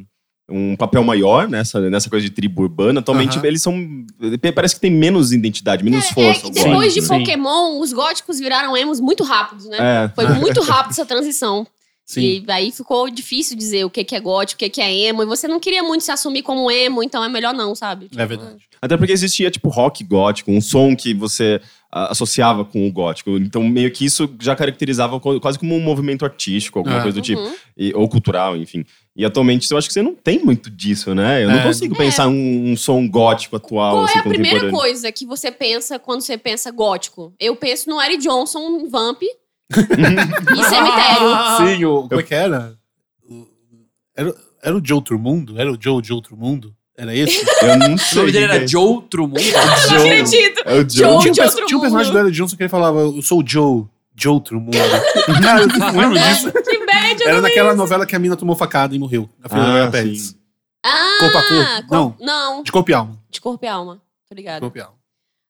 Um papel maior nessa, nessa coisa de tribo urbana. Atualmente, Aham. eles são. Parece que tem menos identidade, menos É, força. que o depois de né? Pokémon, os góticos viraram emos muito rápidos, né? É. Foi muito rápido essa transição. Sim. E aí ficou difícil dizer o que que é gótico, o que que é emo. E você não queria muito se assumir como emo, então é melhor não, sabe? É verdade. Até porque existia, tipo, rock gótico, um som que você ah, associava com o gótico. Então, meio que isso já caracterizava quase como um movimento artístico, alguma É. coisa do tipo. Uhum. E- ou cultural, enfim. E atualmente, eu acho que você não tem muito disso, né? Eu não É. consigo pensar um, um som gótico atual, Qual assim, é a primeira coisa que você pensa quando você pensa gótico? Eu penso no Eric Johnson, Vamp e Cemitério. [LAUGHS] Sim, o, como é que era? O- Era, era o de outro mundo? Era o Joe de outro mundo? Era esse? Eu não O sei. nome dele era é. de outro mundo. Não acredito. É o Joe. Joe. tinha, um, de outro tinha um personagem mundo. do Eric Johnson que ele falava, eu sou o Joe de outro mundo. [LAUGHS] Cara, eu não lembro disso. Que bad, eu Era não naquela isso. novela que a mina tomou facada e morreu. A filha da Ah, Maria Pérez. sim. Ah, Corpo a corpo? cor- Não, De corpo e alma. de corpo e alma. Tô ligado. Corpo e alma.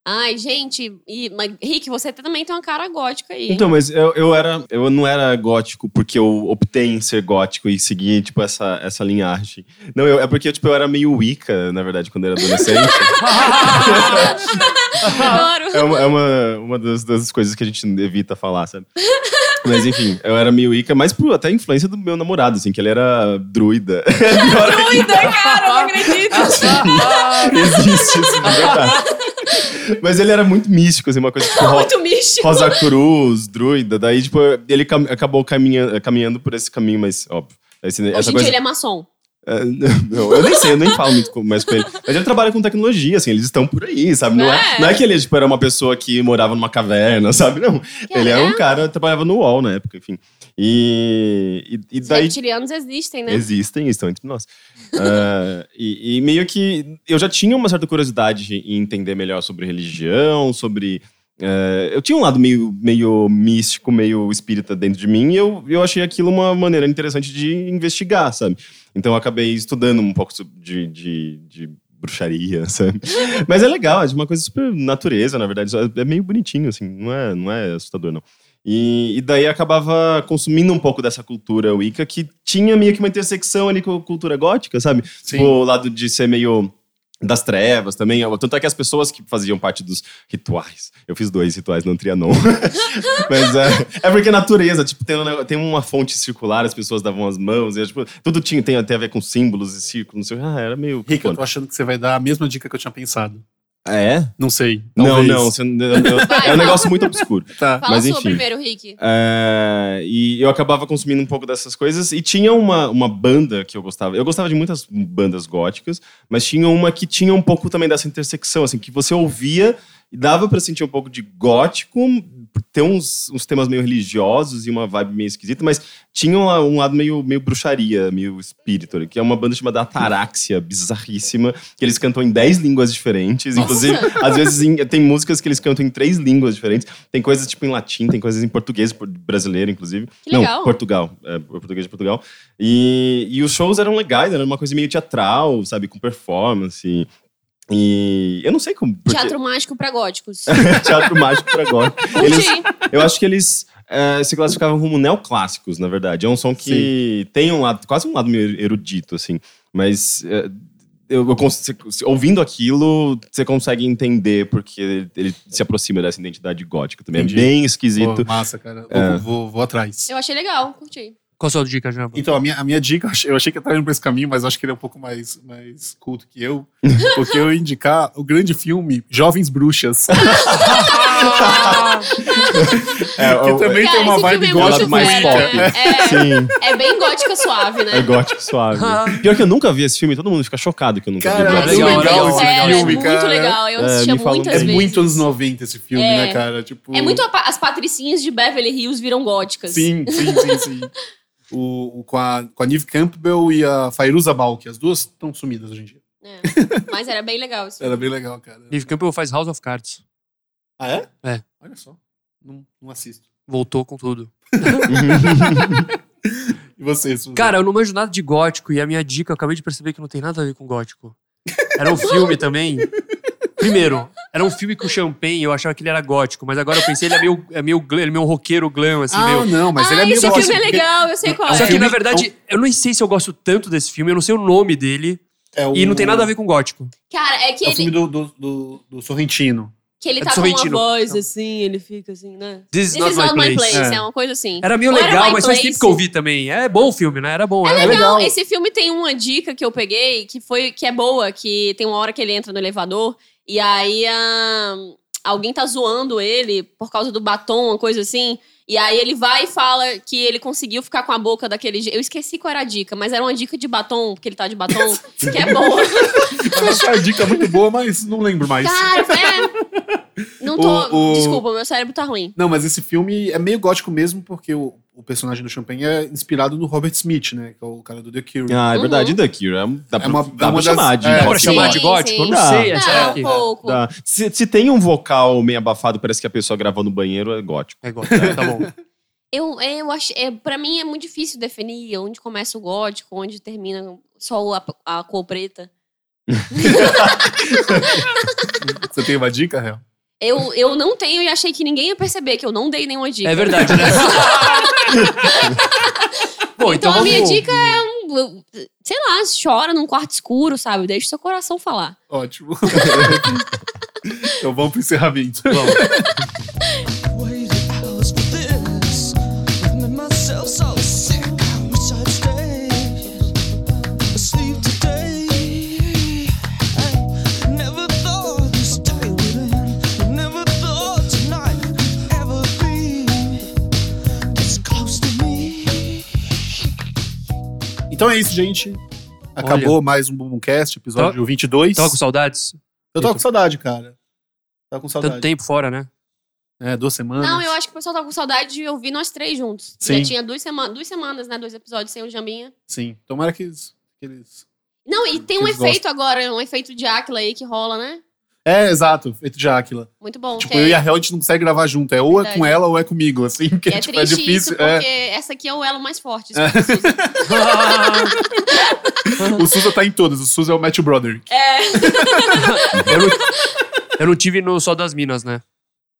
Ai, gente. E, mas, Rick, você também tem uma cara gótica aí. hein? Então, mas eu, eu, era, eu não era gótico porque eu optei em ser gótico e seguir, tipo, essa, essa linhagem. Não, eu- é porque, tipo, eu era meio Wicca, na verdade, quando eu era adolescente. Adoro. É uma, é uma, uma das, das coisas que a gente evita falar, sabe? Mas enfim, eu era meio Wicca, mas por até influência do meu namorado, assim, que ele era druida. [LAUGHS] Doida, cara, eu não acredito. [LAUGHS] Existe isso, de verdade. Mas ele era muito místico, assim, uma coisa tipo [LAUGHS] ro- Muito místico. Rosa Cruz, druida. Daí, tipo, ele cam- acabou caminhando, caminhando por esse caminho, mas óbvio. Esse, Hoje essa em coisa, dia ele é maçom. É, [LAUGHS] não, eu nem sei, eu nem falo muito mais com ele. Mas ele trabalha com tecnologia, assim, eles estão por aí, sabe? Não é, É. não é que ele tipo, era uma pessoa que morava numa caverna, sabe? Não. Ele era um cara que trabalhava no UOL na época, enfim. E, e, e Os daí. reptilianos existem, né? Existem, estão entre nós. Ah, e, e meio que eu já tinha uma certa curiosidade em entender melhor sobre religião, sobre. eh, eu tinha um lado meio, meio místico, meio espírita dentro de mim, e eu, eu achei aquilo uma maneira interessante de investigar, sabe? Então eu acabei estudando um pouco de, de, de bruxaria, [LAUGHS] sabe? Mas é legal, é de uma coisa super natureza, na verdade. É é meio bonitinho, assim, não é, não é assustador, não. E, e daí acabava consumindo um pouco dessa cultura Wicca, que tinha meio que uma intersecção ali com a cultura gótica, sabe? Sim. Tipo, o lado de ser meio das trevas também. Tanto é que as pessoas que faziam parte dos rituais. Eu fiz dois rituais, não Trianon. [LAUGHS] Mas é, é porque a natureza, tipo, tem, tem uma fonte circular, as pessoas davam as mãos, e, tipo, tudo tinha, tem até a ver com símbolos e círculos, não sei. Ah, era meio. Rick, eu tô achando que você vai dar a mesma dica que eu tinha pensado. Ah, é? Não sei. Não, talvez. não. você- eu- eu- Vai, é um negócio muito obscuro. Tá. Fala mas a sua enfim. primeiro, Rick. É, e eu acabava consumindo um pouco dessas coisas. E tinha uma, uma banda que eu gostava. Eu gostava de muitas bandas góticas, mas tinha uma que tinha um pouco também dessa intersecção, assim, que você ouvia E dava pra sentir um pouco de gótico, ter uns, uns temas meio religiosos e uma vibe meio esquisita, mas tinha um, um lado meio, meio bruxaria, meio espírito, que é uma banda chamada Ataraxia, bizarríssima, que eles cantam em 10 línguas diferentes. Inclusive, às vezes em- tem músicas que eles cantam em três línguas diferentes. Tem coisas tipo em latim, tem coisas em português, por- brasileiro, inclusive. Que legal. Não, Portugal. É, português de Portugal. E, e os shows eram legais, era uma coisa meio teatral, sabe? Com performance. E eu não sei como. porque- Teatro mágico pra góticos. [LAUGHS] teatro mágico pra agora. [LAUGHS] Eles, eu acho que eles eh, se classificavam como neoclássicos, na verdade. É um som que tem um lado, quase um lado meio erudito, assim. Mas eh, eu, eu ouvindo aquilo, você consegue entender porque ele se aproxima dessa identidade gótica também. Entendi. É bem Pô, esquisito. massa, cara. É. Vou, vou, vou atrás. Eu achei legal, curti. Qual a sua dica, Jamba? Então, a minha, a minha dica, eu achei- que eu tava indo pra esse caminho, mas eu acho que ele é um pouco mais, mais culto que eu. [LAUGHS] Porque eu ia indicar o grande filme Jovens Bruxas. [LAUGHS] É, que também Cara, tem uma vibe é gótica mais pop. É, Sim, é bem gótica suave, né? é gótico suave. Pior que eu nunca vi esse filme, todo mundo fica chocado que eu nunca Cara, vi. é legal, é legal esse fera, filme, é muito cara. legal. Eu É, assistia falam- muitas É vezes. muito anos 90 esse filme, É. né, cara? Tipo, É muito as patricinhas de Beverly Hills viram góticas. Sim, sim, sim, sim. [LAUGHS] O, o- com, a, com a Neve Campbell e a Fairuza Balk. As duas estão sumidas hoje em dia. É. Mas era bem legal isso. Era bem legal, cara. Neve Campbell faz House of Cards. Ah, é? É. Olha só. Não, não assisto. Voltou com tudo. [LAUGHS] E você, Suzy? Cara, eu não manjo nada de gótico e a minha dica, eu acabei de perceber que não tem nada a ver com gótico. Era um filme também. Primeiro, era um filme com champanhe, eu achava que ele era gótico, mas agora eu pensei, ele é meio, é meio, glam, ele é meio roqueiro glam, assim, ah, meio. não, mas ah, ele é meio esse gótico, filme é porque legal, eu sei qual É Só é. que, na verdade, eu não sei se eu gosto tanto desse filme, eu não sei o nome dele, É o, e não tem nada a ver com gótico. Cara, é que É o ele, filme do, do, do, do Sorrentino. que ele É tá com uma Sorrentino. voz assim, ele fica assim, né? This is This not, is my, not my place. place, É. é uma coisa assim. Era meio Ou era legal, My mas faz tempo que eu vi também. É bom o filme, né? Era bom. É era legal. legal. Esse filme tem uma dica que eu peguei que foi que é boa, que tem uma hora que ele entra no elevador e aí ah, alguém tá zoando ele por causa do batom, uma coisa assim. E aí ele vai e fala que ele conseguiu ficar com a boca daquele jeito. Eu esqueci qual era a dica, mas era uma dica de batom, porque ele tá de batom, [LAUGHS] que é boa. Eu acho a dica muito boa, mas não lembro mais. Cara, é. Não tô. O- o- Desculpa, meu cérebro tá ruim. Não, mas esse filme é meio gótico mesmo, porque o, o personagem do Champagne é inspirado no Robert Smith, né? Que é o cara do The Cure. Ah, é Uhum. verdade. E The Cure? É, dá pra, É uma- dá é pra uma das- chamar de é, Dá pra gótico. chamar Sim, de gótico? Eu não sim. sei. é que- um pouco. Dá. Se, se tem um vocal meio abafado, parece que a pessoa gravou no banheiro, é gótico. É gótico, é, tá bom. [LAUGHS] Eu, eu acho. É, pra mim é muito difícil definir onde começa o gótico, onde termina só a, a cor preta. [LAUGHS] Você tem uma dica, Real? Eu, eu não tenho e achei que ninguém ia perceber que eu não dei nenhuma dica. É verdade, né? [LAUGHS] Bom, Então, então, a minha vamos- dica é um. Sei lá, chora num quarto escuro, sabe? Deixa o seu coração falar. Ótimo. [LAUGHS] então vamos pro encerramento. Hours [LAUGHS] Então é isso, gente. Acabou mais um Bumbumcast, episódio 22. Tava com saudades? Eu tava com saudade, cara. Tava com saudade. Tanto tempo fora, né? É, duas semanas. Não, eu acho que o pessoal tá com saudade de ouvir nós três juntos. Sim. Já tinha duas, sema duas semanas, né? Dois episódios sem o Jambinha. Sim. Tomara que eles. que eles- Não, e tem um efeito agora, um efeito de Aquila aí que rola, né? É, exato. Feito de Áquila. Muito bom. Tipo, eu é- e a Hel, a gente não consegue gravar junto. É ou é com ela ou é comigo, assim. [LAUGHS] Porque é tipo, é triste difícil. isso, porque essa aqui é o elo mais forte. É. É. [LAUGHS] O Suza tá em todas. O Suza é o Matthew Brother. Eu não, eu não tive no Sol das Minas, né?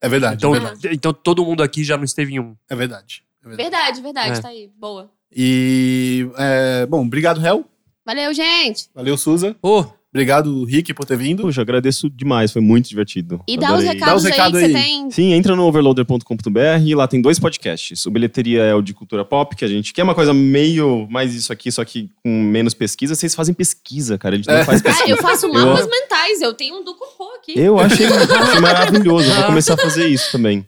É verdade. Então, é verdade. então todo mundo aqui já não esteve em um. É verdade. é verdade. Verdade, verdade, É. tá aí. Boa. E. é, bom, obrigado, Hel. Valeu, gente. Valeu, Suza. Ô, Obrigado, Rick, por ter vindo. Puxa, eu agradeço demais, foi muito divertido. E dá os Dá os recados aí que aí. você tem. Sim, entra no overloader.com.br e lá tem dois podcasts. O Bilheteria é o de cultura pop, que a gente quer uma coisa meio mais isso aqui, só que com menos pesquisa. Vocês fazem pesquisa, cara. A gente não É. faz Ah, pesquisa. eu faço mapas mentais. Eu tenho um do cocô aqui. Eu achei, [LAUGHS] achei maravilhoso. Eu Vou começar a fazer isso também.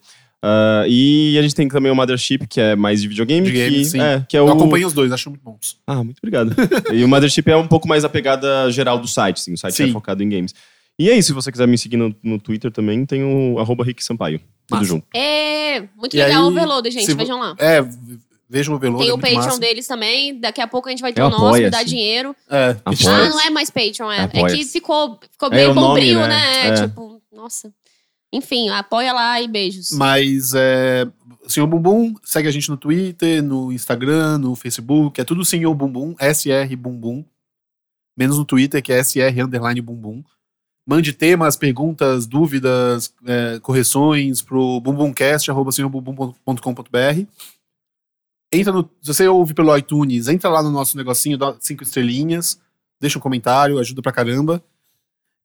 Ah, e a gente tem também o Mothership, que é mais de videogame. De game, que, sim. É, que é Eu o... acompanho os dois, acho muito bons. Ah, muito obrigado. [LAUGHS] e o Mothership é um pouco mais a pegada geral do site, sim. O site Sim. é focado em games. E é isso, se você quiser me seguir no, no Twitter também, tem o arroba Rick Sampaio. Tudo Massa. junto. É, muito E legal o aí, Overloader, gente. se vo- Vejam lá. É, vejam o Overloader. Tem é o Patreon massa. deles também. Daqui a pouco a gente vai ter É o o nosso, Apoia-se. dá dinheiro. É, gente Ah, não é mais Patreon, é. É que ficou, ficou É, bem o nome, né? né? É. Tipo, nossa. Enfim, apoia lá e beijos. Mas é. Senhor Bumbum, segue a gente no Twitter, no Instagram, no Facebook. É tudo Senhor Bumbum, SR Bumbum. Menos no Twitter, que é SR underline Bumbum. Mande temas, perguntas, dúvidas, é, correções pro bumbumcast.com.br. Entra no. Se você ouve pelo iTunes, entra lá no nosso negocinho, dá cinco estrelinhas, deixa um comentário, ajuda pra caramba.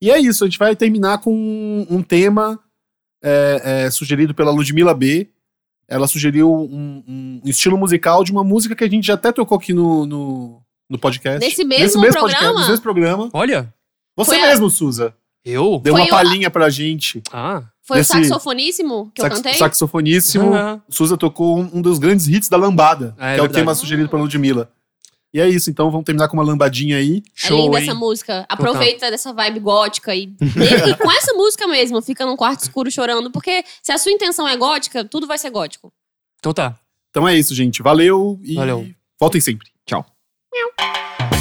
E é isso, a gente vai terminar com um, um tema é, é, sugerido pela Ludmilla B. Ela sugeriu um, um estilo musical de uma música que a gente já até tocou aqui no, no, no podcast. Nesse mesmo podcast, programa? nesse mesmo programa. Olha, Você Foi a- mesmo, Suza. eu? Deu Foi uma palhinha pra gente. Ah. Foi Desse- o saxofoníssimo que eu Sax- cantei? saxofoníssimo. Ah. Suza tocou um, um dos grandes hits da lambada, Ah, é que é o verdade. tema sugerido pela Ludmilla. E é isso, então vamos terminar com uma lambadinha aí. É Show, linda hein? essa música. Aproveita dessa vibe gótica e, e com essa música mesmo, fica num quarto escuro chorando. Porque se a sua intenção é gótica, tudo vai ser gótico. Então tá. Então é isso, gente. Valeu e Valeu. voltem sempre. Tchau. Chorando